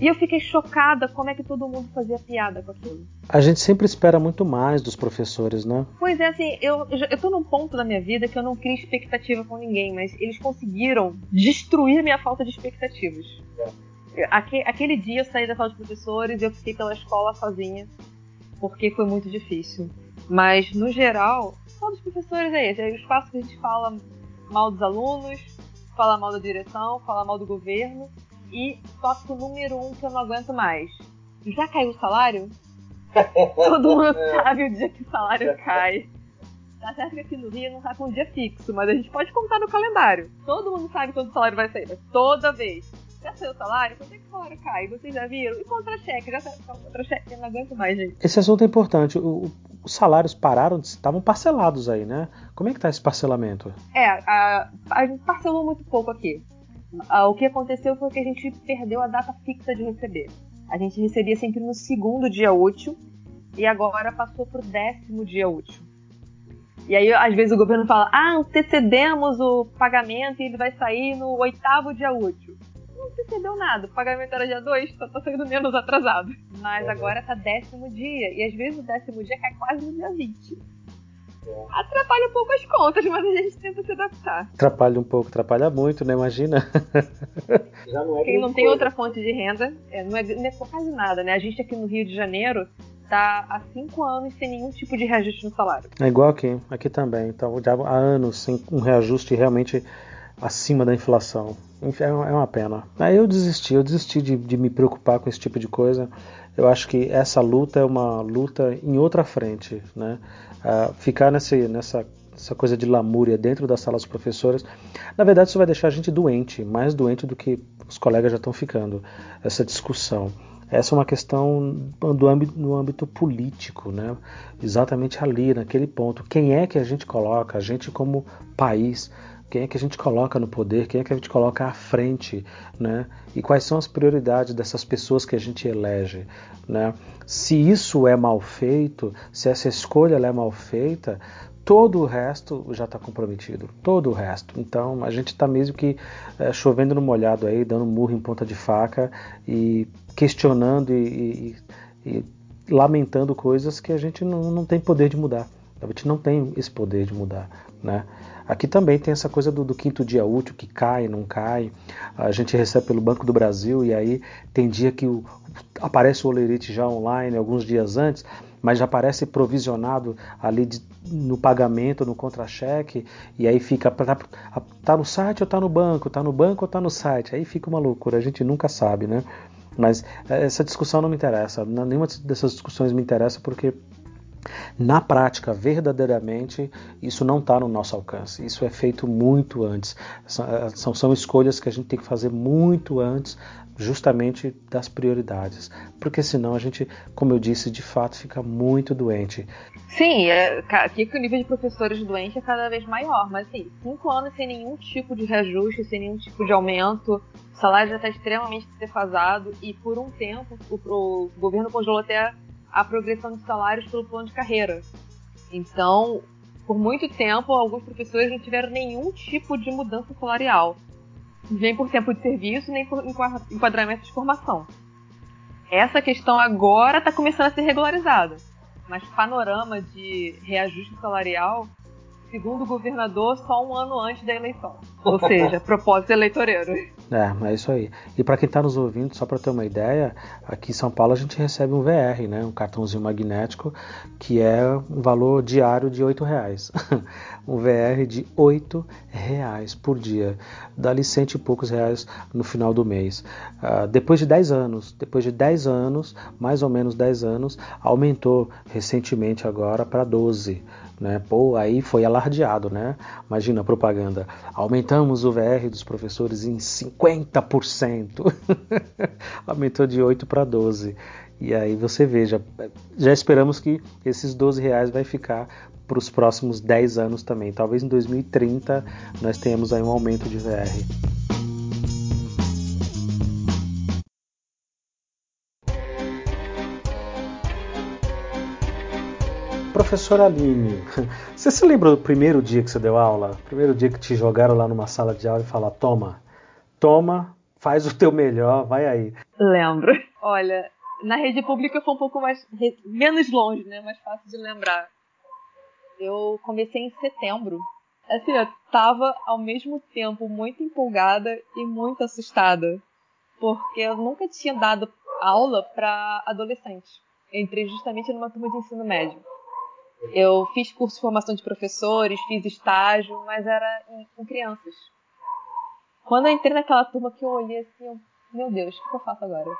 E eu fiquei chocada como é que todo mundo fazia piada com aquilo. A gente sempre espera muito mais dos professores, né? Pois é, assim, eu, eu tô num ponto da minha vida que eu não crio expectativa com ninguém, mas eles conseguiram destruir minha falta de expectativas. Aquele dia eu saí da sala de professores e eu fiquei pela escola sozinha, porque foi muito difícil. Mas, no geral, só dos professores é esse. É o espaço que a gente fala mal dos alunos, fala mal da direção, fala mal do governo. E tópico número um que eu não aguento mais. Já caiu o salário? Todo mundo sabe o dia que o salário cai. Tá certo que aqui no Rio não tá com um dia fixo, mas a gente pode contar no calendário. Todo mundo sabe quando o salário vai sair, mas toda vez já saiu o salário? Quanto é que o salário cai? Vocês já viram? E contra-cheque? Já saiu contra-cheque? Eu não aguento mais, gente. Esse assunto é importante. O, os salários pararam, estavam parcelados aí, né? Como é que tá esse parcelamento? É, a, a gente parcelou muito pouco aqui. A, o que aconteceu foi que a gente perdeu a data fixa de receber. A gente recebia sempre no segundo dia útil e agora passou pro décimo dia útil. E aí, às vezes, o governo fala: ah, antecedemos o pagamento e ele vai sair no oitavo dia útil não percebeu nada. O pagamento era dia 2, só tá saindo menos atrasado. Mas agora tá décimo dia. E às vezes o décimo dia cai quase no dia 20. Atrapalha um pouco as contas, mas a gente tenta se adaptar. Atrapalha um pouco, atrapalha muito, né? Imagina. Não é Quem não tem outra fonte de renda, é, não, é, não é quase nada, né? A gente aqui no Rio de Janeiro está há cinco anos sem nenhum tipo de reajuste no salário. É igual aqui, aqui também. Então, há anos sem um reajuste realmente acima da inflação. É, é uma pena. Aí eu desisti, eu desisti de, de, me preocupar com esse tipo de coisa. Eu acho que essa luta é uma luta em outra frente, né? Uh, ficar nesse, nessa essa coisa de lamúria dentro das salas dos professores, na verdade isso vai deixar a gente doente, mais doente do que os colegas já estão ficando. Essa discussão. Essa é uma questão do âmbito, no âmbito político, né? exatamente ali, naquele ponto. Quem é que a gente coloca, a gente como país, quem é que a gente coloca no poder, quem é que a gente coloca à frente, né? E quais são as prioridades dessas pessoas que a gente elege, né? Se isso é mal feito, se essa escolha é mal feita, todo o resto já está comprometido, todo o resto. Então a gente está mesmo que é, chovendo no molhado aí, dando murro em ponta de faca e questionando e, e, e lamentando coisas que a gente não, não tem poder de mudar. A gente não tem esse poder de mudar, né? Aqui também tem essa coisa do, do, quinto dia útil, que cai, não cai. A gente recebe pelo Banco do Brasil e aí tem dia que o, aparece o olerite já online alguns dias antes, mas já aparece provisionado ali de, no pagamento, no contra-cheque, e aí fica, tá, tá, no site ou tá no banco, tá no banco ou tá no site, aí fica uma loucura, a gente nunca sabe, né? Mas eh, essa discussão não me interessa, nenhuma dessas discussões me interessa porque na prática, verdadeiramente, isso não está no nosso alcance. Isso é feito muito antes. São, são escolhas que a gente tem que fazer muito antes, justamente das prioridades. Porque senão a gente, como eu disse, de fato fica muito doente. Sim, é, aqui o nível de professores doentes é cada vez maior. Mas assim, cinco anos sem nenhum tipo de reajuste, sem nenhum tipo de aumento. O salário já está extremamente defasado e por um tempo o, o governo congelou até a progressão de salários pelo plano de carreira. Então, por muito tempo, alguns professores não tiveram nenhum tipo de mudança salarial, nem por tempo de serviço, nem por enquadramento de formação. Essa questão agora está começando a ser regularizada, mas panorama de reajuste salarial segundo governador, só um ano antes da eleição. Ou seja, propósito eleitoreiro. É, é isso aí. E para quem está nos ouvindo, só para ter uma ideia, aqui em São Paulo a gente recebe um VR, né, um cartãozinho magnético, que é um valor diário de R$ reais. um VR de R$ reais por dia. Dá-lhe cento e poucos reais no final do mês. Uh, depois de 10 anos, depois de 10 anos, mais ou menos 10 anos, aumentou recentemente agora para 12 né? Pô, aí foi alardeado, né? Imagina a propaganda. Aumentamos o VR dos professores em 50%. Aumentou de 8 para 12. E aí você veja, já esperamos que esses 12 reais vai ficar para os próximos 10 anos também. Talvez em 2030 nós tenhamos aí um aumento de VR. Professora Aline, você se lembra do primeiro dia que você deu aula? Primeiro dia que te jogaram lá numa sala de aula e falaram: toma, toma, faz o teu melhor, vai aí. Lembro. Olha, na rede pública foi um pouco mais menos longe, né? Mais fácil de lembrar. Eu comecei em setembro. Assim, eu tava ao mesmo tempo muito empolgada e muito assustada, porque eu nunca tinha dado aula para adolescentes. Eu entrei justamente numa turma de ensino médio. Eu fiz curso de formação de professores, fiz estágio, mas era com crianças. Quando eu entrei naquela turma que eu olhei assim, eu, meu Deus, o que eu faço agora?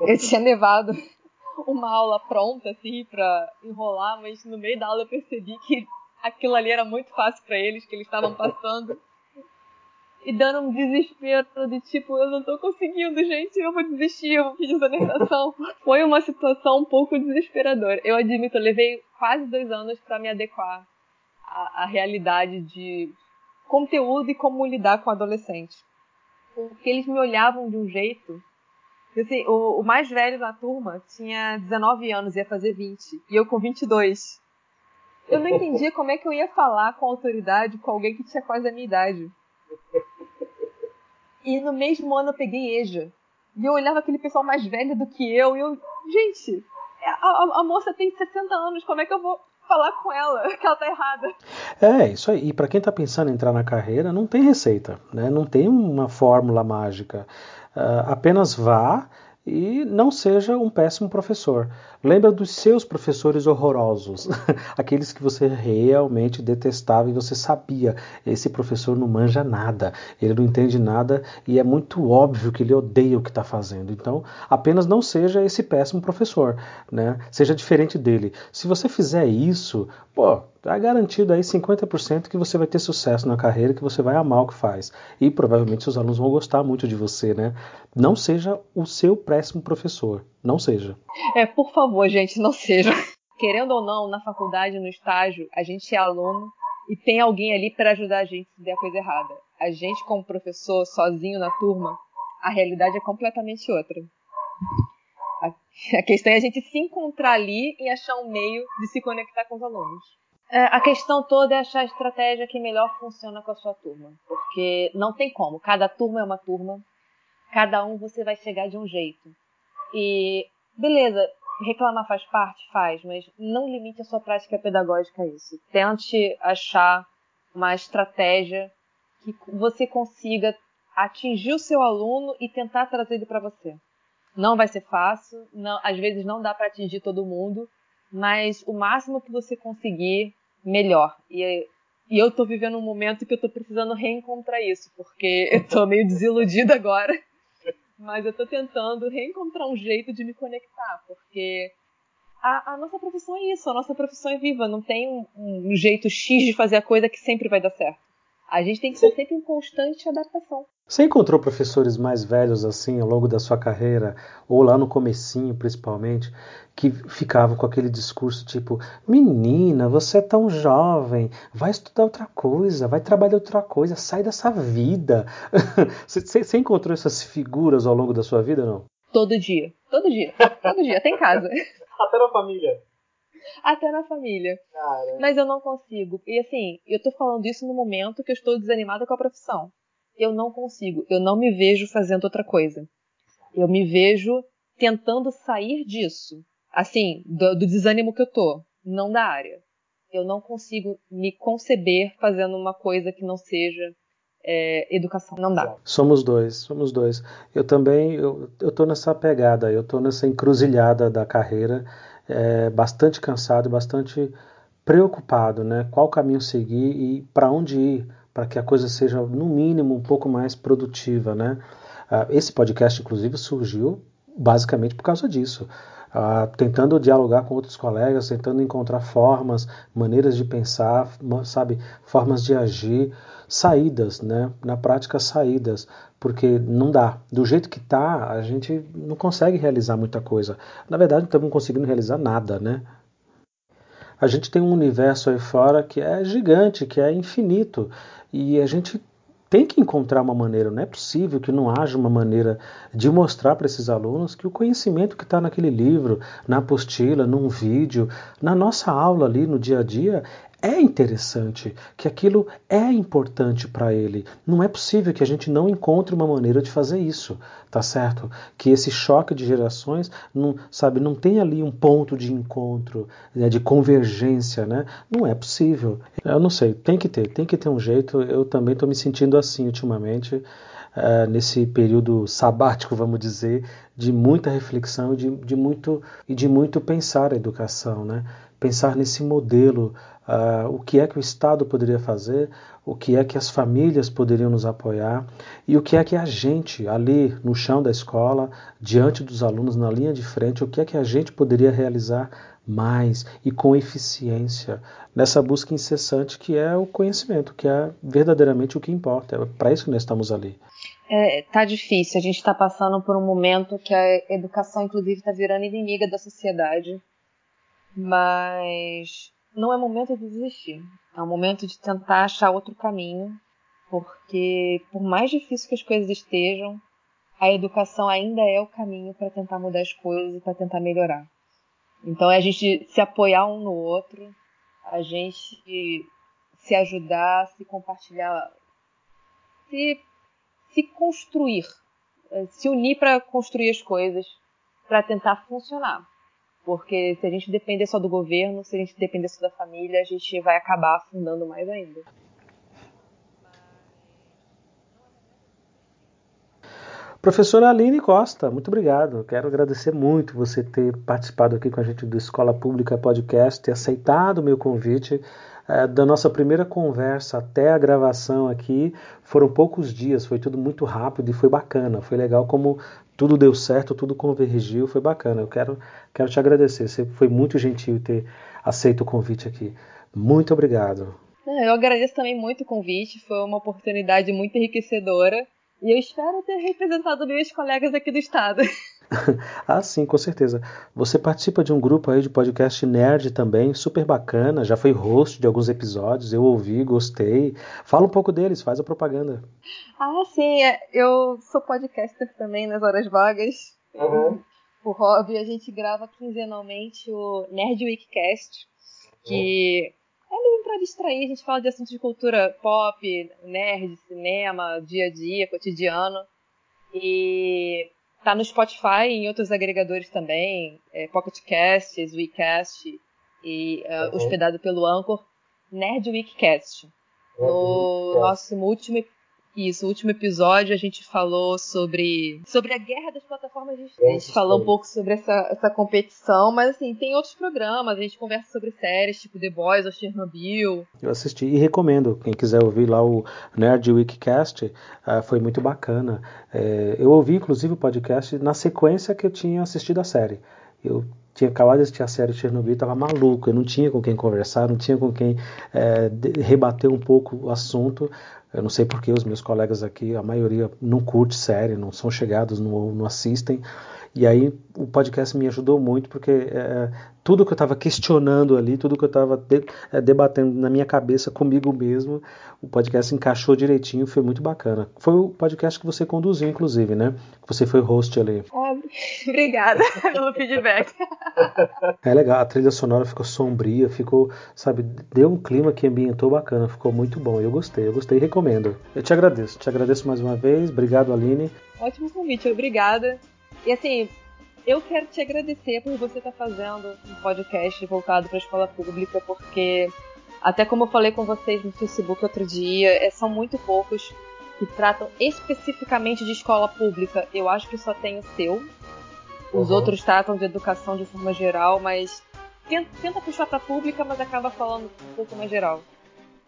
Eu tinha levado uma aula pronta, assim, pra enrolar, mas no meio da aula eu percebi que aquilo ali era muito fácil para eles, que eles estavam passando e dando um desespero de tipo, eu não tô conseguindo, gente, eu vou desistir, eu vou pedir exoneração. Foi uma situação um pouco desesperadora. Eu admito, eu levei quase dois anos para me adequar à, à, realidade de conteúdo e como lidar com adolescente. Porque eles me olhavam de um jeito. Assim, o, o mais velho da turma tinha 19 anos, ia fazer 20, e eu com 22. Eu não entendia como é que eu ia falar com autoridade com alguém que tinha quase a minha idade. E no mesmo ano eu peguei EJA. E eu olhava aquele pessoal mais velho do que eu e eu, gente, a, a, a moça tem 60 anos, como é que eu vou falar com ela que ela tá errada? É, isso aí. E para quem tá pensando em entrar na carreira, não tem receita, né? Não tem uma fórmula mágica. Uh, apenas vá e não seja um péssimo professor. Lembra dos seus professores horrorosos, aqueles que você realmente detestava e você sabia, esse professor não manja nada, ele não entende nada e é muito óbvio que ele odeia o que está fazendo. Então, apenas não seja esse péssimo professor, né? Seja diferente dele. Se você fizer isso, pô, tá garantido aí 50% que você vai ter sucesso na carreira, que você vai amar o que faz. E provavelmente seus alunos vão gostar muito de você, né? Não seja o seu péssimo professor. Não seja. É, por favor, gente, não seja. Querendo ou não, na faculdade, no estágio, a gente é aluno e tem alguém ali para ajudar a gente se der coisa errada. A gente, como professor, sozinho na turma, a realidade é completamente outra. A, questão é a gente se encontrar ali e achar um meio de se conectar com os alunos. É, a questão toda é achar a estratégia que melhor funciona com a sua turma. Porque não tem como. Cada turma é uma turma. Cada um você vai chegar de um jeito. E beleza, reclamar faz parte? Faz, mas não limite a sua prática pedagógica a isso. Tente achar uma estratégia que você consiga atingir o seu aluno e tentar trazer ele para você. Não vai ser fácil, não, às vezes não dá para atingir todo mundo, mas o máximo que você conseguir, melhor. E, e eu tô vivendo um momento que eu tô precisando reencontrar isso, porque eu tô meio desiludida agora mas eu tô tentando reencontrar um jeito de me conectar, porque a, a, nossa profissão é isso, a nossa profissão é viva, não tem um, um, jeito X de fazer a coisa que sempre vai dar certo. A gente tem que ser sempre em constante adaptação. Você encontrou professores mais velhos assim ao longo da sua carreira, ou lá no comecinho principalmente, que ficavam com aquele discurso tipo: "Menina, você é tão jovem, vai estudar outra coisa, vai trabalhar outra coisa, sai dessa vida". você, você encontrou essas figuras ao longo da sua vida não? Todo dia, todo dia, todo dia, até em casa. Até na família. Até na família. Cara. Mas eu não consigo. E assim, eu tô falando isso no momento que eu estou desanimada com a profissão. Eu não consigo. Eu não me vejo fazendo outra coisa. Eu me vejo tentando sair disso. Assim, do, do desânimo que eu tô. Não da área. Eu não consigo me conceber fazendo uma coisa que não seja é, educação. Não dá. Somos dois, somos dois. Eu também, eu, eu tô nessa pegada, eu tô nessa encruzilhada da carreira é, bastante cansado, bastante preocupado, né? Qual caminho seguir e para onde ir para que a coisa seja no mínimo um pouco mais produtiva, né? Ah, esse podcast, inclusive, surgiu basicamente por causa disso. Uh, tentando dialogar com outros colegas, tentando encontrar formas, maneiras de pensar, sabe, formas de agir, saídas, né? Na prática, saídas, porque não dá. Do jeito que tá, a gente não consegue realizar muita coisa. Na verdade, não estamos conseguindo realizar nada, né? A gente tem um universo aí fora que é gigante, que é infinito, e a gente tem que encontrar uma maneira, não é possível que não haja uma maneira de mostrar para esses alunos que o conhecimento que está naquele livro, na apostila, num vídeo, na nossa aula ali no dia a dia, é interessante, que aquilo é importante para ele. Não é possível que a gente não encontre uma maneira de fazer isso, tá certo? Que esse choque de gerações, não, sabe, não tem ali um ponto de encontro, né, de convergência, né? Não é possível. Eu não sei, tem que ter, tem que ter um jeito. Eu também estou me sentindo assim ultimamente. Uh, nesse período sabático, vamos dizer, de muita reflexão de, de muito, e de muito pensar a educação, né? pensar nesse modelo Uh, o que é que o Estado poderia fazer, o que é que as famílias poderiam nos apoiar e o que é que a gente, ali no chão da escola, diante dos alunos, na linha de frente, o que é que a gente poderia realizar mais e com eficiência nessa busca incessante que é o conhecimento, que é verdadeiramente o que importa. É para isso que nós estamos ali. É, tá difícil. A gente está passando por um momento que a educação, inclusive, está virando inimiga da sociedade. Mas não é momento de desistir. É um momento de tentar achar outro caminho, porque por mais difícil que as coisas estejam, a educação ainda é o caminho para tentar mudar as coisas e para tentar melhorar. Então é a gente se apoiar um no outro, a gente se ajudar, se compartilhar, se, se construir, se unir para construir as coisas, para tentar funcionar. Porque se a gente depender só do governo, se a gente depender só da família, a gente vai acabar afundando mais ainda. Professora Aline Costa, muito obrigado. Quero agradecer muito você ter participado aqui com a gente do Escola Pública Podcast, ter aceitado o meu convite. É, da nossa primeira conversa até a gravação aqui foram poucos dias, foi tudo muito rápido e foi bacana. Foi legal como tudo deu certo, tudo convergiu, foi bacana. Eu quero, quero te agradecer. Você foi muito gentil ter aceito o convite aqui. Muito obrigado. Eu agradeço também muito o convite, foi uma oportunidade muito enriquecedora. E eu espero ter representado meus colegas aqui do estado. ah, sim, com certeza. Você participa de um grupo aí de podcast nerd também, super bacana. Já foi host de alguns episódios, eu ouvi, gostei. Fala um pouco deles, faz a propaganda. Ah, sim, é, eu sou podcaster também nas horas vagas. Uhum. Por hobby, a gente grava quinzenalmente o Nerd Weekcast, que é mesmo para distrair, a gente fala de assuntos de cultura pop, nerd, cinema, dia a dia, cotidiano. E tá no Spotify e em outros agregadores também, é, Pocket Casts, WeCast e uh, uhum. hospedado pelo Anchor, Nerd Weekcast. No nosso último isso, o último episódio a gente falou sobre, sobre a guerra das plataformas de A gente falou um pouco sobre essa, essa competição, mas assim, tem outros programas, a gente conversa sobre séries, tipo The Boys ou Chernobyl. Eu assisti e recomendo, quem quiser ouvir lá o Nerd Weekcast, uh, foi muito bacana. É, eu ouvi inclusive o podcast na sequência que eu tinha assistido a série. Eu tinha acabado de assistir a série Chernobyl, estava maluco, eu não tinha com quem conversar, não tinha com quem é, rebater um pouco o assunto. Eu não sei porque os meus colegas aqui, a maioria não curte série, não são chegados, não, não assistem. E aí o podcast me ajudou muito porque é, tudo que eu estava questionando ali, tudo que eu estava de, é, debatendo na minha cabeça comigo mesmo, o podcast encaixou direitinho, foi muito bacana. Foi o podcast que você conduziu, inclusive, né? Você foi host ali. É, obrigada pelo feedback. É legal, a trilha sonora ficou sombria, ficou, sabe, deu um clima que ambientou bacana, ficou muito bom. Eu gostei, eu gostei e recomendo. Eu te agradeço, te agradeço mais uma vez. Obrigado, Aline. Ótimo convite, obrigada. E assim, eu quero te agradecer por você estar tá fazendo um podcast voltado para a escola pública, porque até como eu falei com vocês no Facebook outro dia, é, são muito poucos que tratam especificamente de escola pública. Eu acho que só tem o seu. Os uhum. outros tratam de educação de forma geral, mas tenta, tenta puxar para pública, mas acaba falando um pouco mais geral.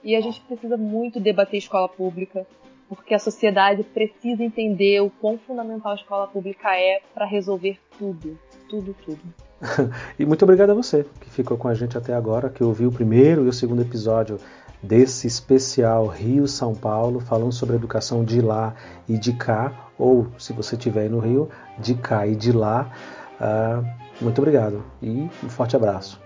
E a gente precisa muito debater escola pública, porque a sociedade precisa entender o quão fundamental a escola pública é para resolver tudo, tudo, tudo. e muito obrigado a você que ficou com a gente até agora, que ouviu o primeiro e o segundo episódio desse especial Rio São Paulo, falando sobre educação de lá e de cá, ou se você estiver no Rio, de cá e de lá. Uh, muito obrigado e um forte abraço.